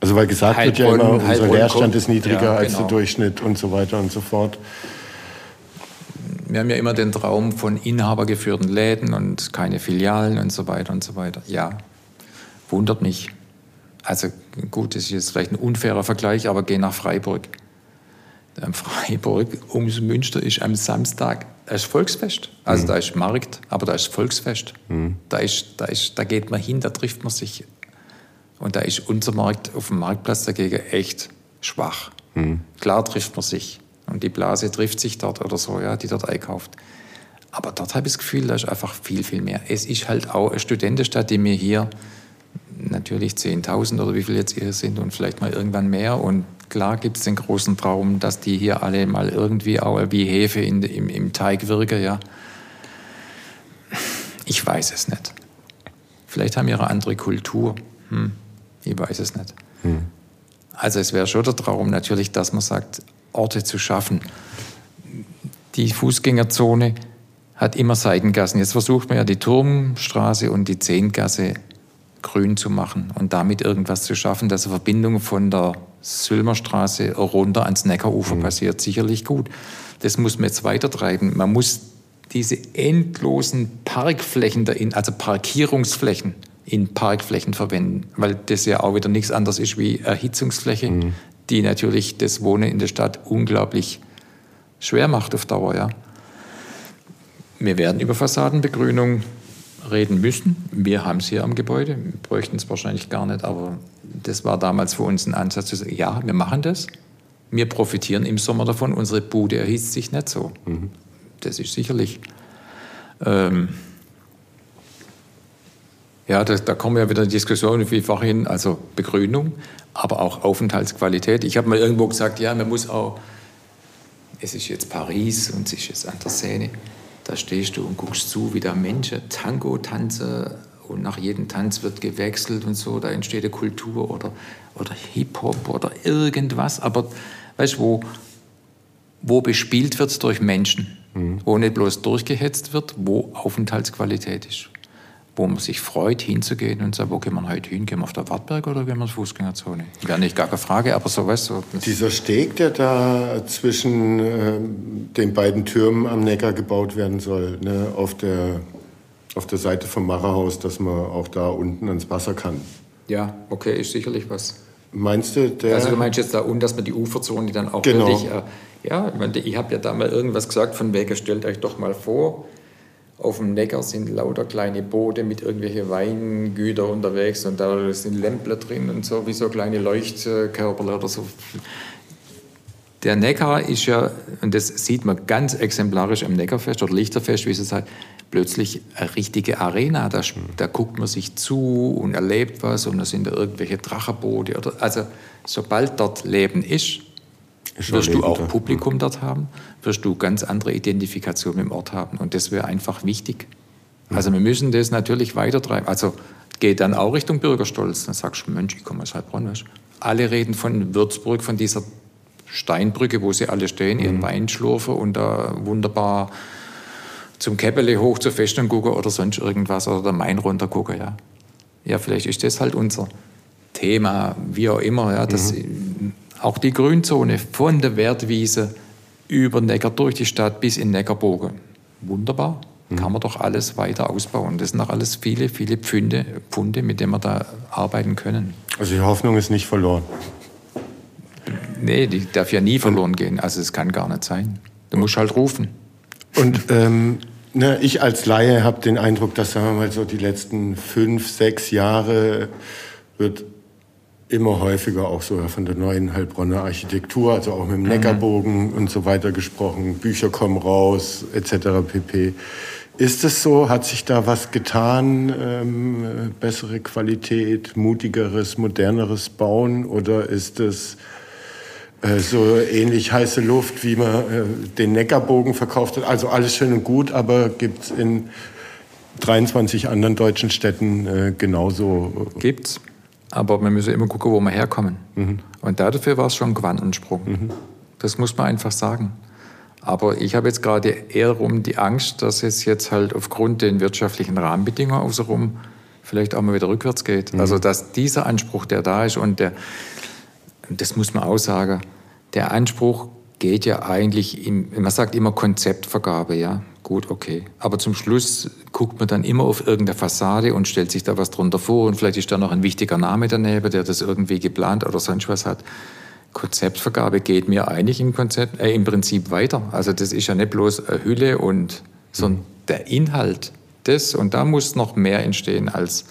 Also weil gesagt Heilbronn, wird ja immer, unser Heilbronn Leerstand kommt, ist niedriger ja, als der genau. Durchschnitt und so weiter und so fort
wir haben ja immer den Traum von inhabergeführten Läden und keine Filialen und so weiter und so weiter. Ja, wundert mich. Also gut, das ist jetzt vielleicht ein unfairer Vergleich, aber geh nach Freiburg. In Freiburg ums Münster ist am Samstag, da ist Volksfest. Also mhm. da ist Markt, aber da ist Volksfest. Mhm. Da, ist, da, ist, da geht man hin, da trifft man sich. Und da ist unser Markt auf dem Marktplatz dagegen echt schwach. Mhm. Klar trifft man sich und die Blase trifft sich dort oder so, ja, die dort einkauft. Aber dort habe ich das Gefühl, da ist einfach viel, viel mehr. Es ist halt auch eine Studentenstadt, die mir hier natürlich 10.000 oder wie viel jetzt hier sind und vielleicht mal irgendwann mehr. Und klar gibt es den großen Traum, dass die hier alle mal irgendwie auch wie Hefe in, im, im Teig wirken, ja. Ich weiß es nicht. Vielleicht haben wir eine andere Kultur. Hm, ich weiß es nicht. Hm. Also es wäre schon der Traum natürlich, dass man sagt, Orte zu schaffen. Die Fußgängerzone hat immer Seitengassen. Jetzt versucht man ja die Turmstraße und die Zehngasse grün zu machen und damit irgendwas zu schaffen, dass eine Verbindung von der Sülmerstraße runter ans Neckarufer mhm. passiert. Sicherlich gut. Das muss man jetzt weitertreiben. Man muss diese endlosen Parkflächen, also Parkierungsflächen in Parkflächen verwenden, weil das ja auch wieder nichts anderes ist wie Erhitzungsfläche, mhm. Die natürlich das Wohnen in der Stadt unglaublich schwer macht auf Dauer. Ja. Wir werden über Fassadenbegrünung reden müssen. Wir haben es hier am Gebäude, wir bräuchten es wahrscheinlich gar nicht, aber das war damals für uns ein Ansatz zu sagen, ja, wir machen das. Wir profitieren im Sommer davon, unsere Bude erhitzt sich nicht so. Mhm. Das ist sicherlich. Ähm, ja, da, da kommen ja wieder Diskussionen wie vorhin, also Begrünung, aber auch Aufenthaltsqualität. Ich habe mal irgendwo gesagt, ja, man muss auch, es ist jetzt Paris und es ist jetzt an der Seine da stehst du und guckst zu, wie da Menschen Tango tanzen und nach jedem Tanz wird gewechselt und so, da entsteht eine Kultur oder, oder Hip-Hop oder irgendwas. Aber weißt du, wo, wo bespielt wird durch Menschen, mhm. wo nicht bloß durchgehetzt wird, wo Aufenthaltsqualität ist wo man sich freut, hinzugehen und sagt, wo gehen wir heute hin? Gehen wir auf der Wartberg oder gehen wir in die Fußgängerzone? Wäre nicht gar keine Frage, aber so weißt du.
Dieser Steg, der da zwischen äh, den beiden Türmen am Neckar gebaut werden soll, ne, auf, der, auf der Seite vom Macherhaus, dass man auch da unten ans Wasser kann.
Ja, okay, ist sicherlich was.
Meinst du, der.
Also, du meinst jetzt da unten, dass man die Uferzone dann auch
genau. wirklich.
Äh, ja, ich habe ja da mal irgendwas gesagt, von wegen, stellt euch doch mal vor, auf dem Neckar sind lauter kleine Boote mit irgendwelchen Weingütern unterwegs und da sind Lämpler drin und so, wie so kleine Leuchtkörper oder so. Der Neckar ist ja, und das sieht man ganz exemplarisch am Neckarfest oder Lichterfest, wie es sagt, plötzlich eine richtige Arena. Da, da guckt man sich zu und erlebt was und da sind da irgendwelche Drachenboote. Oder, also sobald dort Leben ist, wirst du auch Publikum dort haben, wirst du ganz andere Identifikation mit dem Ort haben. Und das wäre einfach wichtig. Also wir müssen das natürlich weitertreiben. Also geht dann auch Richtung Bürgerstolz. Dann sagst du, Mensch, ich komme aus Heilbronn. Alle reden von Würzburg, von dieser Steinbrücke, wo sie alle stehen, ihren mhm. Wein schlurfen und da wunderbar zum Käppele hoch zur Festung gucken oder sonst irgendwas oder der Main runter gucken. Ja. ja, vielleicht ist das halt unser Thema, wie auch immer. Ja, das, mhm. Auch die Grünzone von der Wertwiese über Neckar durch die Stadt bis in Neckarbogen. Wunderbar. Mhm. Kann man doch alles weiter ausbauen. Das sind doch alles viele, viele Pfunde, Pfunde, mit denen wir da arbeiten können.
Also die Hoffnung ist nicht verloren.
Nee, die darf ja nie verloren gehen. Also es kann gar nicht sein. Du musst halt rufen.
Und ähm, ne, ich als Laie habe den Eindruck, dass sagen wir mal so die letzten fünf, sechs Jahre wird immer häufiger auch so von der neuen Heilbronner Architektur, also auch mit dem mhm. Neckarbogen und so weiter gesprochen. Bücher kommen raus, etc. pp. Ist es so? Hat sich da was getan? Ähm, bessere Qualität, mutigeres, moderneres Bauen? Oder ist es äh, so ähnlich heiße Luft, wie man äh, den Neckarbogen verkauft hat? Also alles schön und gut, aber gibt es in 23 anderen deutschen Städten äh, genauso?
Gibt's. Aber man muss immer gucken, wo wir herkommen. Mhm. Und dafür war es schon ein Quantensprung. Mhm. Das muss man einfach sagen. Aber ich habe jetzt gerade eher rum die Angst, dass es jetzt halt aufgrund den wirtschaftlichen Rahmenbedingungen außenrum vielleicht auch mal wieder rückwärts geht. Mhm. Also dass dieser Anspruch, der da ist und der, das muss man auch sagen, der Anspruch geht ja eigentlich, in, man sagt immer Konzeptvergabe, ja gut, okay. Aber zum Schluss guckt man dann immer auf irgendeine Fassade und stellt sich da was drunter vor und vielleicht ist da noch ein wichtiger Name daneben, der das irgendwie geplant oder sonst was hat. Konzeptvergabe geht mir eigentlich im, Konzept, äh, im Prinzip weiter. Also das ist ja nicht bloß eine Hülle und, sondern der Inhalt das und da muss noch mehr entstehen als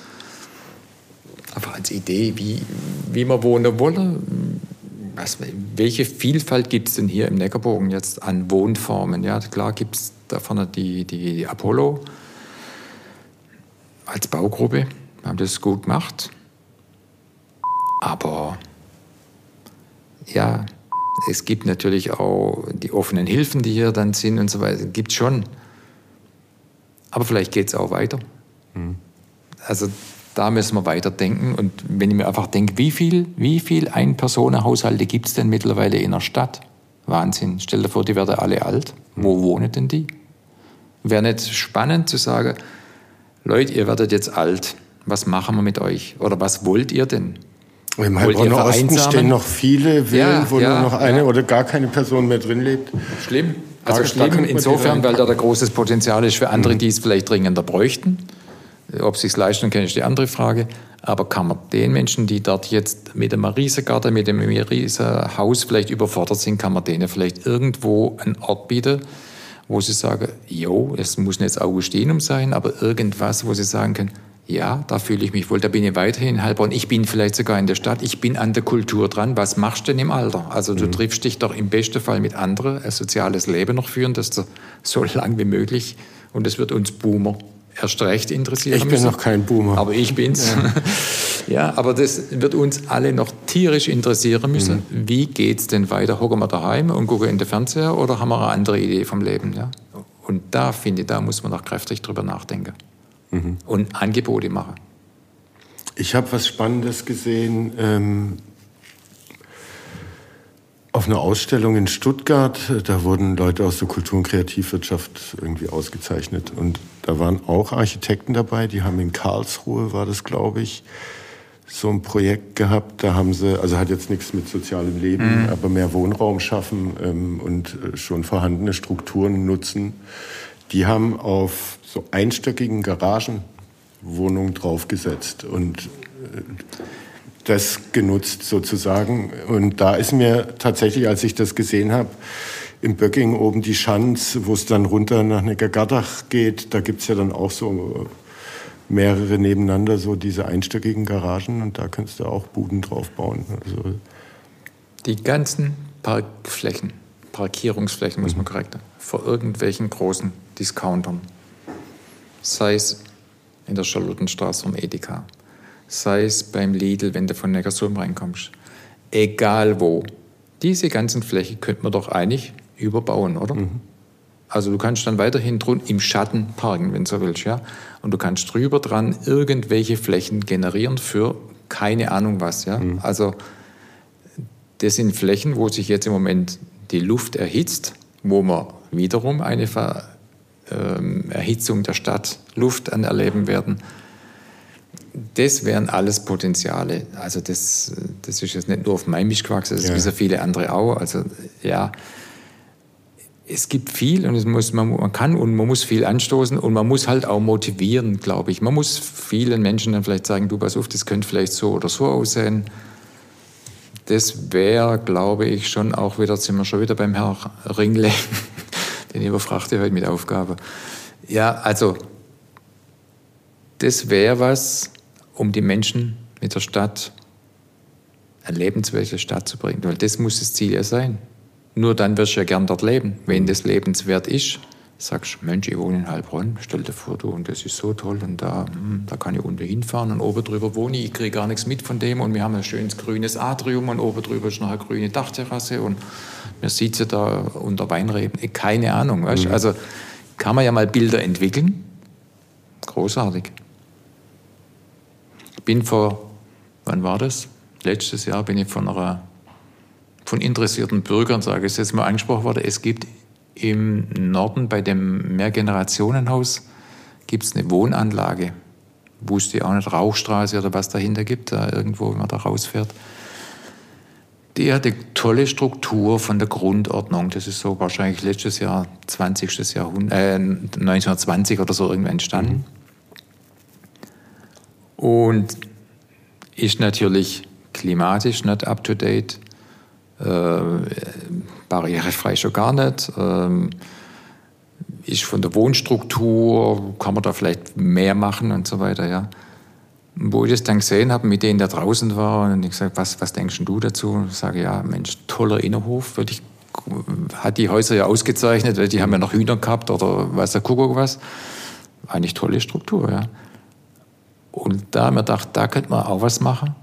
einfach als Idee, wie, wie man wohnen wollen, was, welche Vielfalt gibt es denn hier im Neckarbogen jetzt an Wohnformen? Ja, klar gibt es da vorne die, die Apollo als Baugruppe, haben das gut gemacht. Aber ja, es gibt natürlich auch die offenen Hilfen, die hier dann sind und so weiter. Gibt schon. Aber vielleicht geht es auch weiter. Mhm. Also da müssen wir weiterdenken. Und wenn ich mir einfach denke, wie viel, wie viel Ein-Personen-Haushalte gibt es denn mittlerweile in der Stadt? Wahnsinn. Stell dir vor, die werden alle alt. Wo wohnen denn die? Wäre nicht spannend zu sagen, Leute, ihr werdet jetzt alt. Was machen wir mit euch? Oder was wollt ihr denn?
Im Heilbronner Osten stehen noch viele Villen, ja, wo ja, nur noch eine ja. oder gar keine Person mehr drin lebt.
Schlimm. Also da, schlimm insofern, weil da ein großes Potenzial ist für andere, mhm. die es vielleicht dringender bräuchten. Ob sie es leisten können, ist die andere Frage. Aber kann man den Menschen, die dort jetzt mit dem Riesengarten, mit dem Riesenhaus vielleicht überfordert sind, kann man denen vielleicht irgendwo einen Ort bieten, wo sie sagen, jo, es muss nicht Augustinum sein, aber irgendwas, wo sie sagen können, ja, da fühle ich mich wohl, da bin ich weiterhin in Heilbronn. Ich bin vielleicht sogar in der Stadt, ich bin an der Kultur dran. Was machst du denn im Alter? Also du mhm. triffst dich doch im besten Fall mit anderen, ein soziales Leben noch führen, das so lang wie möglich. Und das wird uns Boomer erst recht interessieren.
Ich bin müssen. noch kein Boomer.
Aber ich bin's. Ja. ja, aber das wird uns alle noch tierisch interessieren müssen. Mhm. Wie geht's denn weiter? Hocken wir daheim und gucken in den Fernseher oder haben wir eine andere Idee vom Leben? Ja? Und da finde ich, da muss man noch kräftig drüber nachdenken mhm. und Angebote machen.
Ich habe was Spannendes gesehen. Ähm, auf einer Ausstellung in Stuttgart, da wurden Leute aus der Kultur- und Kreativwirtschaft irgendwie ausgezeichnet. Und da waren auch Architekten dabei, die haben in Karlsruhe, war das, glaube ich, so ein Projekt gehabt. Da haben sie, also hat jetzt nichts mit sozialem Leben, mhm. aber mehr Wohnraum schaffen ähm, und äh, schon vorhandene Strukturen nutzen. Die haben auf so einstöckigen Garagenwohnungen draufgesetzt und äh, das genutzt sozusagen. Und da ist mir tatsächlich, als ich das gesehen habe, im Böcking oben die Schanz, wo es dann runter nach Neckargardach geht, da gibt es ja dann auch so mehrere nebeneinander, so diese einstöckigen Garagen und da kannst du auch Buden drauf bauen. Also
die ganzen Parkflächen, Parkierungsflächen, muss man mhm. korrekt, vor irgendwelchen großen Discountern sei es in der Charlottenstraße vom Edeka, sei es beim Lidl, wenn du von Neckarsulm reinkommst, egal wo. Diese ganzen Flächen könnte man doch eigentlich überbauen, oder? Mhm. Also du kannst dann weiterhin drun im Schatten parken, wenn du so willst, ja. Und du kannst drüber dran irgendwelche Flächen generieren für keine Ahnung was, ja. Mhm. Also das sind Flächen, wo sich jetzt im Moment die Luft erhitzt, wo man wiederum eine Ver ähm, Erhitzung der Stadt, Luft anerleben werden. Das wären alles Potenziale. Also das, das ist jetzt nicht nur auf mein Misch gewachsen, das ja. ist so viele andere auch. Also ja, es gibt viel und es muss, man, man kann und man muss viel anstoßen und man muss halt auch motivieren, glaube ich. Man muss vielen Menschen dann vielleicht sagen, du pass auf, das könnte vielleicht so oder so aussehen. Das wäre, glaube ich, schon auch wieder, sind wir schon wieder beim Herrn Ringle, den überfrachte heute mit Aufgabe. Ja, also das wäre was, um die Menschen mit der Stadt eine lebenswerte Stadt zu bringen. Weil das muss das Ziel ja sein. Nur dann wirst du ja gern dort leben. Wenn das lebenswert ist, sagst du, Mensch, ich wohne in Heilbronn, stell dir vor, du, und das ist so toll und da, hm, da kann ich unten hinfahren und oben drüber wohne ich, ich kriege gar nichts mit von dem und wir haben ein schönes grünes Atrium und oben drüber ist noch eine grüne Dachterrasse und wir sitzen da unter Weinreben, keine Ahnung, weißt mhm. Also kann man ja mal Bilder entwickeln. Großartig. Bin vor, wann war das? Letztes Jahr bin ich von einer von interessierten Bürgern, sage ich jetzt mal, angesprochen worden. Es gibt im Norden bei dem Mehrgenerationenhaus gibt es eine Wohnanlage. Wusste ich auch nicht, Rauchstraße oder was dahinter gibt, da irgendwo, wenn man da rausfährt. Die hat eine tolle Struktur von der Grundordnung. Das ist so wahrscheinlich letztes Jahr, 20. Jahrhundert, äh, 1920 oder so irgendwann entstanden. Mhm. Und ist natürlich klimatisch nicht up to date, äh, barrierefrei schon gar nicht. Ähm, ist von der Wohnstruktur, kann man da vielleicht mehr machen und so weiter, ja. Wo ich das dann gesehen habe, mit denen, der draußen war, und ich gesagt, was, was denkst du dazu? Ich sage, ja, Mensch, toller Innenhof, würde ich, hat die Häuser ja ausgezeichnet, weil die haben ja noch Hühner gehabt oder weiß der Kuckuck was. Eigentlich tolle Struktur, ja. Und da haben wir gedacht, da könnte man auch was machen,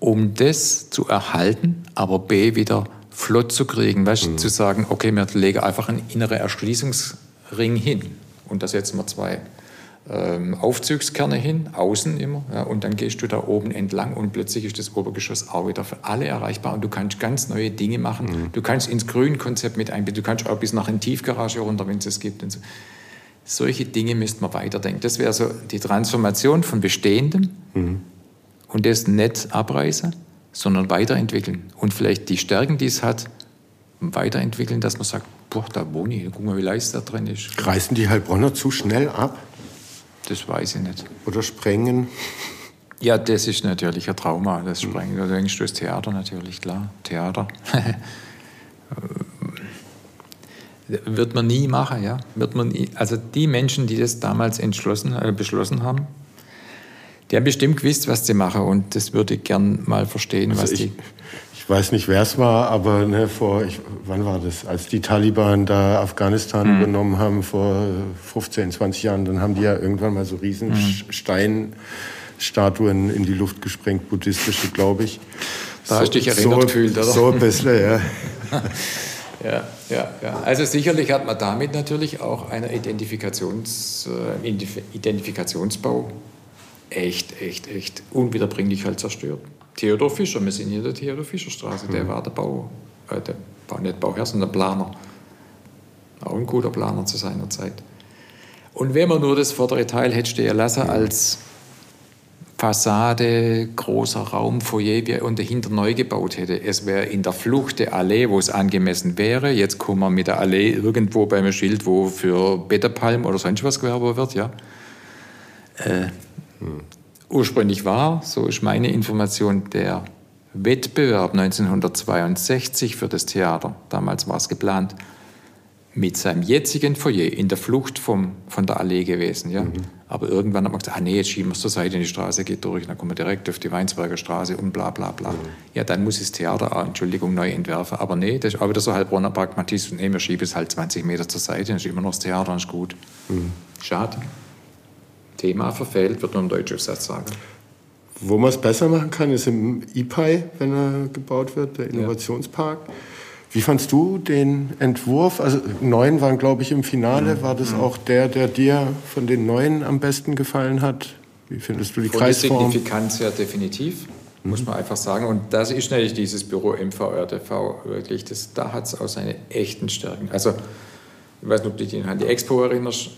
um das zu erhalten, aber B wieder flott zu kriegen, weißt mhm. zu sagen, okay, wir legen einfach einen inneren Erschließungsring hin und da setzen wir zwei ähm, Aufzugskerne hin, außen immer, ja, und dann gehst du da oben entlang und plötzlich ist das Obergeschoss auch wieder für alle erreichbar und du kannst ganz neue Dinge machen. Mhm. Du kannst ins Grünkonzept mit einbinden, du kannst auch bis nach in Tiefgarage runter, wenn es es gibt und so. Solche Dinge müsste man weiterdenken. Das wäre so die Transformation von Bestehendem mhm. und das nicht abreißen, sondern weiterentwickeln und vielleicht die Stärken, die es hat, weiterentwickeln, dass man sagt, boah, da wohne ich, guck mal, wie leicht da drin ist.
Reißen die Heilbronner zu schnell ab?
Das weiß ich nicht.
Oder sprengen?
Ja, das ist natürlich ein Trauma, das Sprengen. Da denkst du das Theater natürlich, klar. Theater. wird man nie machen, ja. Wird man nie, also die Menschen, die das damals entschlossen, äh, beschlossen haben, die haben bestimmt gewusst, was sie machen und das würde ich gern mal verstehen, also was
ich,
die
ich weiß nicht, wer es war, aber ne, vor, ich, wann war das? Als die Taliban da Afghanistan mhm. übernommen haben, vor 15, 20 Jahren, dann haben die ja irgendwann mal so riesen mhm. Steinstatuen in die Luft gesprengt, buddhistische, glaube ich.
Da so, hast du dich erinnert so, gefühlt, oder?
So ein bisschen, ja.
ja, ja, ja. Also sicherlich hat man damit natürlich auch einen Identifikations, äh, Identifikationsbau echt, echt, echt unwiederbringlich halt zerstört. Theodor Fischer, wir sind hier in der Theodor Fischer Straße, mhm. der war der Bau, äh, der war nicht Bauherr, sondern der Planer. Auch ein guter Planer zu seiner Zeit. Und wenn man nur das vordere Teil hätte stehen lassen als Fassade, großer Raum, Foyer, wie er und dahinter neu gebaut hätte. Es wäre in der Flucht der Allee, wo es angemessen wäre. Jetzt kommen wir mit der Allee irgendwo beim Schild, wo für Betterpalm oder sonst was gewerbe wird, ja. Äh, hm ursprünglich war, so ist meine Information, der Wettbewerb 1962 für das Theater, damals war es geplant, mit seinem jetzigen Foyer in der Flucht vom, von der Allee gewesen. Ja? Mhm. Aber irgendwann hat man gesagt, ah nee, jetzt schieben wir es zur Seite, die Straße geht durch, dann kommen wir direkt auf die Weinsberger Straße und bla bla bla. Mhm. Ja, dann muss das Theater, auch, Entschuldigung, neu entwerfen. Aber nee, das ist auch wieder so Heilbronner Pragmatismus. Nee, wir schieben es halt 20 Meter zur Seite, dann ist immer noch das Theater, dann ist gut. Mhm. Schade. Thema verfehlt, wird nur im Deutschaufsatz sagen.
Wo man es besser machen kann, ist im IPAI, wenn er gebaut wird, der Innovationspark. Ja. Wie fandst du den Entwurf? Also neun waren, glaube ich, im Finale. Mhm. War das mhm. auch der, der dir von den neuen am besten gefallen hat? Wie findest du die von Kreisform?
Die Signifikanz ja definitiv, mhm. muss man einfach sagen. Und das ist natürlich dieses Büro MVRTV wirklich. Das, da hat es auch seine echten Stärken. Also ich weiß nicht, ob du dich an die Expo erinnerst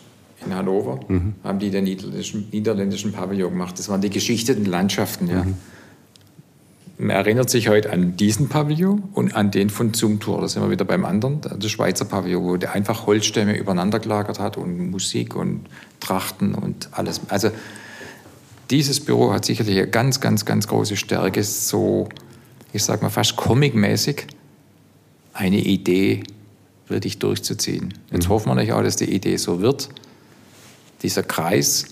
in Hannover, mhm. haben die den niederländischen, niederländischen Pavillon gemacht. Das waren die geschichteten Landschaften. Ja. Mhm. Man erinnert sich heute an diesen Pavillon und an den von Zumthor. Da sind wir wieder beim anderen, der Schweizer Pavillon, wo der einfach Holzstämme übereinander gelagert hat und Musik und Trachten und alles. Also dieses Büro hat sicherlich eine ganz, ganz, ganz große Stärke, so, ich sag mal, fast comicmäßig eine Idee wirklich durchzuziehen. Jetzt mhm. hoffen wir natürlich auch, dass die Idee so wird dieser Kreis,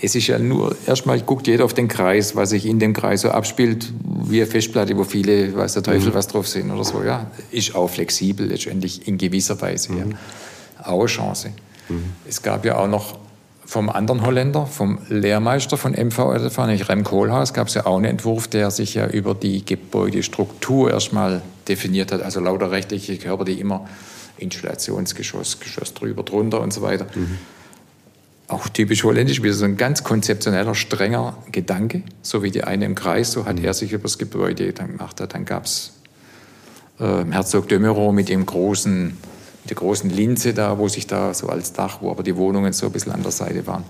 es ist ja nur, erstmal guckt jeder auf den Kreis, was sich in dem Kreis so abspielt, wie eine Festplatte, wo viele, weiß der Teufel, mhm. was drauf sind oder so, ja. Ist auch flexibel letztendlich in gewisser Weise, mhm. ja. Auch eine Chance. Mhm. Es gab ja auch noch vom anderen Holländer, vom Lehrmeister von MVRTV, nämlich Rem Kohlhaas, gab es ja auch einen Entwurf, der sich ja über die Gebäudestruktur erstmal definiert hat, also lauter rechtliche Körper, die immer Installationsgeschoss, Geschoss drüber, drunter und so weiter. Mhm auch typisch holländisch, wieder so ein ganz konzeptioneller, strenger Gedanke, so wie die eine im Kreis, so hat mhm. er sich über das Gebäude gemacht. Dann gab es äh, Herzog de Meuron mit dem großen, mit der großen Linse da, wo sich da so als Dach, wo aber die Wohnungen so ein bisschen an der Seite waren.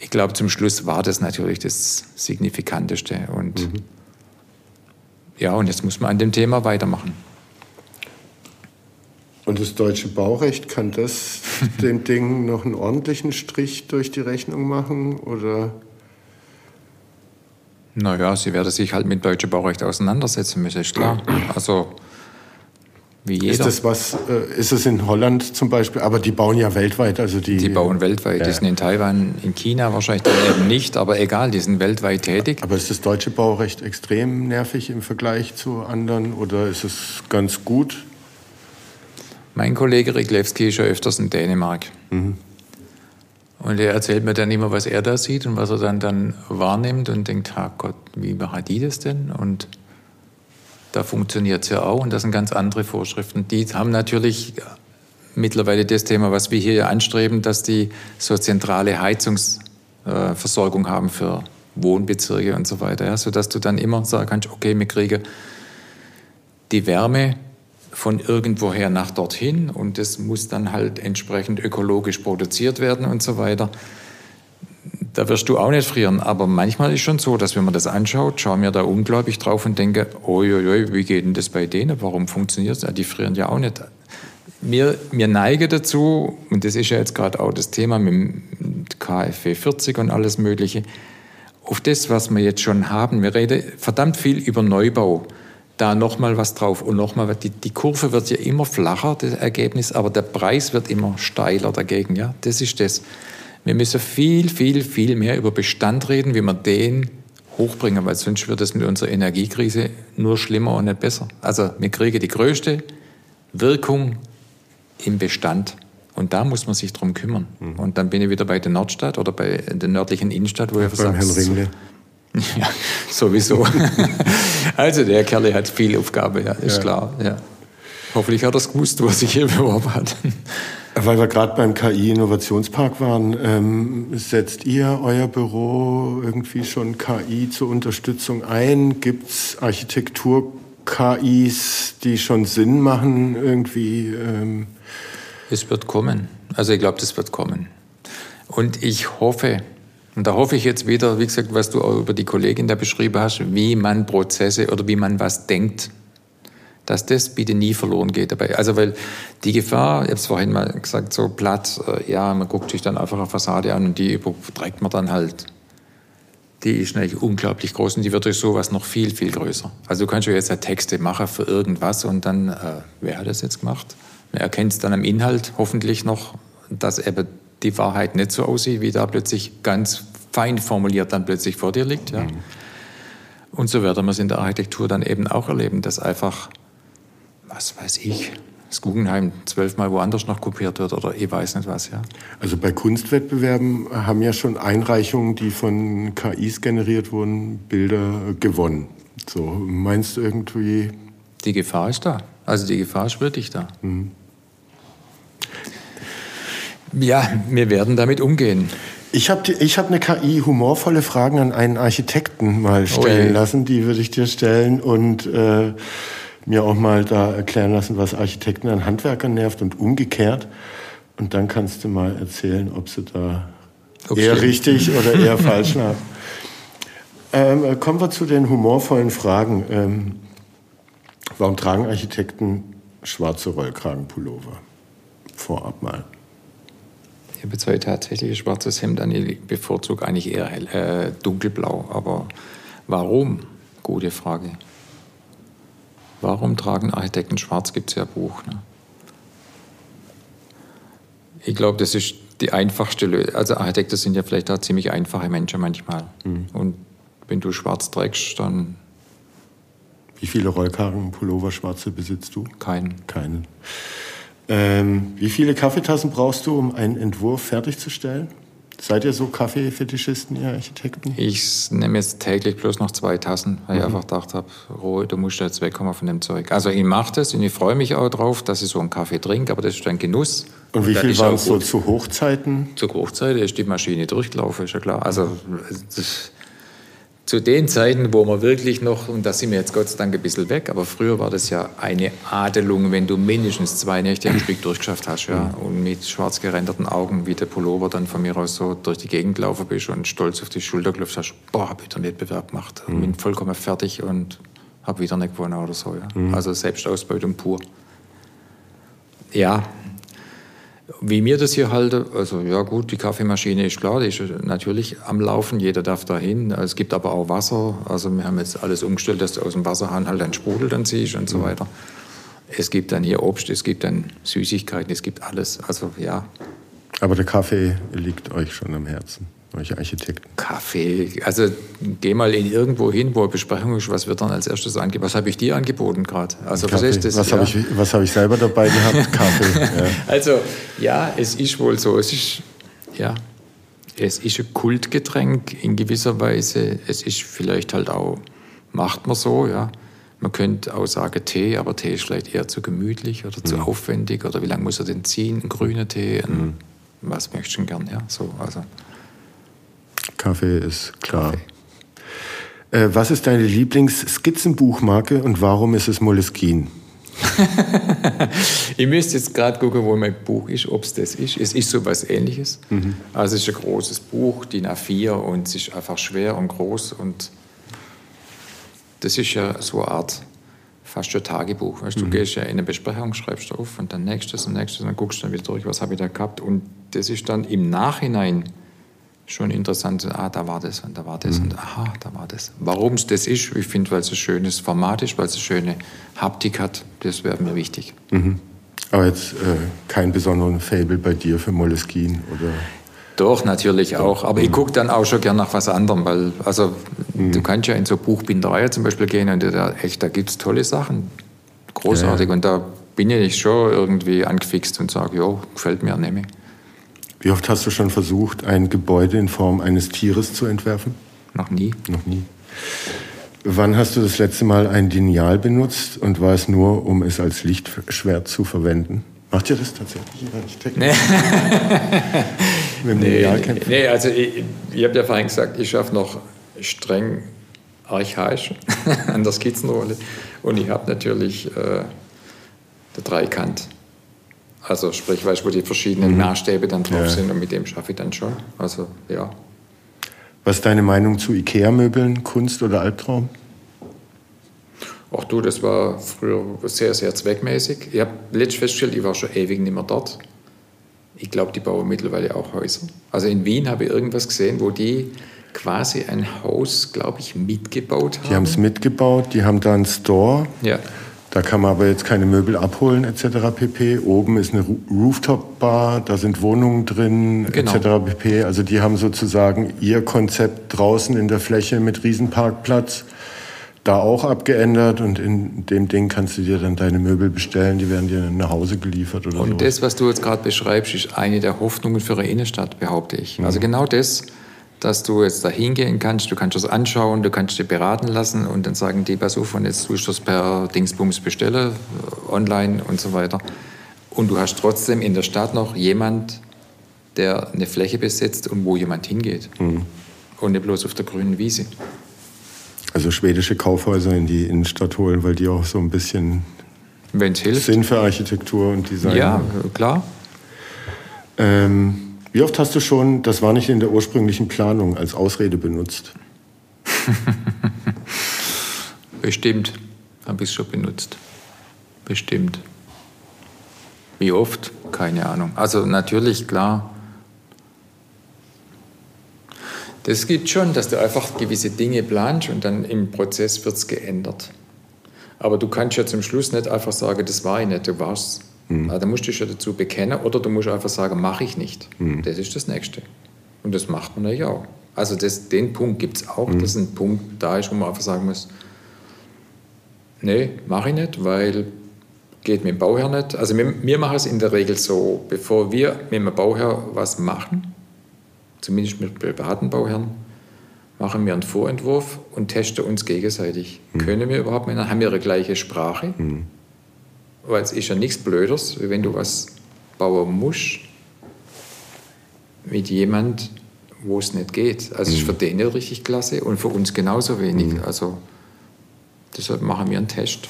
Ich glaube, zum Schluss war das natürlich das Signifikanteste. Und mhm. ja, und jetzt muss man an dem Thema weitermachen.
Und das deutsche Baurecht, kann das dem Ding noch einen ordentlichen Strich durch die Rechnung machen? Oder?
Naja, sie werden sich halt mit deutschem Baurecht auseinandersetzen müssen, ist klar. Also wie jeder.
Ist das was, äh, ist es in Holland zum Beispiel, aber die bauen ja weltweit, also die.
Die bauen weltweit, ja. die sind in Taiwan, in China wahrscheinlich dann eben nicht, aber egal, die sind weltweit tätig.
Aber ist das deutsche Baurecht extrem nervig im Vergleich zu anderen oder ist es ganz gut?
Mein Kollege Riglewski ist ja öfters in Dänemark. Mhm. Und er erzählt mir dann immer, was er da sieht und was er dann, dann wahrnimmt und denkt, Gott, wie machen die das denn? Und da funktioniert es ja auch und das sind ganz andere Vorschriften. Die haben natürlich mittlerweile das Thema, was wir hier anstreben, dass die so zentrale Heizungsversorgung äh, haben für Wohnbezirke und so weiter, ja, sodass du dann immer sagen kannst, okay, wir kriegen die Wärme von irgendwoher nach dorthin und das muss dann halt entsprechend ökologisch produziert werden und so weiter da wirst du auch nicht frieren. Aber manchmal ist schon so, dass wenn man das anschaut, schauen wir da unglaublich drauf und denken, oi, wie geht denn das bei denen? Warum funktioniert es? Die frieren ja auch nicht. Wir, wir neigen dazu, und das ist ja jetzt gerade auch das Thema mit dem KfW 40 und alles Mögliche, auf das, was wir jetzt schon haben. Wir reden verdammt viel über Neubau. Da nochmal was drauf und nochmal. Die, die Kurve wird ja immer flacher, das Ergebnis, aber der Preis wird immer steiler dagegen. Ja? Das ist das. Wir müssen viel, viel, viel mehr über Bestand reden, wie wir den hochbringen, weil sonst wird es mit unserer Energiekrise nur schlimmer und nicht besser. Also wir kriegen die größte Wirkung im Bestand. Und da muss man sich drum kümmern. Mhm. Und dann bin ich wieder bei der Nordstadt oder bei der nördlichen Innenstadt, wo ich
Herrn Ringle.
Ja, sowieso. also der Kerl hat viel Aufgabe, ja, ist ja. klar. Ja. Hoffentlich hat er es gewusst, was sich hier beworben hat.
Weil wir gerade beim KI-Innovationspark waren, ähm, setzt ihr euer Büro irgendwie schon KI zur Unterstützung ein? Gibt es Architektur-KIs, die schon Sinn machen irgendwie? Ähm?
Es wird kommen. Also ich glaube, das wird kommen. Und ich hoffe, und da hoffe ich jetzt wieder, wie gesagt, was du auch über die Kollegin da beschrieben hast, wie man Prozesse oder wie man was denkt dass das bitte nie verloren geht dabei. Also weil die Gefahr, ich habe es vorhin mal gesagt, so platt, äh, ja, man guckt sich dann einfach eine Fassade an und die überträgt man dann halt. Die ist natürlich unglaublich groß und die wird durch sowas noch viel, viel größer. Also du kannst ja jetzt ja Texte machen für irgendwas und dann, äh, wer hat das jetzt gemacht? Man erkennt es dann am Inhalt hoffentlich noch, dass eben die Wahrheit nicht so aussieht, wie da plötzlich ganz fein formuliert dann plötzlich vor dir liegt. Ja. Mhm. Und so werden wir es in der Architektur dann eben auch erleben, dass einfach was weiß ich, das Guggenheim zwölfmal woanders noch kopiert wird oder ich weiß nicht was, ja.
Also bei Kunstwettbewerben haben ja schon Einreichungen, die von KIs generiert wurden, Bilder gewonnen. So, meinst du irgendwie?
Die Gefahr ist da. Also die Gefahr ist wirklich da. Mhm. Ja, wir werden damit umgehen.
Ich habe ich hab eine KI humorvolle Fragen an einen Architekten mal stellen oh lassen. Die würde ich dir stellen und äh, mir auch mal da erklären lassen, was Architekten an Handwerkern nervt und umgekehrt. Und dann kannst du mal erzählen, ob sie da okay. eher richtig oder eher falsch lag. Ähm, kommen wir zu den humorvollen Fragen. Ähm, warum tragen Architekten schwarze Rollkragenpullover? Vorab mal.
Ich habe zwei tatsächlich schwarzes Hemd an. Ich bevorzuge eigentlich eher hell, äh, dunkelblau. Aber warum? Gute Frage. Warum tragen Architekten schwarz? Gibt es ja ein Buch. Ne? Ich glaube, das ist die einfachste Lösung. Also Architekten sind ja vielleicht auch ziemlich einfache Menschen manchmal. Mhm. Und wenn du schwarz trägst, dann...
Wie viele Rollkragenpullover schwarze besitzt du?
Keinen.
Keinen. Ähm, wie viele Kaffeetassen brauchst du, um einen Entwurf fertigzustellen? Seid ihr so Kaffeefetischisten, ihr Architekten?
Ich nehme jetzt täglich bloß noch zwei Tassen, weil mhm. ich einfach gedacht habe, Ruhe, du musst jetzt wegkommen von dem Zeug. Also ich mache das und ich freue mich auch drauf, dass ich so einen Kaffee trinke, aber das ist ein Genuss.
Und, und wie viel waren es so zu Hochzeiten?
Zu Hochzeiten ist die Maschine durchgelaufen, ist ja klar. Also das, zu den Zeiten, wo man wirklich noch, und da sind wir jetzt Gott sei Dank ein bisschen weg, aber früher war das ja eine Adelung, wenn du mindestens zwei Nächte am Stück durchgeschafft hast, ja, mhm. und mit schwarz gerenderten Augen wie der Pullover dann von mir aus so durch die Gegend gelaufen bist und stolz auf die Schulter geklopft hast, boah, hab ich den Wettbewerb gemacht, mhm. bin vollkommen fertig und hab wieder nicht gewonnen oder so, ja. Mhm. Also Selbstausbeutung pur. Ja, wie mir das hier halte, also ja gut, die Kaffeemaschine ist klar, die ist natürlich am Laufen, jeder darf da hin. Es gibt aber auch Wasser, also wir haben jetzt alles umgestellt, dass du aus dem Wasserhahn halt einen Sprudel dann ziehst und so mhm. weiter. Es gibt dann hier Obst, es gibt dann Süßigkeiten, es gibt alles. Also ja.
Aber der Kaffee liegt euch schon am Herzen, euch Architekten.
Kaffee, also geh mal in irgendwo hin, wo eine Besprechung ist, was wird dann als erstes angeboten? Was habe ich dir angeboten gerade? Also
Kaffee.
das,
was
ja.
habe ich, was hab ich selber dabei gehabt? Kaffee. Ja.
Also ja, es ist wohl so. Es ist, ja, es ist ein Kultgetränk in gewisser Weise. Es ist vielleicht halt auch, macht man so, ja. Man könnte auch sagen Tee, aber Tee ist vielleicht eher zu gemütlich oder zu
Mhm.
aufwendig. Oder wie lange muss er denn ziehen? Ein grüner Tee, ein, was möchtest du gern? Ja, so, also.
Kaffee ist klar. Äh, was ist deine Lieblings-Skizzenbuchmarke und warum ist es Moleskine?
Ich müsste jetzt gerade gucken, wo mein Buch ist, ob es das ist. Es ist so was ähnliches. Also es ist ein großes Buch, DIN A4 und es ist einfach schwer und groß und das ist ja so eine Art fast ein Tagebuch. Weißt, Du gehst ja in eine Besprechung, schreibst auf und dann nächstes und nächstes und dann guckst du dann wieder durch, was habe ich da gehabt. Und das ist dann im Nachhinein schon interessant. Ah, da war das und da war das und aha, da war das. Warum es das ist, ich finde, weil es ein schönes Format ist, weil es eine schöne Haptik hat, das wäre mir wichtig.
Aber jetzt äh, kein besonderen Fable bei dir für Moleskine oder
Doch, natürlich auch. Aber ich gucke dann auch schon gern nach was anderem, weil also du kannst ja in so Buchbinderei zum Beispiel gehen und da, echt, da gibt es tolle Sachen. Großartig.
Ja, ja.
Und da bin ich schon irgendwie angefixt und sage, ja, gefällt mir, nehme ich.
Wie oft hast du schon versucht, ein Gebäude in Form eines Tieres zu entwerfen?
Noch nie.
Noch nie. Wann hast du das letzte Mal ein Lineal benutzt und war es nur, um es als Lichtschwert zu verwenden? Macht ihr das tatsächlich, ihr Architekten?
Nee.
Mit dem
Nee,
Lineal kämpfen?
nee, also ich, ich habe ja vorhin gesagt, ich schaffe noch streng archaisch an der Skizzenrolle. Und ich habe natürlich äh, der Dreikant. Also sprich, weißt du, wo die verschiedenen Maßstäbe dann drauf
Ja.
sind und mit dem schaffe ich dann schon. Also ja.
Was ist deine Meinung zu Ikea-Möbeln, Kunst oder Albtraum?
Auch du, das war früher sehr, sehr zweckmäßig. Ich habe letztlich festgestellt, ich war schon ewig nicht mehr dort. Ich glaube, die bauen mittlerweile auch Häuser. Also in Wien habe ich irgendwas gesehen, wo die quasi ein Haus, glaube ich, mitgebaut haben.
Die haben es mitgebaut, die haben da einen Store.
Ja.
Da kann man aber jetzt keine Möbel abholen etc. pp. Oben ist eine Rooftop-Bar, da sind Wohnungen drin
Genau.
etc. pp. Also die haben sozusagen ihr Konzept draußen in der Fläche mit Riesenparkplatz da auch abgeändert und in dem Ding kannst du dir dann deine Möbel bestellen, die werden dir nach Hause geliefert oder
Und
so.
das, was du jetzt gerade beschreibst, ist eine der Hoffnungen für eine Innenstadt, behaupte ich. Also genau das, dass du jetzt da hingehen kannst, du kannst das anschauen, du kannst dich beraten lassen und dann sagen die, pass auf, und jetzt tust du das per Dingsbums bestellen, äh, online und so weiter. Und du hast trotzdem in der Stadt noch jemand, der eine Fläche besetzt und wo jemand hingeht. Und nicht bloß auf der grünen Wiese.
Also schwedische Kaufhäuser in die Innenstadt holen, weil die auch so ein bisschen. Sinn für Architektur und Design
Ja,
haben.
klar.
Ähm, wie oft hast du schon, das war nicht in der ursprünglichen Planung, als Ausrede benutzt?
Bestimmt habe ich es schon benutzt. Bestimmt. Wie oft? Keine Ahnung. Also natürlich, klar. Das gibt schon, dass du einfach gewisse Dinge planst und dann im Prozess wird es geändert. Aber du kannst ja zum Schluss nicht einfach sagen, das war ich nicht, du warst. Also, da musst du dich ja dazu bekennen oder du musst einfach sagen, mache ich nicht. Das ist das Nächste. Und das macht man ja auch. Also das, den Punkt gibt es auch, dass ein Punkt da ist, wo man einfach sagen muss, nee, mache ich nicht, weil geht mit dem Bauherr nicht. Also wir, wir machen es in der Regel so, bevor wir mit dem Bauherr was machen, zumindest mit privaten Bauherren, machen wir einen Vorentwurf und testen uns gegenseitig. Können wir überhaupt miteinander, haben wir eine gleiche Sprache? Weil es ist ja nichts Blöders, wie wenn du was bauen musst mit jemand, wo es nicht geht. Also es ist für den nicht richtig klasse und für uns genauso wenig. Also deshalb machen wir einen Test.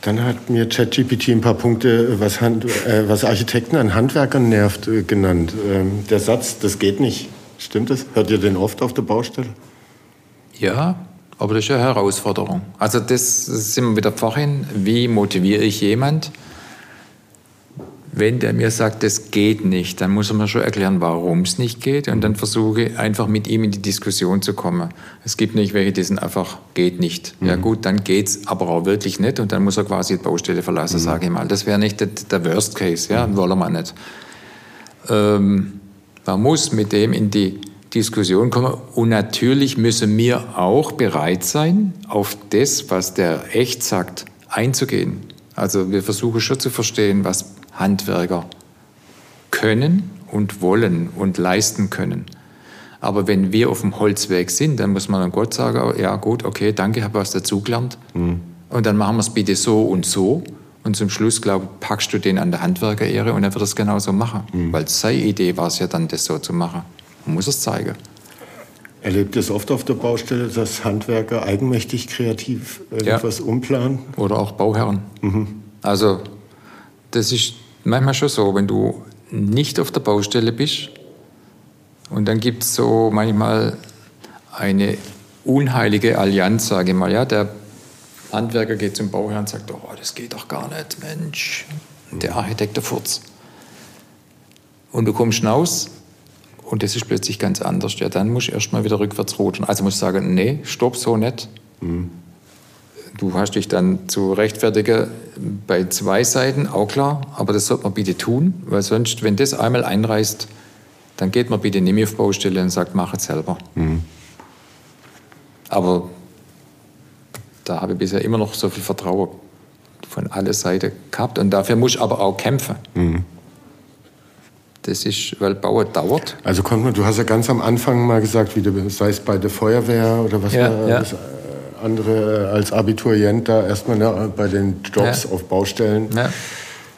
Dann hat mir ChatGPT ein paar Punkte, was, Hand, äh, was Architekten an Handwerkern nervt, äh, genannt. Ähm, der Satz, das geht nicht. Stimmt das? Hört ihr den oft auf der Baustelle?
Ja, aber das ist eine Herausforderung. Also das, das sind wir wieder vorhin. Wie motiviere ich jemand? wenn der mir sagt, das geht nicht, dann muss er mir schon erklären, warum es nicht geht. Und dann versuche ich einfach mit ihm in die Diskussion zu kommen. Es gibt nicht welche, die sind einfach, geht nicht. Mhm. Ja gut, dann geht's aber auch wirklich nicht. Und dann muss er quasi die Baustelle verlassen, mhm. sage ich mal. Das wäre nicht der, der, Worst Case, ja, mhm. wollen wir nicht. Ähm, man muss mit dem in die Diskussion kommen. Und natürlich müssen wir auch bereit sein, auf das, was der echt sagt, einzugehen. Also wir versuchen schon zu verstehen, was Handwerker können und wollen und leisten können. Aber wenn wir auf dem Holzweg sind, dann muss man dann Gott sagen, ja gut, okay, danke, habe was dazugelernt. Mhm. Und dann machen wir es bitte so und so. Und zum Schluss, glaube ich, packst du den an der Handwerkerehre und er wird es genauso machen. Mhm. Weil seine Idee war es ja dann, das so zu machen. Man muss es zeigen.
Erlebt es oft auf der Baustelle, dass Handwerker eigenmächtig kreativ irgendwas ja. umplanen?
Oder auch Bauherren. Mhm. Also das ist manchmal schon so, wenn du nicht auf der Baustelle bist und dann gibt es so manchmal eine unheilige Allianz, sage ich mal. Ja, der Handwerker geht zum Bauherrn und sagt, oh, das geht doch gar nicht, Mensch. Der Architekt, der Furz. Und du kommst raus und das ist plötzlich ganz anders. Ja, dann musst du erstmal wieder rückwärts rudern. Also musst du sagen, nee, stopp, so nicht. Mhm. Du hast dich dann zu rechtfertigen bei zwei Seiten, auch klar, aber das sollte man bitte tun, weil sonst, wenn das einmal einreißt, dann geht man bitte nicht mehr auf Baustelle und sagt, mach es selber. Mhm. Aber da habe ich bisher immer noch so viel Vertrauen von aller Seiten gehabt und dafür muss ich aber auch kämpfen. Mhm. Das ist, weil Bauen dauert.
Also kommt man, du hast ja ganz am Anfang mal gesagt, wie du, sei es bei der Feuerwehr oder was ja, war ja. das andere als Abiturient da erstmal ne, bei den Jobs ja. auf Baustellen,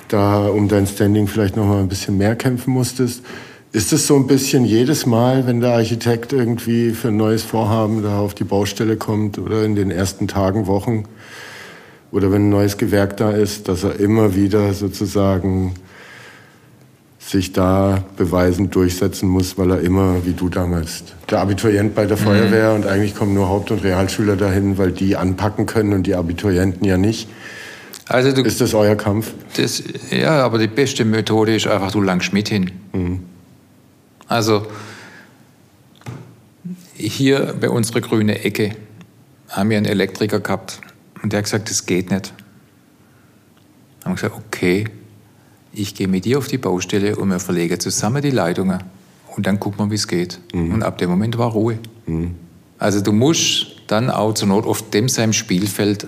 da um dein Standing vielleicht noch mal ein bisschen mehr kämpfen musstest. Ist es so ein bisschen jedes Mal, wenn der Architekt irgendwie für ein neues Vorhaben da auf die Baustelle kommt oder in den ersten Tagen, Wochen oder wenn ein neues Gewerk da ist, dass er immer wieder sozusagen sich da beweisen, durchsetzen muss, weil er immer, wie du damals, der Abiturient bei der mhm. Feuerwehr und eigentlich kommen nur Haupt- und Realschüler dahin, weil die anpacken können und die Abiturienten ja nicht. Also du, ist das euer Kampf?
Das, ja, aber die beste Methode ist einfach, du langst mit hin. Mhm. Also hier bei unserer grünen Ecke haben wir einen Elektriker gehabt und der hat gesagt, das geht nicht. Haben wir gesagt, okay, ich gehe mit dir auf die Baustelle und wir verlegen zusammen die Leitungen und dann gucken wir, wie es geht. Mhm. Und ab dem Moment war Ruhe. Mhm. Also du musst dann auch zur Not auf dem seinem Spielfeld,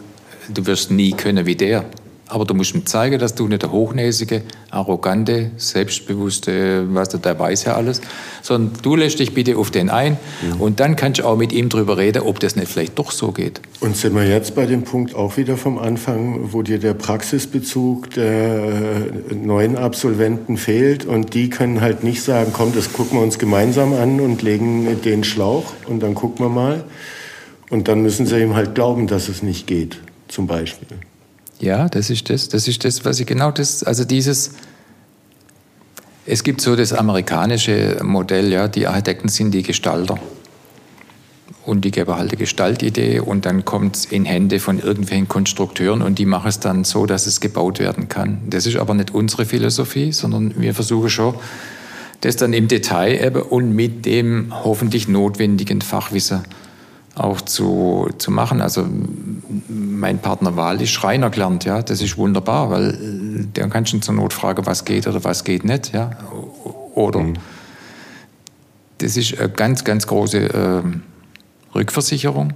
du wirst nie können wie der. Aber du musst ihm zeigen, dass du nicht der hochnäsige, arrogante, selbstbewusste, was du, der weiß ja alles, sondern du lässt dich bitte auf den ein mhm. und dann kannst du auch mit ihm drüber reden, ob das nicht vielleicht doch so geht.
Und sind wir jetzt bei dem Punkt auch wieder vom Anfang, wo dir der Praxisbezug der äh, neuen Absolventen fehlt und die können halt nicht sagen, komm, das gucken wir uns gemeinsam an und legen den Schlauch und dann gucken wir mal. Und dann müssen sie ihm halt glauben, dass es nicht geht, zum Beispiel.
Ja, das ist das. Das ist das, was ich genau das, also dieses, es gibt so das amerikanische Modell, ja, die Architekten sind die Gestalter. Und die geben halt eine Gestaltidee und dann kommt es in Hände von irgendwelchen Konstrukteuren und die machen es dann so, dass es gebaut werden kann. Das ist aber nicht unsere Philosophie, sondern wir versuchen schon, das dann im Detail eben und mit dem hoffentlich notwendigen Fachwissen auch zu, zu machen. Also mein Partner Wahl ist Schreiner gelernt, ja, das ist wunderbar, weil äh, der kann schon zur Not fragen, was geht oder was geht nicht, ja, oder mhm. das ist eine ganz, ganz große äh, Rückversicherung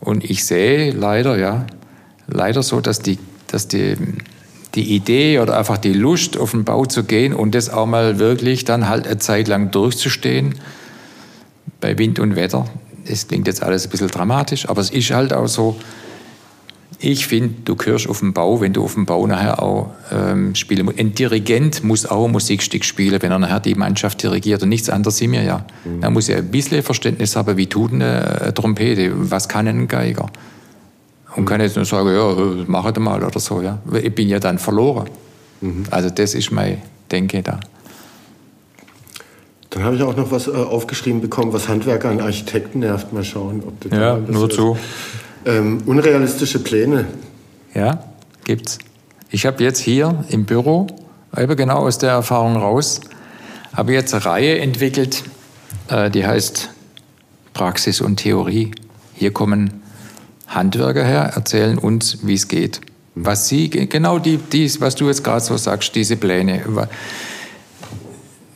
und ich sehe leider, ja, leider so, dass die, dass die die Idee oder einfach die Lust, auf den Bau zu gehen und das auch mal wirklich dann halt eine Zeit lang durchzustehen, bei Wind und Wetter, es klingt jetzt alles ein bisschen dramatisch, aber es ist halt auch so, ich finde, du gehörst auf dem Bau, wenn du auf dem Bau nachher auch ähm, spielen musst. Ein Dirigent muss auch ein Musikstück spielen, wenn er nachher die Mannschaft dirigiert und nichts anderes sind wir ja. Mhm. Er muss ja ein bisschen Verständnis haben, wie tut eine Trompete, was kann ein Geiger. Und mhm. kann jetzt nur sagen, ja, mach das mal oder so. Ja. Ich bin ja dann verloren. Mhm. Also das ist mein Denke da.
Dann habe ich auch noch was äh, aufgeschrieben bekommen, was Handwerker an Architekten nervt. Mal schauen,
ob das Ja, nur zu.
Ähm, unrealistische Pläne.
Ja, gibt's. Ich habe jetzt hier im Büro Eben genau aus der Erfahrung raus. Habe jetzt eine Reihe entwickelt, äh, die heißt Praxis und Theorie. Hier kommen Handwerker her, erzählen uns, wie es geht. Was sie, genau die, dies, was du jetzt gerade so sagst, diese Pläne.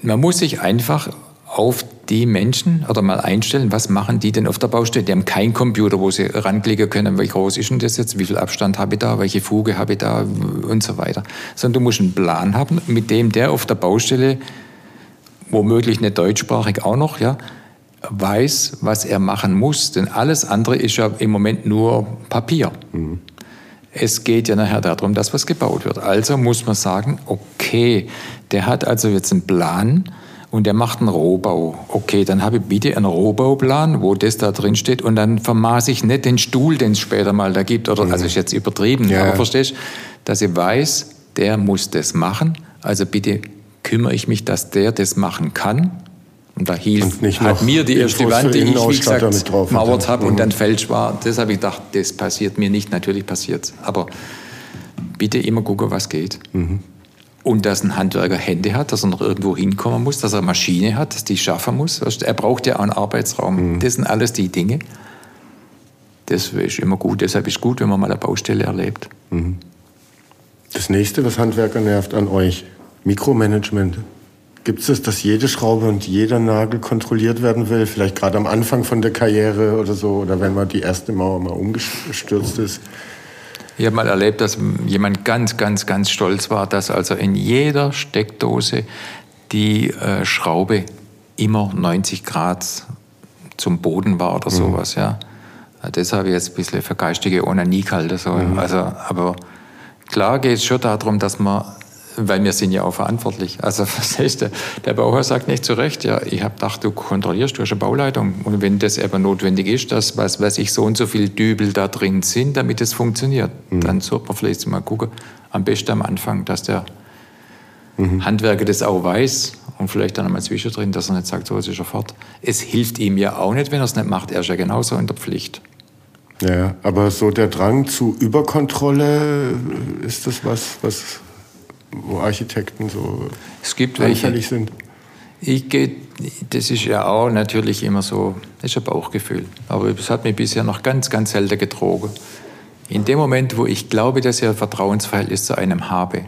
Man muss sich einfach auf die Menschen oder mal einstellen, was machen die denn auf der Baustelle? Die haben keinen Computer, wo sie ranklicken können, wie groß ist denn das jetzt, wie viel Abstand habe ich da, welche Fuge habe ich da und so weiter. Sondern du musst einen Plan haben, mit dem der auf der Baustelle, womöglich nicht deutschsprachig auch noch, ja, weiß, was er machen muss. Denn alles andere ist ja im Moment nur Papier. Mhm. Es geht ja nachher darum, dass was gebaut wird. Also muss man sagen, okay, der hat also jetzt einen Plan, und er macht einen Rohbau. Okay, dann habe ich bitte einen Rohbauplan, wo das da drin steht und dann vermaße ich nicht den Stuhl, den es später mal da gibt. Oder, also ist jetzt übertrieben, ja. aber verstehst dass ich weiß, der muss das machen. Also bitte kümmere ich mich, dass der das machen kann. Und da hilft, und hat mir die erste Wand, die ich, wie gesagt, mauert habe mhm. und dann falsch war. Das habe ich gedacht, das passiert mir nicht. Natürlich passiert es. Aber bitte immer gucken, was geht. Mhm. Und dass ein Handwerker Hände hat, dass er noch irgendwo hinkommen muss, dass er eine Maschine hat, dass die schaffen muss. Er braucht ja auch einen Arbeitsraum. Mhm. Das sind alles die Dinge. Das ist immer gut. Deshalb ist es gut, wenn man mal eine Baustelle erlebt. Mhm.
Das nächste, was Handwerker nervt an euch, Mikromanagement. Gibt es das, dass jede Schraube und jeder Nagel kontrolliert werden will? Vielleicht gerade am Anfang von der Karriere oder so, oder wenn man die erste Mauer mal umgestürzt ist?
Ich habe mal erlebt, dass jemand ganz, ganz, ganz stolz war, dass also in jeder Steckdose die äh, Schraube immer 90 Grad zum Boden war oder mhm. sowas. Ja. Das habe ich jetzt ein bisschen für geistige Onanie gehalten. So. Mhm. Also, aber klar geht es schon darum, dass man weil wir sind ja auch verantwortlich. Also was heißt der? Der Bauherr sagt nicht zu Recht, ja, ich habe gedacht, du kontrollierst, du hast eine Bauleitung. Und wenn das aber notwendig ist, dass, was weiß ich, so und so viele Dübel da drin sind, damit es funktioniert, mhm. dann sollte man vielleicht mal gucken, am besten am Anfang, dass der mhm. Handwerker das auch weiß und vielleicht dann einmal zwischendrin, dass er nicht sagt, so ist er fort. Es hilft ihm ja auch nicht, wenn er es nicht macht. Er ist ja genauso in der Pflicht.
Ja, aber so der Drang zu Überkontrolle, ist das was, was wo Architekten so
es gibt anfällig sind? Ich gehe, das ist ja auch natürlich immer so, das ist ein Bauchgefühl. Aber es hat mich bisher noch ganz, ganz selten getrogen. In dem Moment, wo ich glaube, dass ich ein Vertrauensverhältnis zu einem habe,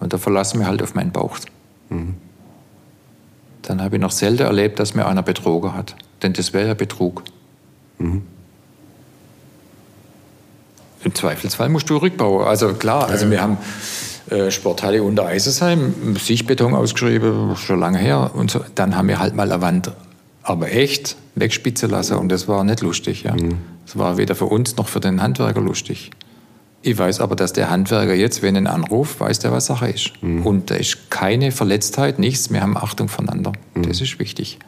und da verlasse ich mich halt auf meinen Bauch, mhm. dann habe ich noch selten erlebt, dass mir einer betrogen hat. Denn das wäre ja Betrug. Mhm. Im Zweifelsfall musst du rückbauen. Also klar, also wir haben äh, Sporthalle unter Eisesheim, Sichtbeton ausgeschrieben, schon lange her. Und so. Dann haben wir halt mal eine Wand, aber echt, wegspitzen lassen. Und das war nicht lustig. Ja. Mhm. Das war weder für uns noch für den Handwerker lustig. Ich weiß aber, dass der Handwerker jetzt, wenn er anruft, weiß der, was Sache ist. Mhm. Und da ist keine Verletztheit, nichts. Wir haben Achtung voneinander. Mhm. Das ist wichtig.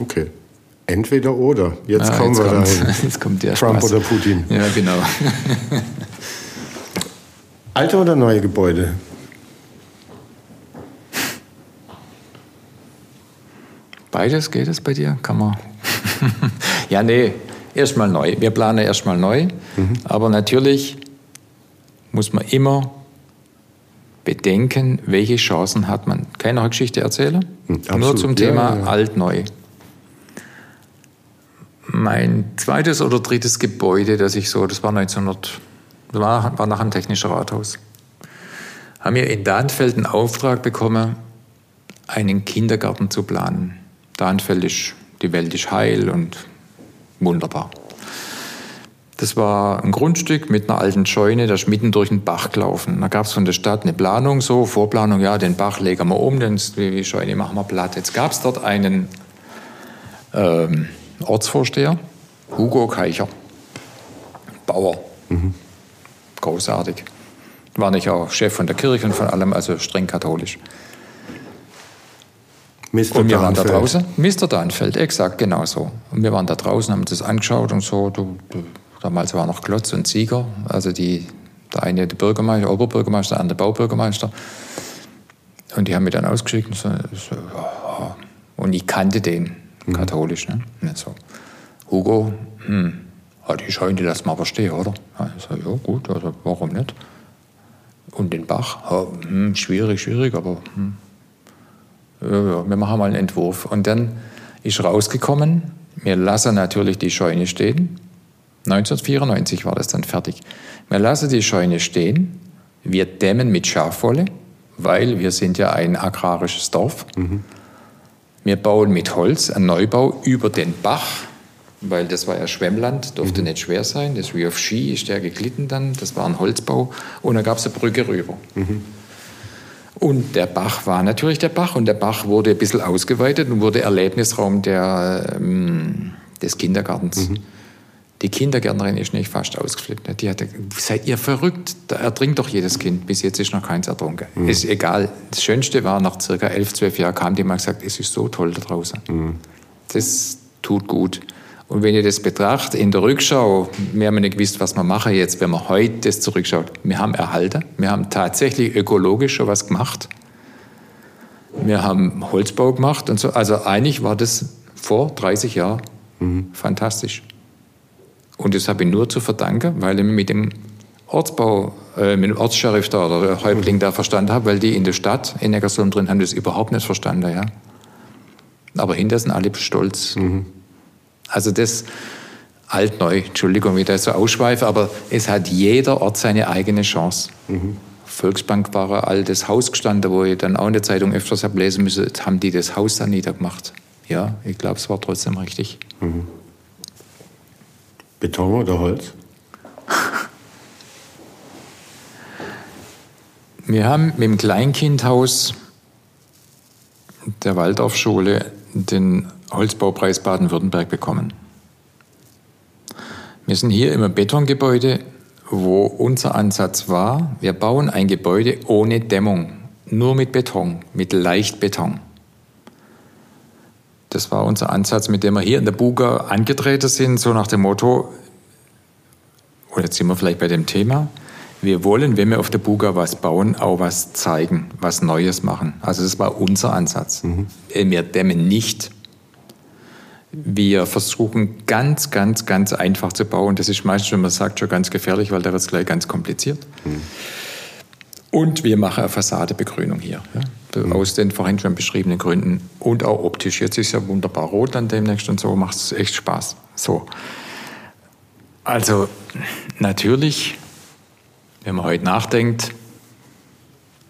Okay. Entweder oder. Jetzt ah, kommen jetzt wir dahin.
Jetzt kommt der
Trump Spaß. oder Putin.
Ja, genau.
Alte oder neue Gebäude?
Beides geht es bei dir? Kann man. ja, nee, erstmal neu. Wir planen erstmal neu. Mhm. Aber natürlich muss man immer bedenken, welche Chancen hat man. Keine Geschichte erzählen? Mhm, Nur zum Thema ja, ja. alt-neu mein zweites oder drittes Gebäude, das ich so, das war 1900, war, war nach einem technischen Rathaus, haben wir in Dahnfeld einen Auftrag bekommen, einen Kindergarten zu planen. Dahnfeld ist, die Welt ist heil und wunderbar. Das war ein Grundstück mit einer alten Scheune, das ist mitten durch den Bach gelaufen. Da gab es von der Stadt eine Planung, so Vorplanung, ja, den Bach legen wir um, den, die Scheune machen wir platt. Jetzt gab es dort einen ähm, Ortsvorsteher, Hugo Keicher, Bauer. Mhm. Großartig. War nicht auch Chef von der Kirche und von allem, also streng katholisch.
Mr.
Und wir waren da draußen. Mr. Danfeld, exakt, genau so. Und wir waren da draußen, haben das angeschaut und so. Du, du, damals war noch Klotz und Sieger, also die, der eine der Bürgermeister, Oberbürgermeister, der andere Baubürgermeister. Und die haben mich dann ausgeschickt und so, so und ich kannte den. Katholisch. Ne? So. Hugo, hm, die Scheune, das mal verstehen, oder? Ja, ich sage, ja gut, also warum nicht? Und den Bach, oh, hm, schwierig, schwierig, aber hm. ja, ja, wir machen mal einen Entwurf. Und dann ist rausgekommen, wir lassen natürlich die Scheune stehen. 1994 war das dann fertig. Wir lassen die Scheune stehen, wir dämmen mit Schafwolle, weil wir sind ja ein agrarisches Dorf. Mhm. Wir bauen mit Holz einen Neubau über den Bach, weil das war ja Schwemmland, durfte mhm. nicht schwer sein. Das wie auf Ski ist der geglitten dann, das war ein Holzbau. Und dann gab es eine Brücke rüber. Mhm. Und der Bach war natürlich der Bach und der Bach wurde ein bisschen ausgeweitet und wurde Erlebnisraum der, ähm, des Kindergartens. Mhm. Die Kindergärtnerin ist nicht fast ausgeflippt. Die hatte, seid ihr verrückt? Da ertrinkt doch jedes Kind. Bis jetzt ist noch keins ertrunken. Mhm. Ist egal. Das Schönste war, nach circa elf, zwölf Jahren kam die mal gesagt, es ist so toll da draußen. Mhm. Das tut gut. Und wenn ihr das betrachtet, in der Rückschau, wir haben nicht gewusst, was wir machen jetzt, wenn man heute das zurückschaut. Wir haben erhalten, wir haben tatsächlich ökologisch schon was gemacht. Wir haben Holzbau gemacht und so. Also eigentlich war das vor 30 Jahren mhm. fantastisch. Und das habe ich nur zu verdanken, weil ich mit dem Ortsbau, äh, mit dem Ortsscheriff da oder der Häuptling da verstanden habe, weil die in der Stadt, in Neckarsulm drin, haben das überhaupt nicht verstanden, ja. Aber hinter sind alle stolz. Mhm. Also das alt-neu, Entschuldigung, wie ich da so ausschweife, aber es hat jeder Ort seine eigene Chance. Mhm. Volksbank war ein altes Haus gestanden, wo ich dann auch in der Zeitung öfters habe lesen müssen, haben die das Haus dann niedergemacht. Ja, ich glaube, es war trotzdem richtig. Mhm.
Beton oder Holz?
Wir haben mit dem Kleinkindhaus der Waldorfschule den Holzbaupreis Baden-Württemberg bekommen. Wir sind hier im Betongebäude, wo unser Ansatz war, wir bauen ein Gebäude ohne Dämmung, nur mit Beton, mit Leichtbeton. Das war unser Ansatz, mit dem wir hier in der Buga angetreten sind, so nach dem Motto, und jetzt sind wir vielleicht bei dem Thema, wir wollen, wenn wir auf der Buga was bauen, auch was zeigen, was Neues machen. Also das war unser Ansatz. Mhm. Wir dämmen nicht. Wir versuchen ganz, ganz, ganz einfach zu bauen. Das ist meistens, wenn man sagt, schon ganz gefährlich, weil da wird es gleich ganz kompliziert. Mhm. Und wir machen eine Fassadebegrünung hier. Ja, mhm. Aus den vorhin schon beschriebenen Gründen. Und auch optisch. Jetzt ist ja wunderbar rot dann demnächst und so macht es echt Spaß. So. Also, natürlich, wenn man heute nachdenkt,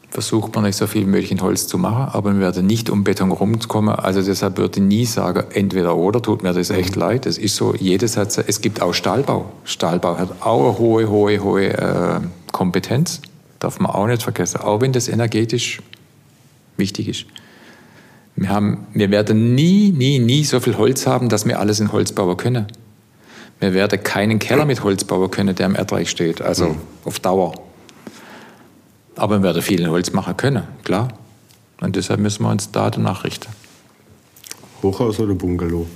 versucht man nicht so viel möglich in Holz zu machen, aber man werde nicht um Beton rumkommen. Also deshalb würde ich nie sagen, entweder oder, tut mir das echt mhm. leid. Es ist so, jedes hat, es gibt auch Stahlbau. Stahlbau hat auch eine hohe, hohe, hohe äh, Kompetenz darf man auch nicht vergessen, auch wenn das energetisch wichtig ist. Wir, haben, wir werden nie, nie, nie so viel Holz haben, dass wir alles in Holz bauen können. Wir werden keinen Keller mit Holz bauen können, der im Erdreich steht, also mhm. auf Dauer. Aber wir werden viel in Holz machen können, klar. Und deshalb müssen wir uns da danach richten.
Hochhaus oder Bungalow?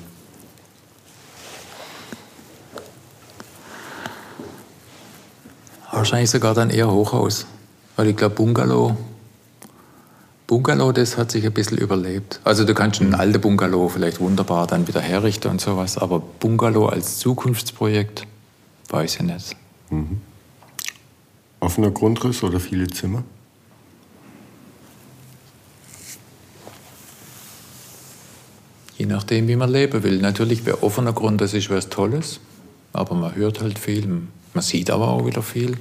Wahrscheinlich sogar dann eher Hochhaus. Weil ich glaube, Bungalow, Bungalow, das hat sich ein bisschen überlebt. Also du kannst einen alten Bungalow vielleicht wunderbar dann wieder herrichten und sowas, aber Bungalow als Zukunftsprojekt, weiß ich nicht. Mhm.
Offener Grundriss oder viele Zimmer?
Je nachdem, wie man leben will. Natürlich, bei offener Grundriss ist was Tolles, aber man hört halt viel, man sieht aber auch wieder viel.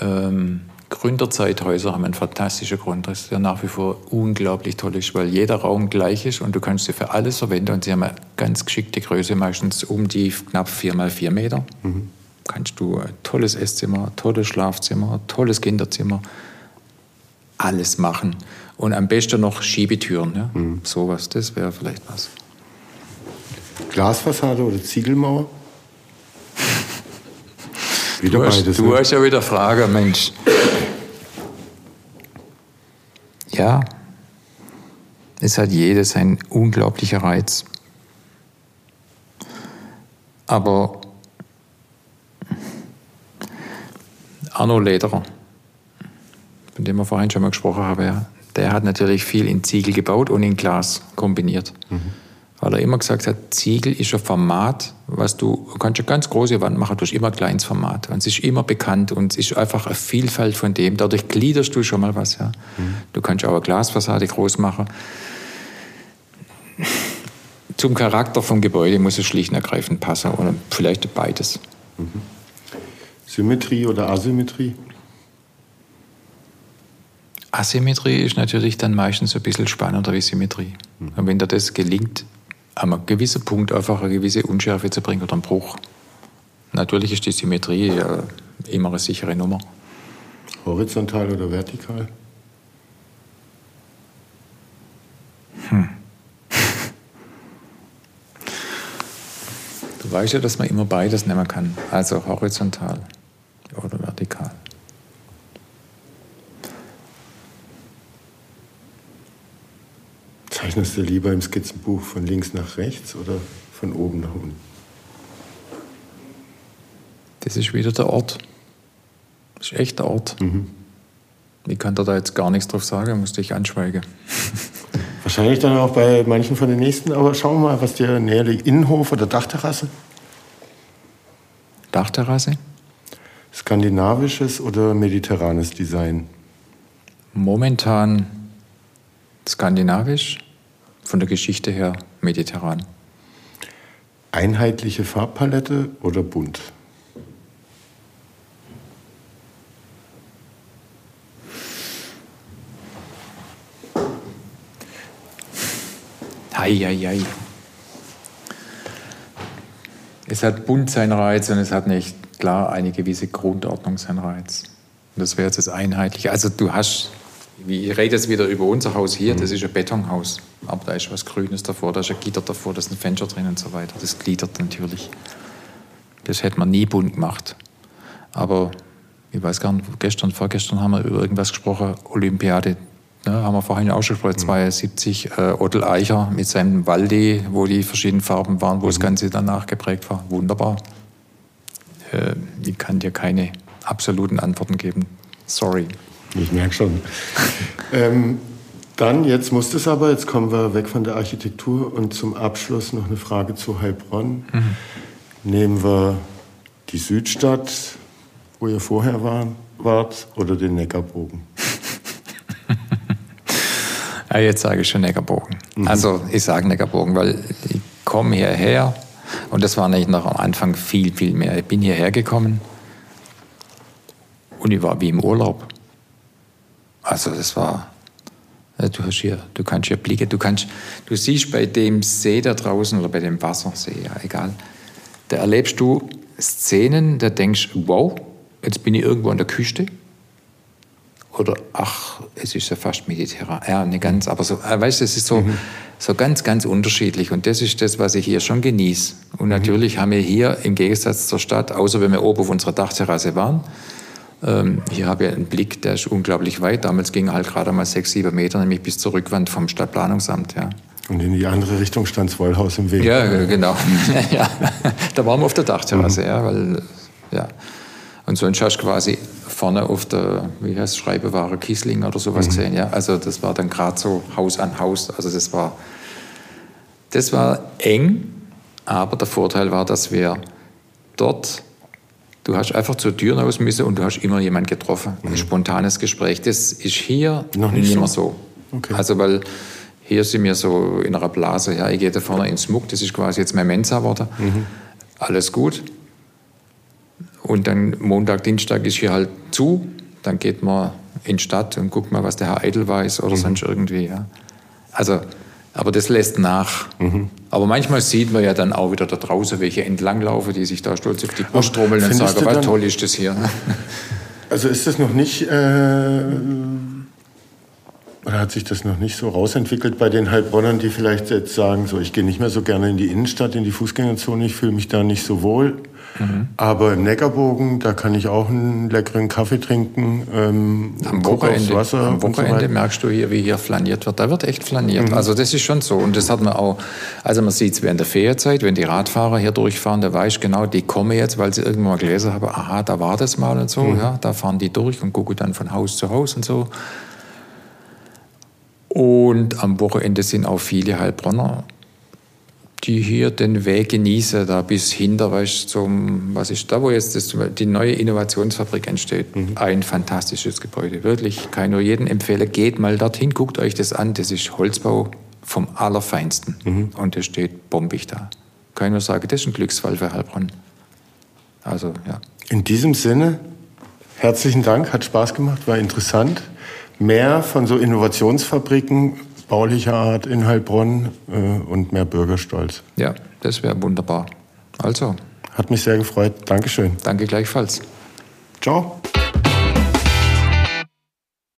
Ähm, Gründerzeithäuser haben einen fantastischen Grundriss, der nach wie vor unglaublich toll ist, weil jeder Raum gleich ist und du kannst sie für alles verwenden und sie haben eine ganz geschickte Größe, meistens um die knapp 4 mal 4 Meter. Mhm. Kannst du ein tolles Esszimmer, ein tolles Schlafzimmer, ein tolles Kinderzimmer, alles machen. Und am besten noch Schiebetüren, ja? Mhm. sowas, das wäre vielleicht was.
Glasfassade oder Ziegelmauer?
Wieder du hast, beides. Du ne? hast ja wieder Frage, Mensch. Ja, es hat jedes ein unglaublicher Reiz. Aber Arno Lederer, von dem wir vorhin schon mal gesprochen haben, ja, der hat natürlich viel in Ziegel gebaut und in Glas kombiniert. Mhm. Weil er immer gesagt hat, Ziegel ist ein Format, was du, du kannst eine ganz große Wand machen, du hast immer ein kleines Format. Und es ist immer bekannt und es ist einfach eine Vielfalt von dem. Dadurch gliederst du schon mal was. Ja. Mhm. Du kannst auch eine Glasfassade groß machen. Zum Charakter vom Gebäude muss es schlicht und ergreifend passen oder vielleicht beides. Mhm.
Symmetrie oder Asymmetrie?
Asymmetrie ist natürlich dann meistens ein bisschen spannender wie Symmetrie. Mhm. Und wenn dir das gelingt, an einem gewissen Punkt einfach eine gewisse Unschärfe zu bringen oder einen Bruch. Natürlich ist die Symmetrie ja immer eine sichere Nummer.
Horizontal oder vertikal?
Hm. Du weißt ja, dass man immer beides nehmen kann. Also horizontal oder vertikal.
Zeichnest du lieber im Skizzenbuch von links nach rechts oder von oben nach unten?
Das ist wieder der Ort. Das ist echt der Ort. Mhm. Ich kann da jetzt gar nichts drauf sagen, musste ich anschweigen.
Wahrscheinlich dann auch bei manchen von den nächsten, aber schauen wir mal, was dir näher liegt. Innenhof oder Dachterrasse?
Dachterrasse?
Skandinavisches oder mediterranes Design?
Momentan skandinavisch, von der Geschichte her mediterran.
Einheitliche Farbpalette oder bunt?
Eieiei. Es hat bunt seinen Reiz und es hat nicht klar eine gewisse Grundordnung seinen Reiz. Und das wäre jetzt das Einheitliche. Also du hast ich rede jetzt wieder über unser Haus hier, das ist ein Betonhaus. Aber da ist was Grünes davor, da ist ein Gitter davor, da ist ein Fenster drin und so weiter. Das gliedert natürlich. Das hätte man nie bunt gemacht. Aber ich weiß gar nicht, gestern, vorgestern haben wir über irgendwas gesprochen, Olympiade. Ja, haben wir vorhin auch schon gesprochen, 72, äh, Ottel Eicher mit seinem Waldi, wo die verschiedenen Farben waren, wo mhm. das Ganze danach geprägt war. Wunderbar. Äh, ich kann dir keine absoluten Antworten geben. Sorry.
Ich merke schon. ähm, dann, jetzt muss es aber, jetzt kommen wir weg von der Architektur und zum Abschluss noch eine Frage zu Heilbronn. Mhm. Nehmen wir die Südstadt, wo ihr vorher waren, wart, oder den Neckarbogen?
ja, jetzt sage ich schon Neckarbogen. Mhm. Also ich sage Neckarbogen, weil ich komme hierher und das war nicht noch am Anfang viel, viel mehr. Ich bin hierher gekommen und ich war wie im Urlaub. Also das war, du hast hier, du kannst hier blicken, du kannst, du siehst bei dem See da draußen oder bei dem Wassersee, ja egal, da erlebst du Szenen, da denkst wow, jetzt bin ich irgendwo an der Küste. Oder ach, es ist ja fast mediterran. Ja, nicht ganz, aber so, äh, weißt du, es ist so, mhm. so ganz, ganz unterschiedlich. Und das ist das, was ich hier schon genieße. Und mhm. natürlich haben wir hier im Gegensatz zur Stadt, außer wenn wir oben auf unserer Dachterrasse waren, ähm, hier habe ich einen Blick, der ist unglaublich weit. Damals ging halt gerade mal sechs, sieben Meter, nämlich bis zur Rückwand vom Stadtplanungsamt. Ja.
Und in die andere Richtung stand das Wollhaus im Weg.
Ja, genau. ja. Da waren wir auf der Dachterrasse, mhm. ja, weil, ja. Und sonst hast du quasi vorne auf der, wie heißt Schreibeware, Kiesling oder sowas mhm. gesehen, ja. Also das war dann gerade so Haus an Haus. Also das war, das war eng, aber der Vorteil war, dass wir dort Du hast einfach zur Tür raus müssen und du hast immer jemanden getroffen. Mhm. Ein spontanes Gespräch. Das ist hier
noch nicht, nicht
mehr so. Okay. Also, weil hier sind wir so in einer Blase. Ja, ich gehe da vorne ins Muck, das ist quasi jetzt mein Mensa. Mhm. Alles gut. Und dann Montag, Dienstag ist hier halt zu. Dann geht man in die Stadt und guckt mal, was der Herr Eidel weiß oder mhm. sonst irgendwie. Ja. Also, aber das lässt nach. Mhm. Aber manchmal sieht man ja dann auch wieder da draußen welche entlanglaufen, die sich da stolz auf die Brust trommeln und sagen, was toll ist das hier.
Also ist das noch nicht, äh, oder hat sich das noch nicht so rausentwickelt bei den Heilbronnern, die vielleicht jetzt sagen, so ich gehe nicht mehr so gerne in die Innenstadt, in die Fußgängerzone, ich fühle mich da nicht so wohl. Mhm. Aber im Neckarbogen, da kann ich auch einen leckeren Kaffee trinken. Ähm,
am Wochenende, Wasser am Wochenende so merkst du hier, wie hier flaniert wird. Da wird echt flaniert. Mhm. Also das ist schon so. Und das hat man auch, also man sieht es während der Ferienzeit, wenn die Radfahrer hier durchfahren, da weiß ich genau, die kommen jetzt, weil sie irgendwann mal gelesen haben, aha, da war das mal und so. Mhm. Ja, da fahren die durch und gucken dann von Haus zu Haus und so. Und am Wochenende sind auch viele Heilbronner die hier den Weg genießen, da bis hinter, weißt, zum, was ist da, wo jetzt das, die neue Innovationsfabrik entsteht. Mhm. Ein fantastisches Gebäude, wirklich. Kann ich nur jedem empfehlen, geht mal dorthin, guckt euch das an. Das ist Holzbau vom Allerfeinsten. Mhm. Und das steht bombig da. Kann ich nur sagen, das ist ein Glücksfall für Heilbronn. Also, ja.
In diesem Sinne, herzlichen Dank, hat Spaß gemacht, war interessant. Mehr von so Innovationsfabriken baulicher Art in Heilbronn äh, und mehr Bürgerstolz.
Ja, das wäre wunderbar. Also.
Hat mich sehr gefreut. Dankeschön.
Danke gleichfalls.
Ciao.